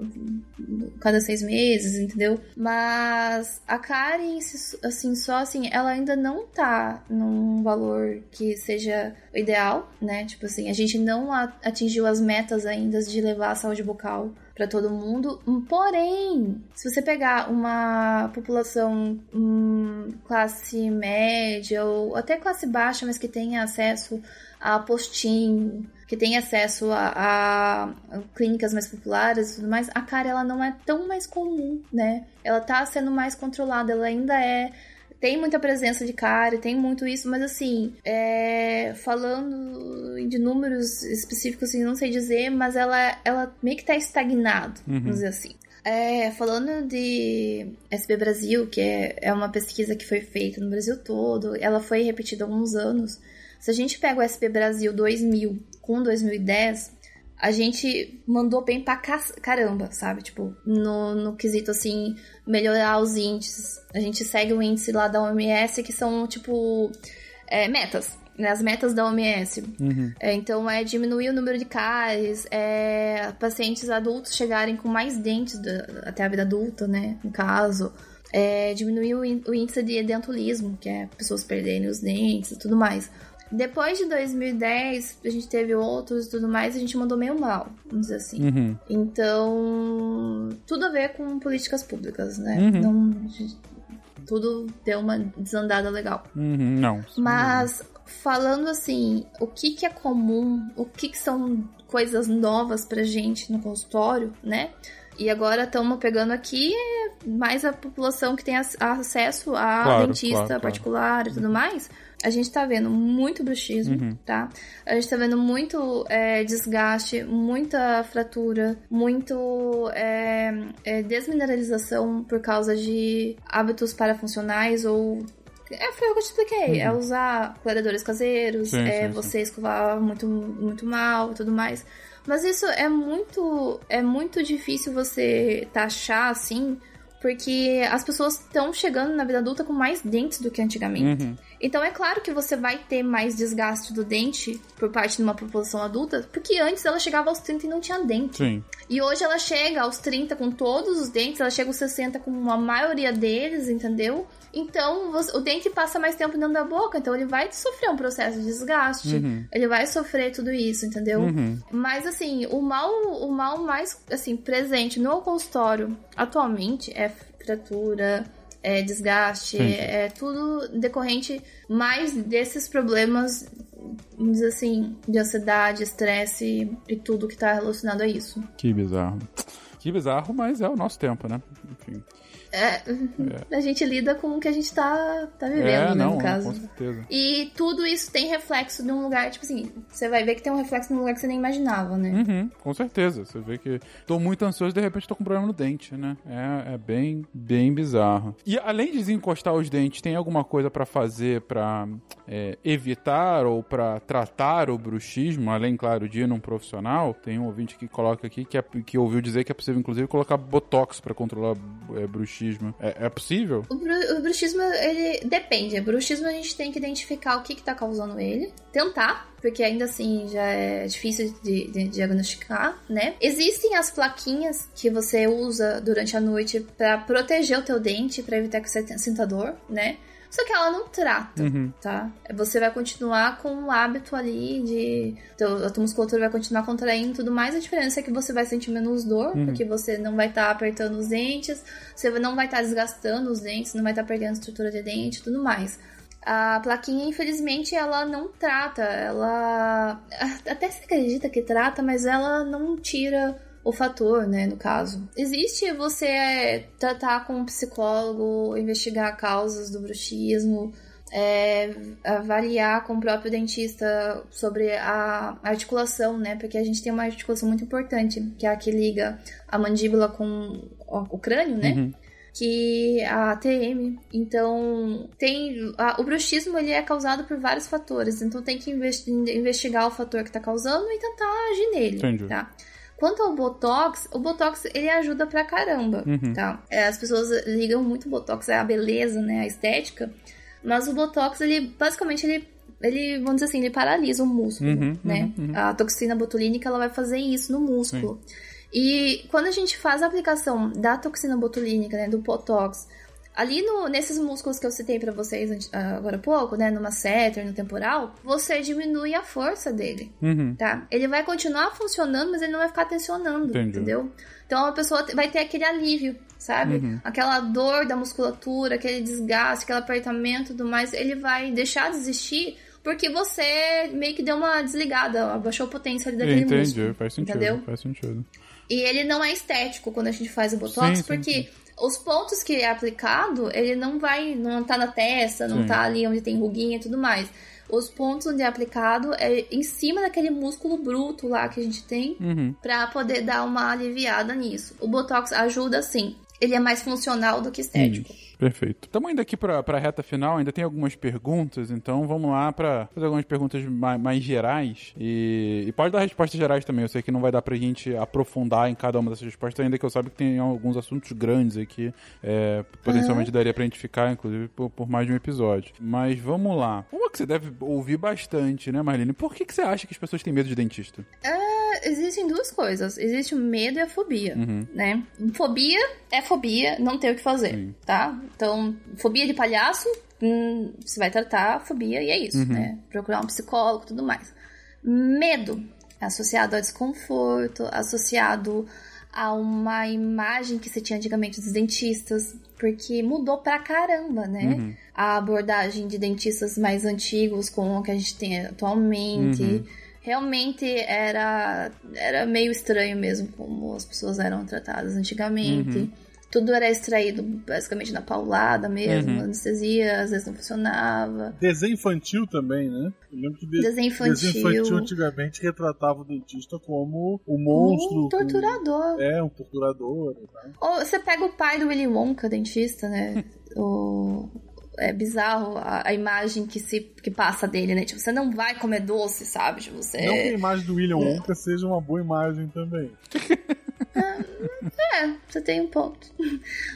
cada seis meses, entendeu? Mas a Karen, assim, só assim, ela ainda não tá num valor que seja ideal, né? Tipo assim, a gente não atingiu as metas ainda de levar a saúde bucal para todo mundo. Porém, se você pegar uma população hum, classe média ou até classe baixa, mas que tenha acesso a postinho, que tem acesso a, a, clínicas mais populares e tudo mais, a cara ela não é tão mais comum, né? Ela tá sendo mais controlada, ela ainda é tem muita presença de cara, tem muito isso, mas assim, é, falando de números específicos, assim, não sei dizer, mas ela, ela meio que tá estagnado, uhum. vamos dizer assim. É, falando de SB Brasil, que é, é uma pesquisa que foi feita no Brasil todo, ela foi repetida há alguns anos. Se a gente pega o SB Brasil 2000 com 2010, a gente mandou bem pra caramba, sabe? Tipo, no, no quesito assim, melhorar os índices. A gente segue o índice lá da OMS, que são, tipo, é, metas. Né, as metas da OMS. Uhum. É, então, é diminuir o número de cáries, é, pacientes adultos chegarem com mais dentes até a vida adulta, né? No caso. É, diminuir o, o índice de edentulismo, que é pessoas perderem os dentes e tudo mais. Depois de 2010, a gente teve outros e tudo mais, a gente mandou meio mal, vamos dizer assim. Uhum. Então, tudo a ver com políticas públicas, né? Uhum. Não, tudo deu uma desandada legal. Uhum, não. Mas, falando assim, o que que é comum, o que que são coisas novas pra gente no consultório, né? E agora estamos pegando aqui mais a população que tem acesso a claro, dentista claro, particular claro. e tudo mais a gente tá vendo muito bruxismo, uhum. tá? A gente tá vendo muito é, desgaste, muita fratura, muito é, é, desmineralização por causa de hábitos parafuncionais ou é, foi o que eu te expliquei. Uhum. É usar clareadores caseiros, sim, é sim, você sim. escovar muito, muito mal e tudo mais. Mas isso é muito, é muito difícil você taxar, assim, porque as pessoas estão chegando na vida adulta com mais dentes do que antigamente. Uhum. Então é claro que você vai ter mais desgaste do dente por parte de uma população adulta, porque antes ela chegava aos 30 e não tinha dente. Sim. E hoje ela chega aos 30 com todos os dentes, ela chega aos 60 com a maioria deles, entendeu? Então você- o dente passa mais tempo dentro da boca, então ele vai sofrer um processo de desgaste, Uhum. ele vai sofrer tudo isso, entendeu? Uhum. Mas assim, o mal, o mal mais assim presente no consultório atualmente é fratura, é desgaste, é tudo decorrente mais desses problemas, vamos dizer assim, de ansiedade, estresse e tudo que tá relacionado a isso. Que bizarro. Que bizarro, mas é o nosso tempo, né? Enfim. É, a gente lida com o que a gente tá, tá vivendo, é, né, não, no caso. com certeza. E tudo isso tem reflexo num lugar, tipo assim, você vai ver que tem um reflexo num lugar que você nem imaginava, né? Uhum, com certeza. Você vê que tô muito ansioso e de repente tô com problema no dente, né? É, é bem, bem bizarro. E além de desencostar os dentes, tem alguma coisa pra fazer pra é, evitar ou pra tratar o bruxismo, além, claro, de ir num profissional? Tem um ouvinte que coloca aqui que, é, que ouviu dizer que é possível, inclusive, colocar botox pra controlar é, bruxismo. É, é possível? O, bru- o bruxismo, ele depende. O bruxismo a gente tem que identificar o que, que tá causando ele, tentar, porque ainda assim já é difícil de, de diagnosticar, né? Existem as plaquinhas que você usa durante a noite pra proteger o teu dente, pra evitar que você sinta dor, né? Só que ela não trata, Uhum. tá? Você vai continuar com o hábito ali de. teu- a tua musculatura vai continuar contraindo e tudo mais. A diferença é que você vai sentir menos dor, Uhum. porque você não vai estar apertando os dentes, você não vai estar desgastando os dentes, não vai estar perdendo estrutura de dente e tudo mais. A plaquinha, infelizmente, ela não trata, ela. Até se acredita que trata, mas ela não tira o fator, né, no caso. Existe você é, tratar com um psicólogo, investigar causas do bruxismo, é, avaliar com o próprio dentista sobre a articulação, né? Porque a gente tem uma articulação muito importante, que é a que liga a mandíbula com o crânio, né? Uhum. que a ATM. Então, tem a- o bruxismo ele é causado por vários fatores, então tem que investi- investigar o fator que tá causando e tentar agir nele, Entendi. tá? Quanto ao Botox, o Botox ele ajuda pra caramba, Uhum. tá? É, as pessoas ligam muito o Botox à beleza, né, à estética, mas o Botox ele basicamente ele ele, vamos dizer assim, ele paralisa o músculo, Uhum, né? uhum, uhum. A toxina botulínica ela vai fazer isso no músculo. E quando a gente faz a aplicação da toxina botulínica, né, do Botox, ali no, nesses músculos que eu citei pra vocês ah, agora há pouco, né, no masseter, no temporal, você diminui a força dele, Uhum. tá? Ele vai continuar funcionando, mas ele não vai ficar tensionando, Entendi. entendeu? Então a pessoa vai ter aquele alívio, sabe? Uhum. Aquela dor da musculatura, aquele desgaste, aquele apertamento e tudo mais, ele vai deixar de existir porque você meio que deu uma desligada, abaixou a potência ali daquele Entendi, músculo. faz sentido. Entendeu? Faz sentido. E ele não é estético quando a gente faz o Botox, Sim, sim, porque sim. Os pontos que é aplicado, ele não vai, não tá na testa, não Sim. tá ali onde tem ruguinha e tudo mais. Os pontos onde é aplicado é em cima daquele músculo bruto lá que a gente tem, Uhum. pra poder dar uma aliviada nisso. O Botox ajuda sim. Ele é mais funcional do que estético. Isso, Perfeito. Estamos indo aqui para a reta final, ainda tem algumas perguntas, então vamos lá para fazer algumas perguntas mais, mais gerais. E, e pode dar respostas gerais também, eu sei que não vai dar pra gente aprofundar em cada uma dessas respostas, ainda que eu saiba que tem alguns assuntos grandes aqui, é, potencialmente daria pra gente ficar, inclusive, por, por mais de um episódio. Mas vamos lá. Uma que você deve ouvir bastante, né, Marlene? Por que, que você acha que as pessoas têm medo de dentista? É, Existem duas coisas. Existe o medo e a fobia, Uhum. né? Fobia é fobia, não tem o que fazer, Sim. tá? Então, fobia de palhaço, hum, você vai tratar a fobia e é isso, Uhum. né? Procurar um psicólogo e tudo mais. Medo é associado ao desconforto, associado a uma imagem que você tinha antigamente dos dentistas, porque mudou pra caramba, né? Uhum. A abordagem de dentistas mais antigos com o que a gente tem atualmente. Uhum. Realmente era, era meio estranho mesmo como as pessoas eram tratadas antigamente. Uhum. Tudo era extraído basicamente na paulada mesmo, Uhum. anestesia, às vezes não funcionava. Desenho infantil também, né? Eu lembro que de- Desenho infantil. desenho infantil antigamente retratava o dentista como o monstro. Um torturador. com- É, um torturador. tal. Ou você pega o pai do Willy Wonka, dentista, né? o... É bizarro a, a imagem que se que passa dele, né? Tipo, você não vai comer doce, sabe? Tipo, você... Não que a imagem do William Wonka seja uma boa imagem também. é, você tem um ponto.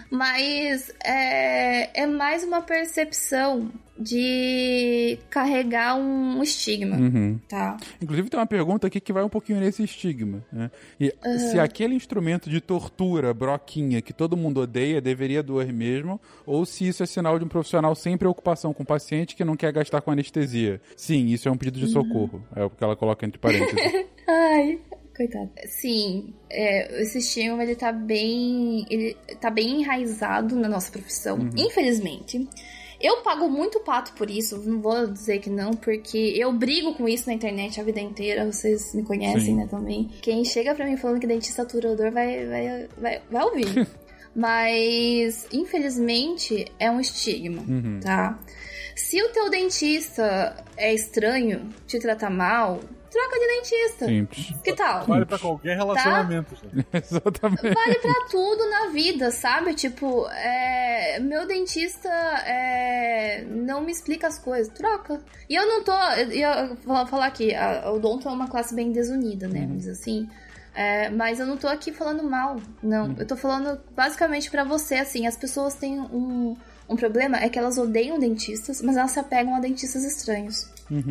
Mas é, é mais uma percepção de carregar um estigma, Uhum. tá? Inclusive tem uma pergunta aqui que vai um pouquinho nesse estigma, né? E se aquele instrumento de tortura, broquinha, que todo mundo odeia, deveria doer mesmo, ou se isso é sinal de um profissional sem preocupação com o paciente que não quer gastar com anestesia. Sim, isso é um pedido de socorro. É o que ela coloca entre parênteses. Ai, coitada. Sim, é, esse estigma ele tá bem, ele tá bem enraizado na nossa profissão, infelizmente. Eu pago muito pato por isso, não vou dizer que não, porque eu brigo com isso na internet a vida inteira, vocês me conhecem, Sim. né, também. Quem chega pra mim falando que dentista aturador vai, vai, vai, vai ouvir. Mas, infelizmente, é um estigma, Uhum. tá? Se o teu dentista é estranho, te trata mal, troca de dentista. Simples. Que tal? Vale pra qualquer relacionamento. gente. Exatamente. Vale pra tudo na vida, sabe? Tipo, é, meu dentista é, não me explica as coisas. Troca. E eu não tô. Eu, vou falar aqui, a, o Odonto é uma classe bem desunida, né? Vamos dizer assim. É, mas eu não tô aqui falando mal, não. Eu tô falando basicamente pra você, assim, as pessoas têm um, um problema, é que elas odeiam dentistas, mas elas se apegam a dentistas estranhos,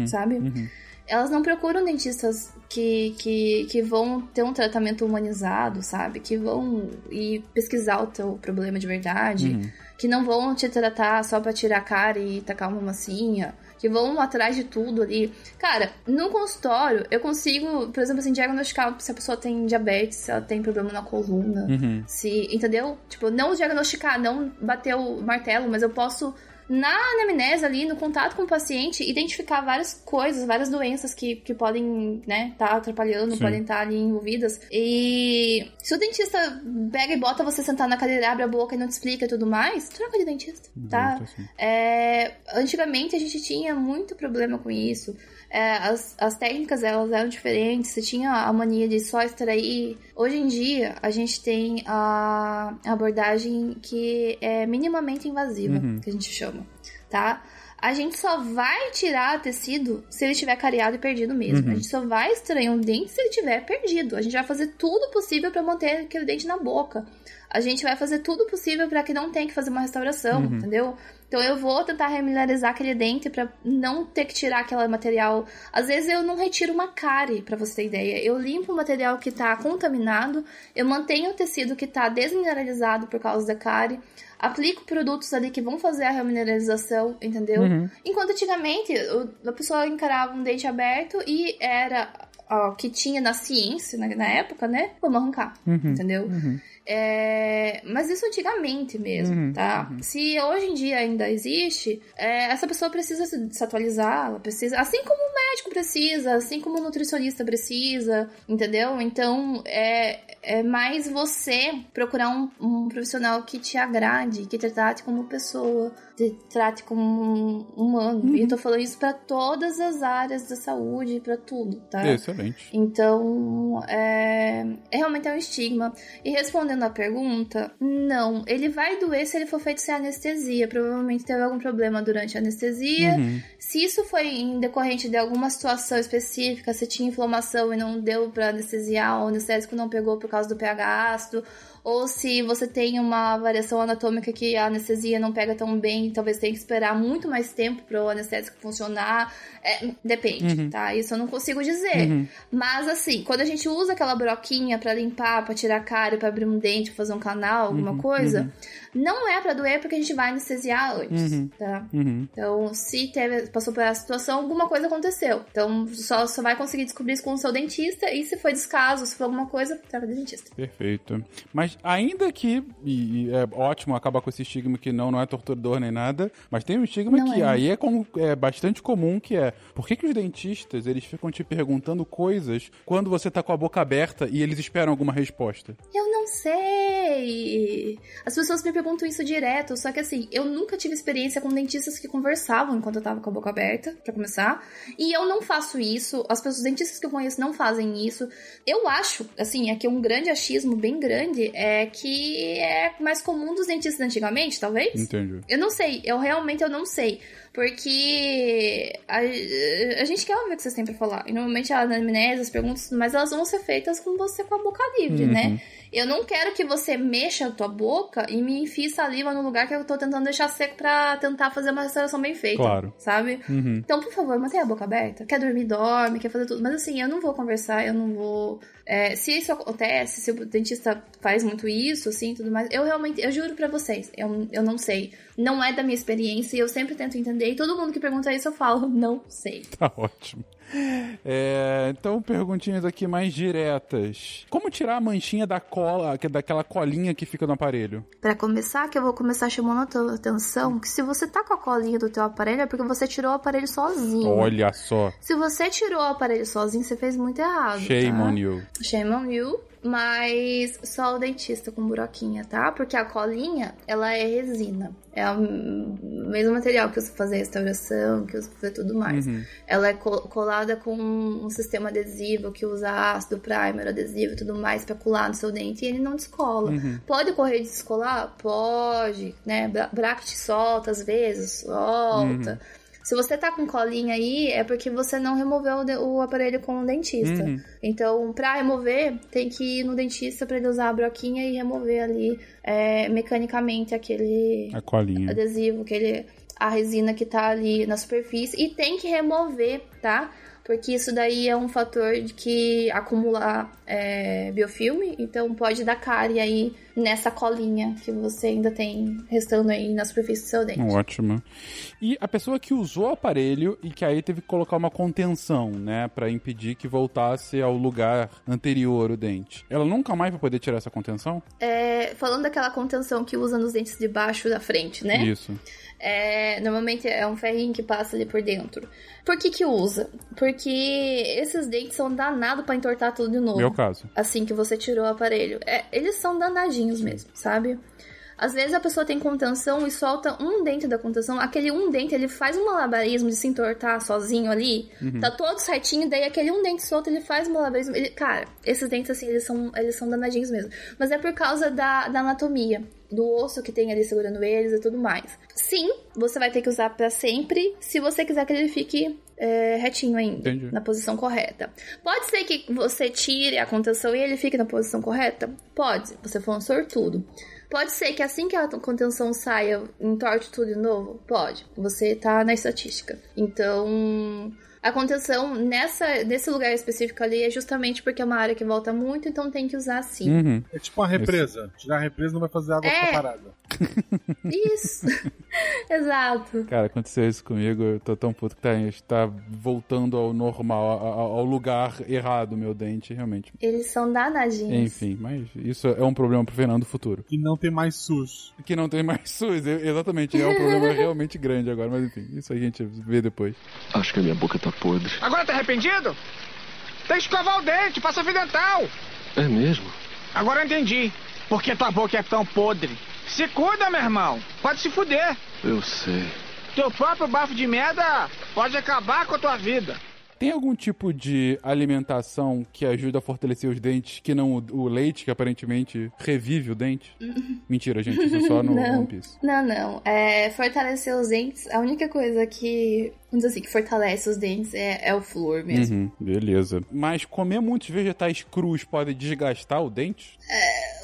sabe? Elas não procuram dentistas que, que, que vão ter um tratamento humanizado, sabe? Que vão ir pesquisar o teu problema de verdade. Que não vão te tratar só pra tirar a cara e tacar uma massinha. Que vão atrás de tudo ali. Cara, no consultório, eu consigo, por exemplo, assim, diagnosticar se a pessoa tem diabetes, se ela tem problema na coluna. Se, entendeu? Tipo, não diagnosticar, não bater o martelo, mas eu posso na anamnese ali, no contato com o paciente, identificar várias coisas, várias doenças que, que podem, né, tá atrapalhando, Sim. podem estar ali envolvidas. E se o dentista pega e bota você sentar na cadeira, abre a boca e não te explica e tudo mais, troca de dentista, tá? Assim. É, antigamente a gente tinha muito problema com isso. É, as, as técnicas elas eram diferentes, você tinha a mania de só extrair. Hoje em dia a gente tem a abordagem que é minimamente invasiva, que a gente chama, tá? A gente só vai tirar tecido se ele estiver cariado e perdido mesmo. A gente só vai extrair um dente se ele estiver perdido. A gente vai fazer tudo possível para manter aquele dente na boca. A gente vai fazer tudo possível para que não tenha que fazer uma restauração, entendeu? Então eu vou tentar remineralizar aquele dente para não ter que tirar aquele material. Às vezes eu não retiro uma cárie, para você ter ideia. Eu limpo o material que tá contaminado, eu mantenho o tecido que tá desmineralizado por causa da cárie, aplico produtos ali que vão fazer a remineralização, entendeu? Enquanto antigamente o- a pessoa encarava um dente aberto e era ó, o que tinha na ciência na, na época, né? Vamos arrancar, entendeu? É, mas isso antigamente mesmo, tá? Se hoje em dia ainda existe, é, essa pessoa precisa se, se atualizar, ela precisa, assim como o médico precisa, assim como o nutricionista precisa, entendeu? Então é, é mais você procurar um, um profissional que te agrade, que te trate como pessoa, te trate como um humano. E eu tô falando isso pra todas as áreas da saúde, pra tudo, tá? Excelente. Então, é, é realmente é um estigma. E respondendo a pergunta, não. Ele vai doer se ele for feito sem anestesia. Provavelmente teve algum problema durante a anestesia. Se isso foi em decorrente de alguma situação específica, se tinha inflamação e não deu pra anestesiar, o anestésico não pegou por causa do pH ácido, ou se você tem uma variação anatômica que a anestesia não pega tão bem, talvez tenha que esperar muito mais tempo para o anestésico funcionar. É, depende, tá? Isso eu não consigo dizer. Mas assim, quando a gente usa aquela broquinha para limpar, para tirar a cara, para abrir um dente, fazer um canal, alguma coisa, não é para doer porque a gente vai anestesiar antes, tá? Uhum. Então, se teve, passou por essa situação, alguma coisa aconteceu. Então, só, só vai conseguir descobrir isso com o seu dentista. E se foi descaso, se foi alguma coisa, troca de dentista. Perfeito. Mas ainda que, e, e é ótimo acabar com esse estigma que não, não é torturador nem nada, mas tem um estigma Não que é. aí é, com- é bastante comum, que é por que, que os dentistas eles ficam te perguntando coisas quando você tá com a boca aberta e eles esperam alguma resposta? Eu não sei. As pessoas me perguntam isso direto, só que assim, eu nunca tive experiência com dentistas que conversavam enquanto eu tava com a boca aberta, para começar. E eu não faço isso, as pessoas dentistas que eu conheço não fazem isso. Eu acho, assim, aqui um grande achismo bem grande é que é mais comum dos dentistas antigamente, talvez? Entendi. Eu não sei, eu realmente eu não sei. Porque a, a gente quer ouvir o que vocês têm pra falar. E normalmente a anamnese, as perguntas, mas elas vão ser feitas com você com a boca livre, Uhum. né? Eu não quero que você mexa a tua boca e me enfie saliva no lugar que eu tô tentando deixar seco pra tentar fazer uma restauração bem feita. Claro. Sabe? Uhum. Então, por favor, mantenha a boca aberta. Quer dormir, dorme, quer fazer tudo. Mas assim, eu não vou conversar, eu não vou. é, se isso acontece, se o dentista faz muito isso, assim, tudo mais, eu realmente, eu juro pra vocês, eu, eu não sei. Não é da minha experiência e eu sempre tento entender. E todo mundo que pergunta isso, eu falo, não sei. Tá ótimo. É, então, perguntinhas aqui mais diretas. Como tirar a manchinha da cola, que é daquela colinha que fica no aparelho? Pra começar, que eu vou começar chamando a tua atenção, que se você tá com a colinha do teu aparelho, é porque você tirou o aparelho sozinho. Olha só. Se você tirou o aparelho sozinho, você fez muito errado. Shame tá? on you. Shame on you. Mas só o dentista com buraquinha, tá? Porque a colinha, ela é resina. É o mesmo material que usa pra fazer restauração, que usa pra fazer tudo mais. Uhum. Ela é co- colada com um sistema adesivo que usa ácido, primer, adesivo e tudo mais pra colar no seu dente e ele não descola. Uhum. Pode correr de descolar? Pode, né? Bra- Bracket solta às vezes, solta. Se você tá com colinha aí, é porque você não removeu o, o aparelho com o dentista. Uhum. Então, pra remover, tem que ir no dentista pra ele usar a broquinha e remover ali é, mecanicamente aquele A colinha. adesivo, aquele, a resina que tá ali na superfície. E tem que remover, tá? Porque isso daí é um fator de que acumula é, biofilme, então pode dar cárie aí nessa colinha que você ainda tem restando aí na superfície do seu dente. Ótimo. E a pessoa que usou o aparelho e que aí teve que colocar uma contenção, né, Pra impedir que voltasse ao lugar anterior o dente. Ela nunca mais vai poder tirar essa contenção? É, falando daquela contenção que usa nos dentes de baixo da frente, né? Isso. É, normalmente é um ferrinho que passa ali por dentro. Por que que usa? Porque esses dentes são danados pra entortar tudo de novo. Meu caso. Assim que você tirou o aparelho. É, eles são danadinhos mesmo, sabe? Às vezes a pessoa tem contenção e solta um dente da contenção. Aquele um dente, ele faz um malabarismo de se entortar sozinho ali. Tá todo certinho, daí aquele um dente solto, ele faz um malabarismo. Ele- cara, esses dentes, assim, eles são, eles são danadinhos mesmo. Mas é por causa da, da anatomia. Do osso que tem ali segurando eles e tudo mais. Sim, você vai ter que usar pra sempre, se você quiser que ele fique é, retinho ainda. Entendi. Na posição correta. Pode ser que você tire a contenção e ele fique na posição correta? Pode, você for um sortudo. Pode ser que assim que a contenção saia, entorte tudo de novo? Pode. Você tá na estatística. Então, a contenção nessa, nesse lugar específico ali é justamente porque é uma área que volta muito, então tem que usar assim. Uhum. É tipo uma represa. Tirar a represa não vai fazer água É. ficar parada. Isso. Exato. Cara, aconteceu isso comigo, eu tô tão puto que tá, tá voltando ao normal, ao, ao lugar errado meu dente, realmente. Eles são danadinhos. Enfim, mas isso é um problema pro Fernando futuro. E não tem mais SUS. Que não tem mais SUS, exatamente, é um problema realmente grande agora, mas enfim, isso a gente vê depois. Acho que a minha boca tá podre. Agora tá arrependido? Tem que escovar o dente, passa fio dental. É mesmo? Agora eu entendi. Por que tua boca é tão podre? Se cuida, meu irmão. Pode se fuder. Eu sei. Teu próprio bafo de merda pode acabar com a tua vida. Tem algum tipo de alimentação que ajuda a fortalecer os dentes, que não o, o leite, que aparentemente revive o dente? Mentira, gente, isso é só no Não. One Piece. Não, não. É, fortalecer os dentes, a única coisa que, vamos dizer assim, que fortalece os dentes é, é o flúor mesmo. Uhum, beleza. Mas comer muitos vegetais crus pode desgastar o dente?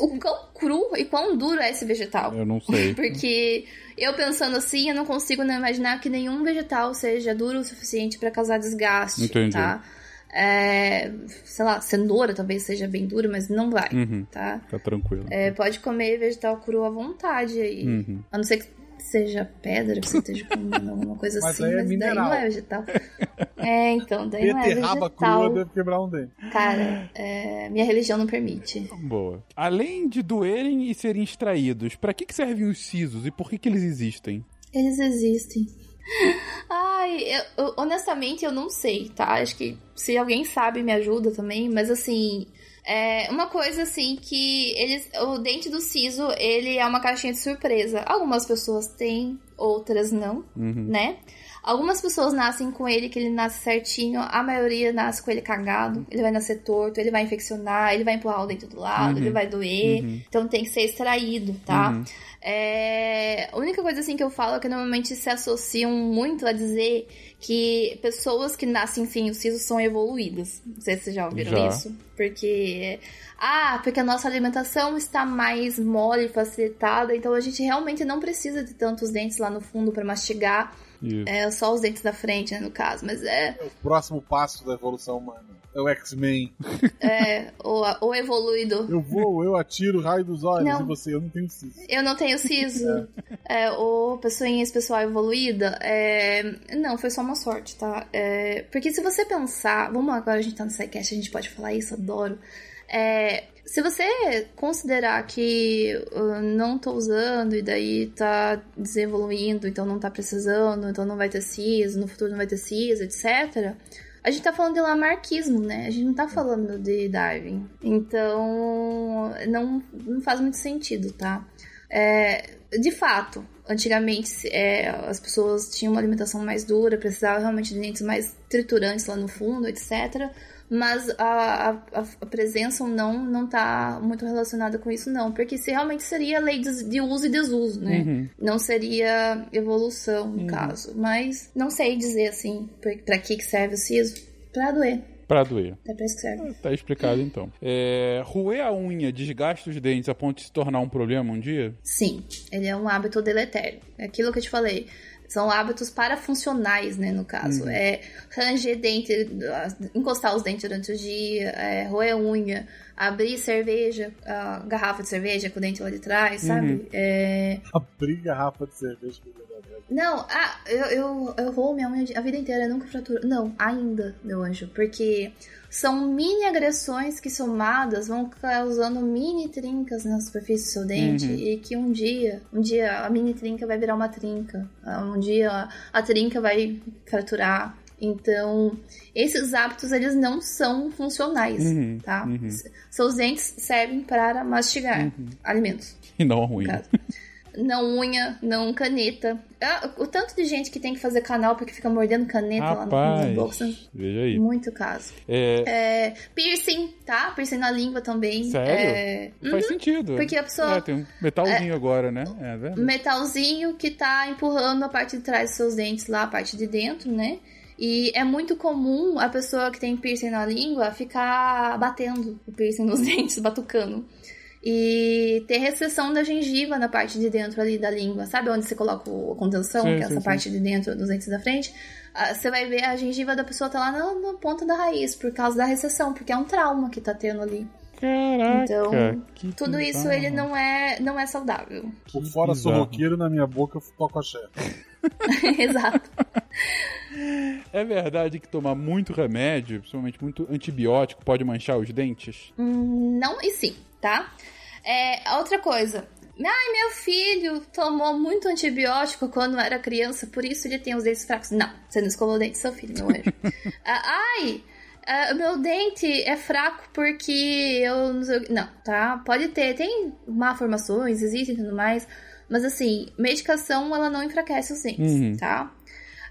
O quão cru e quão duro é esse vegetal? Eu não sei. Porque eu pensando assim, eu não consigo não imaginar que nenhum vegetal seja duro o suficiente pra causar desgaste, Entendi. tá? É, sei lá, cenoura talvez seja bem dura, mas não vai, Uhum. tá? Tá tranquilo. É, pode comer vegetal cru à vontade aí. Uhum. A não ser que seja pedra, que você esteja comendo alguma coisa Mas assim, é mas daí mineral. não é vegetal. É, então, daí não é Beterraba crua vegetal. deve quebrar um dente. Cara, é, minha religião não permite. Boa. Além de doerem e serem extraídos, pra que, que servem os sisos e por que, que eles existem? Eles existem. Ai, eu, honestamente eu não sei, tá? Acho que se alguém sabe me ajuda também, mas assim, é uma coisa assim que eles, o dente do siso, ele é uma caixinha de surpresa. Algumas pessoas têm, outras não, Uhum. né? Algumas pessoas nascem com ele, que ele nasce certinho, a maioria nasce com ele cagado, ele vai nascer torto, ele vai infeccionar, ele vai empurrar o dente do lado, Uhum. ele vai doer, Uhum. então tem que ser extraído, tá? Uhum. É, a única coisa assim que eu falo é que normalmente se associam muito a dizer que pessoas que nascem sem o siso são evoluídas. Não sei se vocês já ouviram Já. isso. Porque. Ah, porque a nossa alimentação está mais mole, facilitada, então a gente realmente não precisa de tantos dentes lá no fundo para mastigar. Isso. É, só os dentes da frente, né, no caso. Mas é, É o próximo passo da evolução humana. É o X-Men. é o, o evoluído. Eu vou, eu atiro o raio dos olhos Não. e você, eu não tenho siso. Eu não tenho siso. É, o pessoinhas pessoal evoluída, é... não, foi só uma sorte, tá? É, Porque se você pensar, vamos agora a gente tá no SciCast, a gente pode falar isso, adoro. É, Se você considerar que uh, não tô usando e daí tá desevoluindo, então não tá precisando, então não vai ter siso, no futuro não vai ter siso, etc. A gente tá falando de lamarquismo, né? A gente não tá falando de Darwin. Então, não, não faz muito sentido, tá? É, de fato, antigamente é, as pessoas tinham uma alimentação mais dura, precisavam realmente de dentes mais triturantes lá no fundo, etc. Mas a, a, a presença ou não não tá muito relacionada com isso, não. Porque se realmente seria lei de, de uso e desuso, né? Uhum. Não seria evolução, no caso. Mas não sei dizer assim, pra, pra que que serve o siso. Pra doer. Pra doer. É pra isso que serve. Tá explicado então. É, roer a unha desgasta os dentes a ponto de se tornar um problema um dia? Sim, ele é um hábito deletério. É aquilo que eu te falei. São hábitos parafuncionais, né, no caso. É ranger dente, encostar os dentes durante o dia, é, roer unha, abrir cerveja, a garrafa de cerveja com o dente lá de trás, sabe? É, Abrir garrafa de cerveja com o dedo aberto. Não, ah, eu, eu, eu roo minha unha a vida inteira, eu nunca fraturo. Não, ainda, meu anjo, porque são mini agressões que somadas vão causando mini trincas na superfície do seu dente Uhum. e que um dia, um dia a mini trinca vai virar uma trinca, ah, um dia a, a trinca vai fraturar. Então, esses hábitos eles não são funcionais, Uhum, tá? uhum. Seus dentes servem para mastigar alimentos E não ruim. Não unha, não caneta. Ah, o tanto de gente que tem que fazer canal porque fica mordendo caneta lá no Rapaz, boca. veja aí. Muito caso. É, É, piercing, tá? Piercing na língua também. Sério? É, Faz sentido. Porque a pessoa- É, tem um metalzinho agora, né? É, verdade. metalzinho que tá empurrando a parte de trás dos seus dentes lá, a parte de dentro, né? E é muito comum a pessoa que tem piercing na língua ficar batendo o piercing nos dentes, batucando. E ter recessão da gengiva na parte de dentro ali da língua. Sabe onde você coloca o- a contenção, Sim, que é sim, essa sim. parte de dentro dos dentes da frente? Ah, Você vai ver a gengiva da pessoa tá lá na, na ponta da raiz por causa da recessão, porque é um trauma que tá tendo ali. Caraca, Então, que Tudo isso bizarro. ele não é, não é saudável. Por fora sou bizarro. roqueiro, na minha boca eu toco axé. Exato. É verdade que tomar muito remédio, principalmente muito antibiótico, pode manchar os dentes? Hum, Não e sim, tá? É, outra coisa. Ai, meu filho tomou muito antibiótico quando era criança, por isso ele tem os dentes fracos. Não, você não escovou o dente do seu filho, meu anjo. Ah, Ai, ah, meu dente é fraco porque eu não sei o que. Não, tá? Pode ter, tem malformações, existem e tudo mais. Mas assim, medicação ela não enfraquece os dentes, Uhum. tá?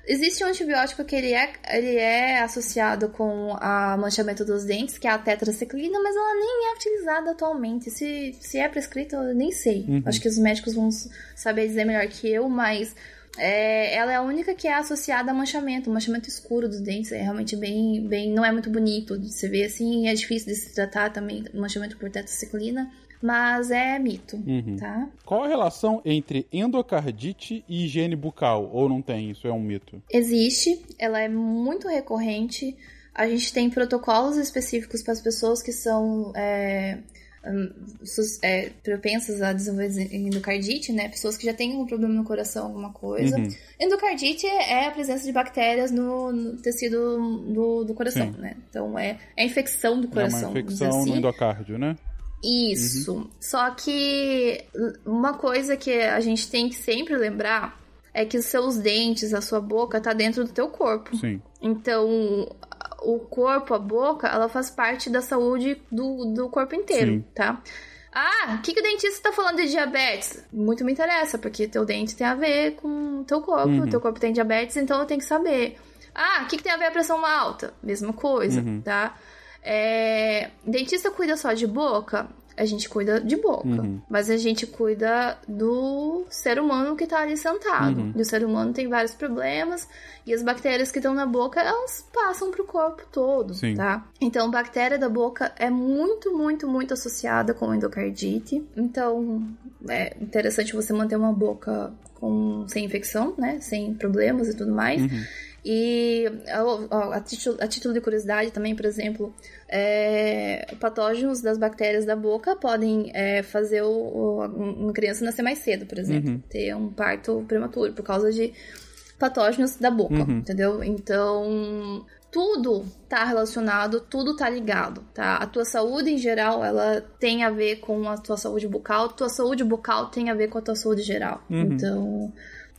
Existe um antibiótico que ele é, ele é associado com a manchamento dos dentes, que é a tetraciclina, mas ela nem é utilizada atualmente. Se, se é prescrita, eu nem sei. Uhum. Acho que os médicos vão saber dizer melhor que eu, mas é, ela é a única que é associada a manchamento, o manchamento escuro dos dentes. É realmente bem, bem. Não é muito bonito de se ver assim, é difícil de se tratar também, manchamento por tetraciclina, mas é mito, Uhum. tá? Qual a relação entre endocardite e higiene bucal? Ou não tem? Isso é um mito? Existe, ela é muito recorrente. A gente tem protocolos específicos para as pessoas que são é, hum, é, propensas a desenvolver endocardite, né? Pessoas que já têm um problema no coração, alguma coisa. Uhum. Endocardite é a presença de bactérias no, no tecido do, do coração, Sim. né? Então é, é a infecção do coração. é uma infecção assim. no endocárdio, né? Isso. Só que uma coisa que a gente tem que sempre lembrar é que os seus dentes, a sua boca, tá dentro do teu corpo. Sim. Então, o corpo, a boca, ela faz parte da saúde do, do corpo inteiro, Sim. tá? Ah, o que, que o dentista tá falando de diabetes? Muito me interessa, porque teu dente tem a ver com o teu corpo, Uhum. teu corpo tem diabetes, então eu tenho que saber. Ah, o que, que tem a ver a pressão alta? Mesma coisa, Uhum. tá? É, dentista cuida só de boca? A gente cuida de boca, Uhum. mas a gente cuida do ser humano que tá ali sentado. Uhum. E o ser humano tem vários problemas e as bactérias que estão na boca, elas passam pro corpo todo, Sim. tá? Então, bactéria da boca é muito, muito, muito associada com endocardite. Então, é interessante você manter uma boca com, sem infecção, né? Sem problemas e tudo mais. E ó, a, título, a título de curiosidade também, por exemplo, é, patógenos das bactérias da boca podem é, fazer o, o- uma criança nascer mais cedo, por exemplo. Uhum. Ter um parto prematuro por causa de patógenos da boca, Uhum. entendeu? Então, tudo tá relacionado, tudo tá ligado, tá? A tua saúde em geral, ela tem a ver com a tua saúde bucal, tua saúde bucal tem a ver com a tua saúde geral. Uhum. Então,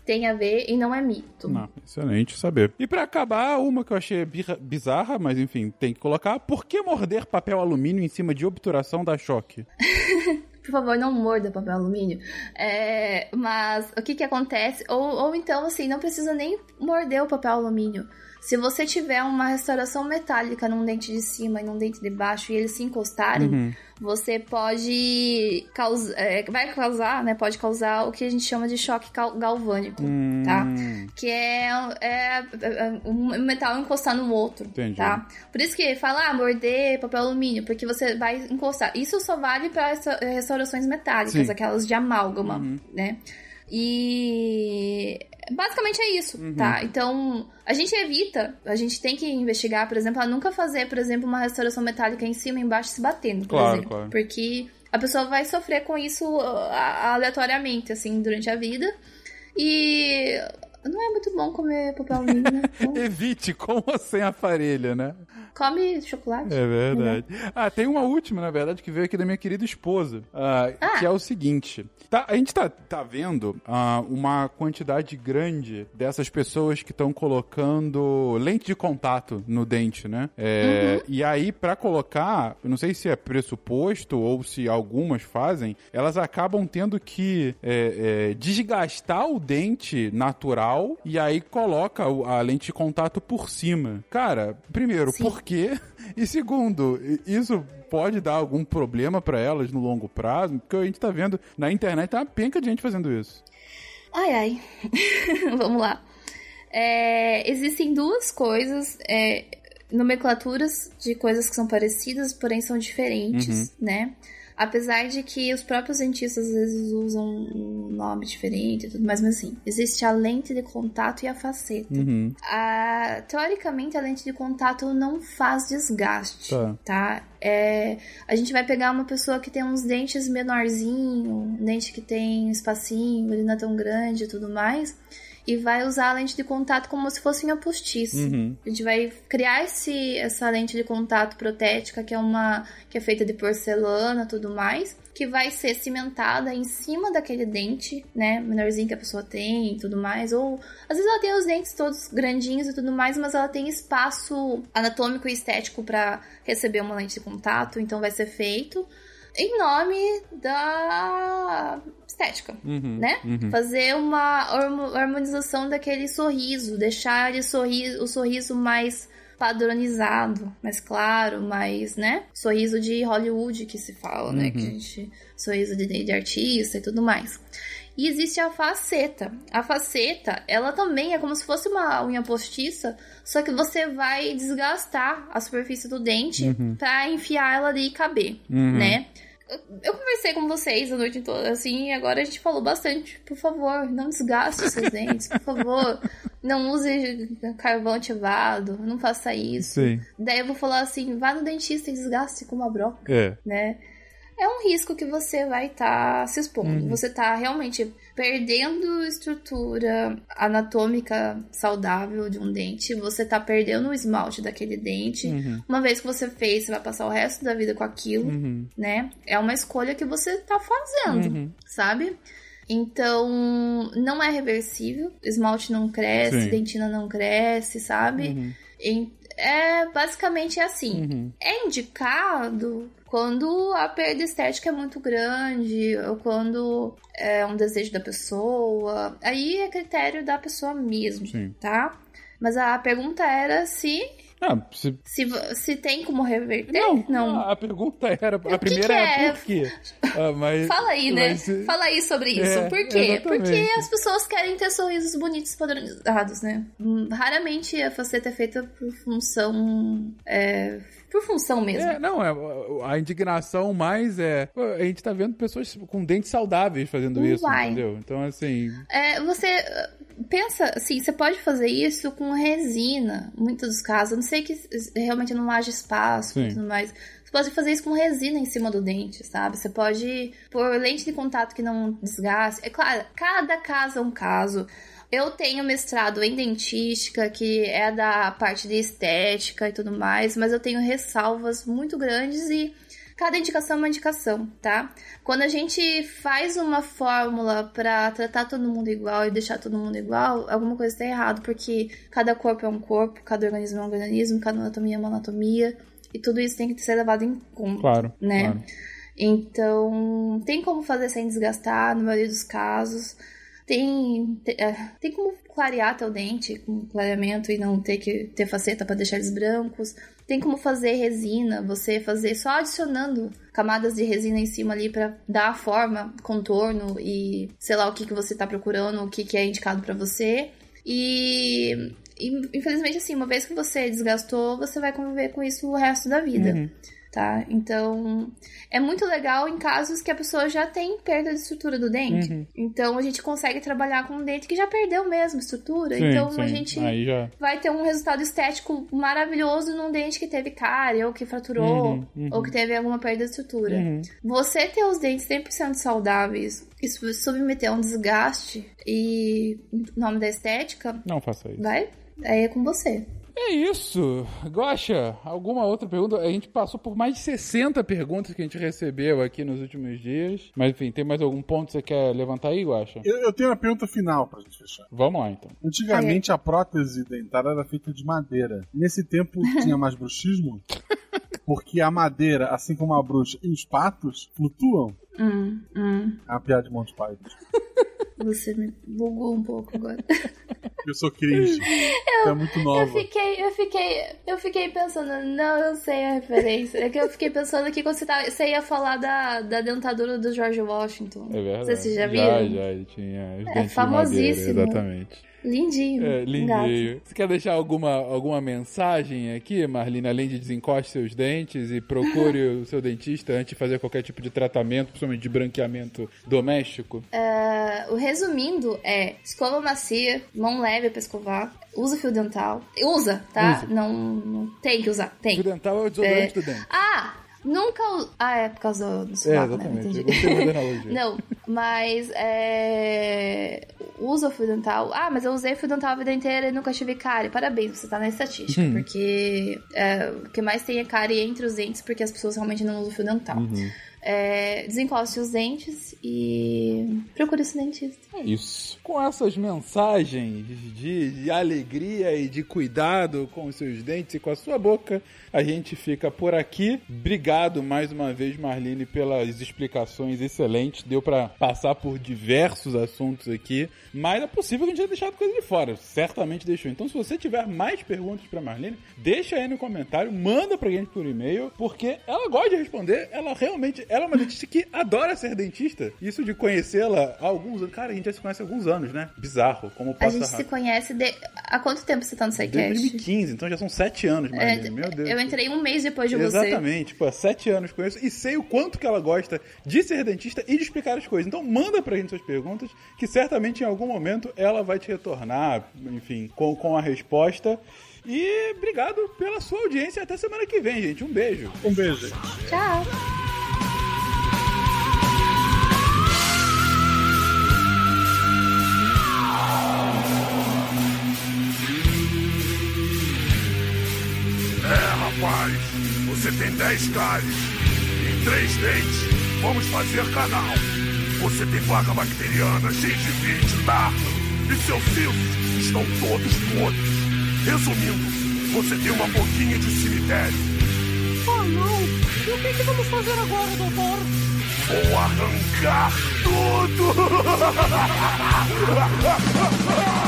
tem a ver e não é mito. Não, excelente saber. E pra acabar, uma que eu achei bizarra, mas enfim, tem que colocar. Por que morder papel alumínio em cima de obturação da choque? Por favor, não morda papel alumínio. É, mas o que que acontece? Ou, ou então, assim, não precisa nem morder o papel alumínio. Se você tiver uma restauração metálica num dente de cima e num dente de baixo e eles se encostarem, Uhum. você pode causar, vai causar, né? Pode causar o que a gente chama de choque gal- galvânico, Hum, tá? Que é, é- é um metal encostar no outro, Entendi. tá? Por isso que fala, ah, morder papel alumínio, porque você vai encostar. Isso só vale para restaurações metálicas, Sim. Uhum. aquelas de amálgama, né? E basicamente é isso, Uhum. tá? Então, a gente evita, a gente tem que investigar, por exemplo, a nunca fazer, por exemplo, uma restauração metálica em cima e embaixo se batendo, por Claro, exemplo. claro. Porque a pessoa vai sofrer com isso ah, aleatoriamente, assim, durante a vida. E não é muito bom comer papel alumínio, né? Então, Evite com ou sem aparelho, né? come chocolate. É verdade. Ah, tem uma última, na verdade, que veio aqui da minha querida esposa, ah, Ah. que é o seguinte. Tá, a gente tá, tá vendo ah, uma quantidade grande dessas pessoas que estão colocando lente de contato no dente, né? É, E aí, pra colocar, eu não sei se é pressuposto ou se algumas fazem, elas acabam tendo que é, é, desgastar o dente natural e aí coloca a lente de contato por cima. Cara, primeiro, Sim. por quê? E segundo, isso pode dar algum problema pra elas no longo prazo? Porque a gente tá vendo na internet tá uma penca de gente fazendo isso. Ai, ai. Vamos lá. É, existem duas coisas, é, nomenclaturas de coisas que são parecidas, porém são diferentes, né? Apesar de que os próprios dentistas às vezes usam um nome diferente e tudo mais, mas assim, existe a lente de contato e a faceta. Uhum. A- teoricamente, a lente de contato não faz desgaste, Tá. tá? É, a gente vai pegar uma pessoa que tem uns dentes menorzinho, um dente que tem espacinho, ele não é tão grande e tudo mais, e vai usar a lente de contato como se fosse uma postiça. Uhum. A gente vai criar esse, essa lente de contato protética, que é uma que é feita de porcelana e tudo mais, que vai ser cimentada em cima daquele dente, né, menorzinho que a pessoa tem e tudo mais, ou às vezes ela tem os dentes todos grandinhos e tudo mais, mas ela tem espaço anatômico e estético para receber uma lente de contato, então vai ser feito em nome da estética, Uhum. né? Fazer uma harmo- harmonização daquele sorriso, deixar ele o sorriso mais padronizado, mais claro, mais, né? Sorriso de Hollywood que se fala, né? Que a gente, sorriso de, de artista e tudo mais. E existe a faceta. A faceta, ela também é como se fosse uma unha postiça, só que você vai desgastar a superfície do dente pra enfiar ela ali e caber, né? Eu- conversei com vocês a noite toda, assim, e agora a gente falou bastante. Por favor, não desgaste os seus dentes, por favor. Não use carvão ativado, não faça isso. Sim. Daí eu vou falar assim, vá no dentista e desgaste com uma broca É. né? É um risco que você vai estar se expondo. Você tá realmente perdendo estrutura anatômica saudável de um dente. Você tá perdendo o esmalte daquele dente. Uma vez que você fez, você vai passar o resto da vida com aquilo, Uhum. né? É uma escolha que você tá fazendo, sabe? Então, não é reversível. Esmalte não cresce, Sim. dentina não cresce, sabe? Uhum. É basicamente assim. Uhum. É indicado quando a perda estética é muito grande ou quando é um desejo da pessoa. Aí é critério da pessoa mesmo, Sim. tá? Mas a pergunta era se Ah, se... se, se tem como reverter. Não, não. A pergunta era. A que primeira que é, por quê? Ah, mas, Fala aí, né? mas, Fala aí sobre isso. É, Por quê? exatamente. Porque as pessoas querem ter sorrisos bonitos padronizados, né? Raramente a faceta é feita por função. é, por função mesmo. É, não, é, a indignação mais é. A gente tá vendo pessoas com dentes saudáveis fazendo isso, Uai. entendeu? Então, assim. É, você uh, pensa assim, você pode fazer isso com resina, muitos dos casos. A não sei que realmente não haja espaço e tudo mais. Você pode fazer isso com resina em cima do dente, sabe? Você pode pôr lente de contato que não desgaste. É claro, cada caso é um caso. Eu tenho mestrado em dentística, que é da parte de estética e tudo mais, mas eu tenho ressalvas muito grandes e cada indicação é uma indicação, tá? Quando a gente faz uma fórmula pra tratar todo mundo igual e deixar todo mundo igual, alguma coisa tá errado, porque cada corpo é um corpo, cada organismo é um organismo, cada anatomia é uma anatomia, e tudo isso tem que ser levado em conta, Claro. né? claro. Então, tem como fazer sem desgastar, na maioria dos casos. Tem, te- é, tem como clarear teu dente com clareamento e não ter que ter faceta para deixar eles brancos. Tem como fazer resina, você fazer só adicionando camadas de resina em cima ali para dar a forma, contorno e sei lá o que, que você tá procurando, o que, que é indicado para você. E, e, infelizmente, assim, uma vez que você desgastou, você vai conviver com isso o resto da vida Uhum. Tá? Então, é muito legal em casos que a pessoa já tem perda de estrutura do dente. Uhum. Então, a gente consegue trabalhar com um dente que já perdeu mesmo estrutura. Sim, então, sim. a gente já. vai ter um resultado estético maravilhoso num dente que teve cárie, ou que fraturou, Uhum, uhum. ou que teve alguma perda de estrutura. Uhum. Você ter os dentes 100% saudáveis e submeter a um desgaste e em nome da estética, Não faça isso. vai, aí é com você. É isso. Gosha, alguma outra pergunta? A gente passou por mais de 60 perguntas que a gente recebeu aqui nos últimos dias. Mas enfim, tem mais algum ponto que você quer levantar aí, Gosha? Eu, eu tenho uma pergunta final pra gente fechar. Vamos lá, então. Antigamente a prótese dentária era feita de madeira. Nesse tempo tinha mais bruxismo? Porque a madeira, assim como a bruxa e os patos, flutuam. Hum, hum. É uma piada de Monty Python. Você me bugou um pouco agora. Eu sou cringe. Eu, é muito Eu nova. fiquei, eu fiquei, eu fiquei pensando, não, eu sei a referência. É que eu fiquei pensando que quando você, tava, você ia falar da, da dentadura do George Washington. É verdade. Vocês já Já, viram? já. Ele tinha É famosíssimo. de madeira, exatamente. Lindinho. É, um lindinho. Você quer deixar alguma, alguma mensagem aqui, Marlene? Além de desencoste seus dentes e procure o seu dentista antes de fazer qualquer tipo de tratamento, principalmente de branqueamento doméstico? É, o resumindo é escova macia, mão leve pra escovar, usa fio dental. Usa, tá? Usa. Não, não tem que usar, tem. Fio dental é o desodorante do dente. Ah, nunca. Ah, é por causa do, do É, sovaco, né? exatamente. Entendi. Da analogia. Não, mas é. Usa o fio dental. Ah, mas eu usei fio dental a vida inteira e nunca tive cárie. Parabéns, você tá na estatística. Hum. Porque é, o que mais tem é cárie entre os dentes, porque as pessoas realmente não usam fio dental. Uhum. É, desencoste os dentes e procure esse dentista. É isso. Com essas mensagens de, de alegria e de cuidado com os seus dentes e com a sua boca, a gente fica por aqui. Obrigado mais uma vez, Marlene, pelas explicações excelentes. Deu pra passar por diversos assuntos aqui, mas é possível que a gente tenha deixado coisa de fora. Certamente deixou. Então, se você tiver mais perguntas pra Marlene, deixa aí no comentário, manda pra gente por e-mail, porque ela gosta de responder. Ela realmente, ela é uma dentista que adora ser dentista. Isso de conhecê-la há alguns anos. Cara, a gente já se conhece há alguns anos, né? Bizarro. Como A passa gente se conhece de... Há quanto tempo você tá no SciCast? 2015, então já são sete anos, É, Marlene. Meu Deus. eu entrei um mês depois de você. Exatamente, pô, sete anos conheço e sei o quanto que ela gosta de ser dentista e de explicar as coisas. Então manda pra gente suas perguntas, que certamente em algum momento ela vai te retornar, enfim, com, com a resposta. E obrigado pela sua audiência. Até semana que vem, gente. Um beijo. Um beijo. Tchau. Rapaz, você tem 10 cáries e 3 dentes. Vamos fazer canal. Você tem placa bacteriana, gengivite, tá? E seus cílios estão todos podres. Resumindo, você tem uma boquinha de cemitério. Oh não! E o que, que vamos fazer agora, doutor? Vou arrancar tudo!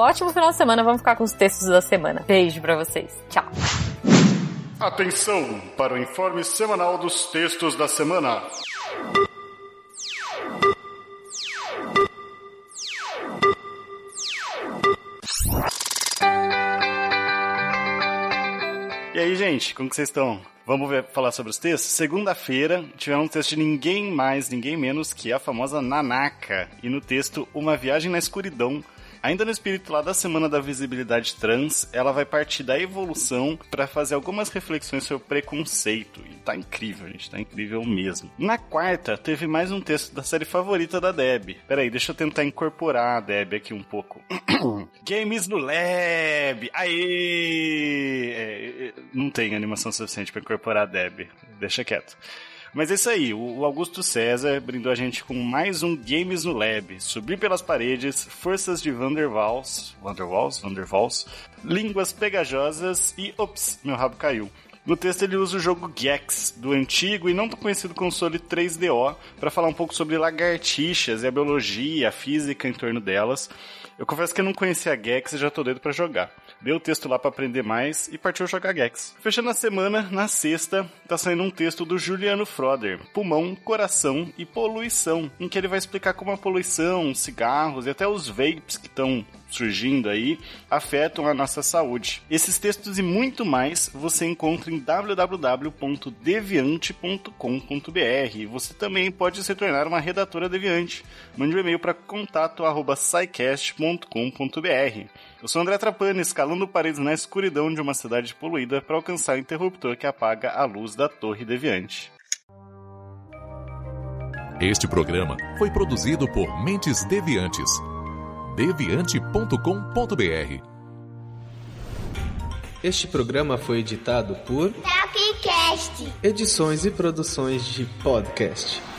ótimo final de semana. Vamos ficar com os textos da semana. Beijo pra vocês. Tchau. Atenção para o informe semanal dos textos da semana. E aí, gente, como que vocês estão? Vamos ver, falar sobre os textos? Segunda-feira, tivemos um texto de ninguém mais, ninguém menos que a famosa Nanaka. E no texto, Uma Viagem na Escuridão, Ainda no espírito lá da Semana da Visibilidade Trans, ela vai partir da evolução para fazer algumas reflexões sobre preconceito. E tá incrível, gente, tá incrível mesmo. Na quarta, teve mais um texto da série favorita da Deb. Peraí, deixa eu tentar incorporar a Deb aqui um pouco. Games no Lab! Aê! É, não tem animação suficiente para incorporar a Deb. Deixa quieto. Mas é isso aí, o Augusto César brindou a gente com mais um Games no Lab. Subir pelas paredes, forças de Vanderwals, Vanderwals, Vanderwals, línguas pegajosas e ops, meu rabo caiu. No texto ele usa o jogo Gex, do antigo e não tão conhecido console 3DO, para falar um pouco sobre lagartixas e a biologia, a física em torno delas. Eu confesso que eu não conhecia a Gex e já tô doido para jogar. Deu o texto lá para aprender mais e partiu jogar Gex. Fechando a semana, na sexta, tá saindo um texto do Juliano Froder, Pulmão, Coração e Poluição, em que ele vai explicar como a poluição, cigarros e até os vapes que estão surgindo aí afetam a nossa saúde. Esses textos e muito mais você encontra em www.deviante.com.br. Você também pode se tornar uma redatora deviante. Mande um e-mail para contato@scicast.com.br. Eu sou André Trapani, escalando paredes na escuridão de uma cidade poluída para alcançar o interruptor que apaga a luz da Torre Deviante. Este programa foi produzido por Mentes Deviantes. deviante.com.br. Este programa foi editado por Tapcast. Edições e Produções de Podcast.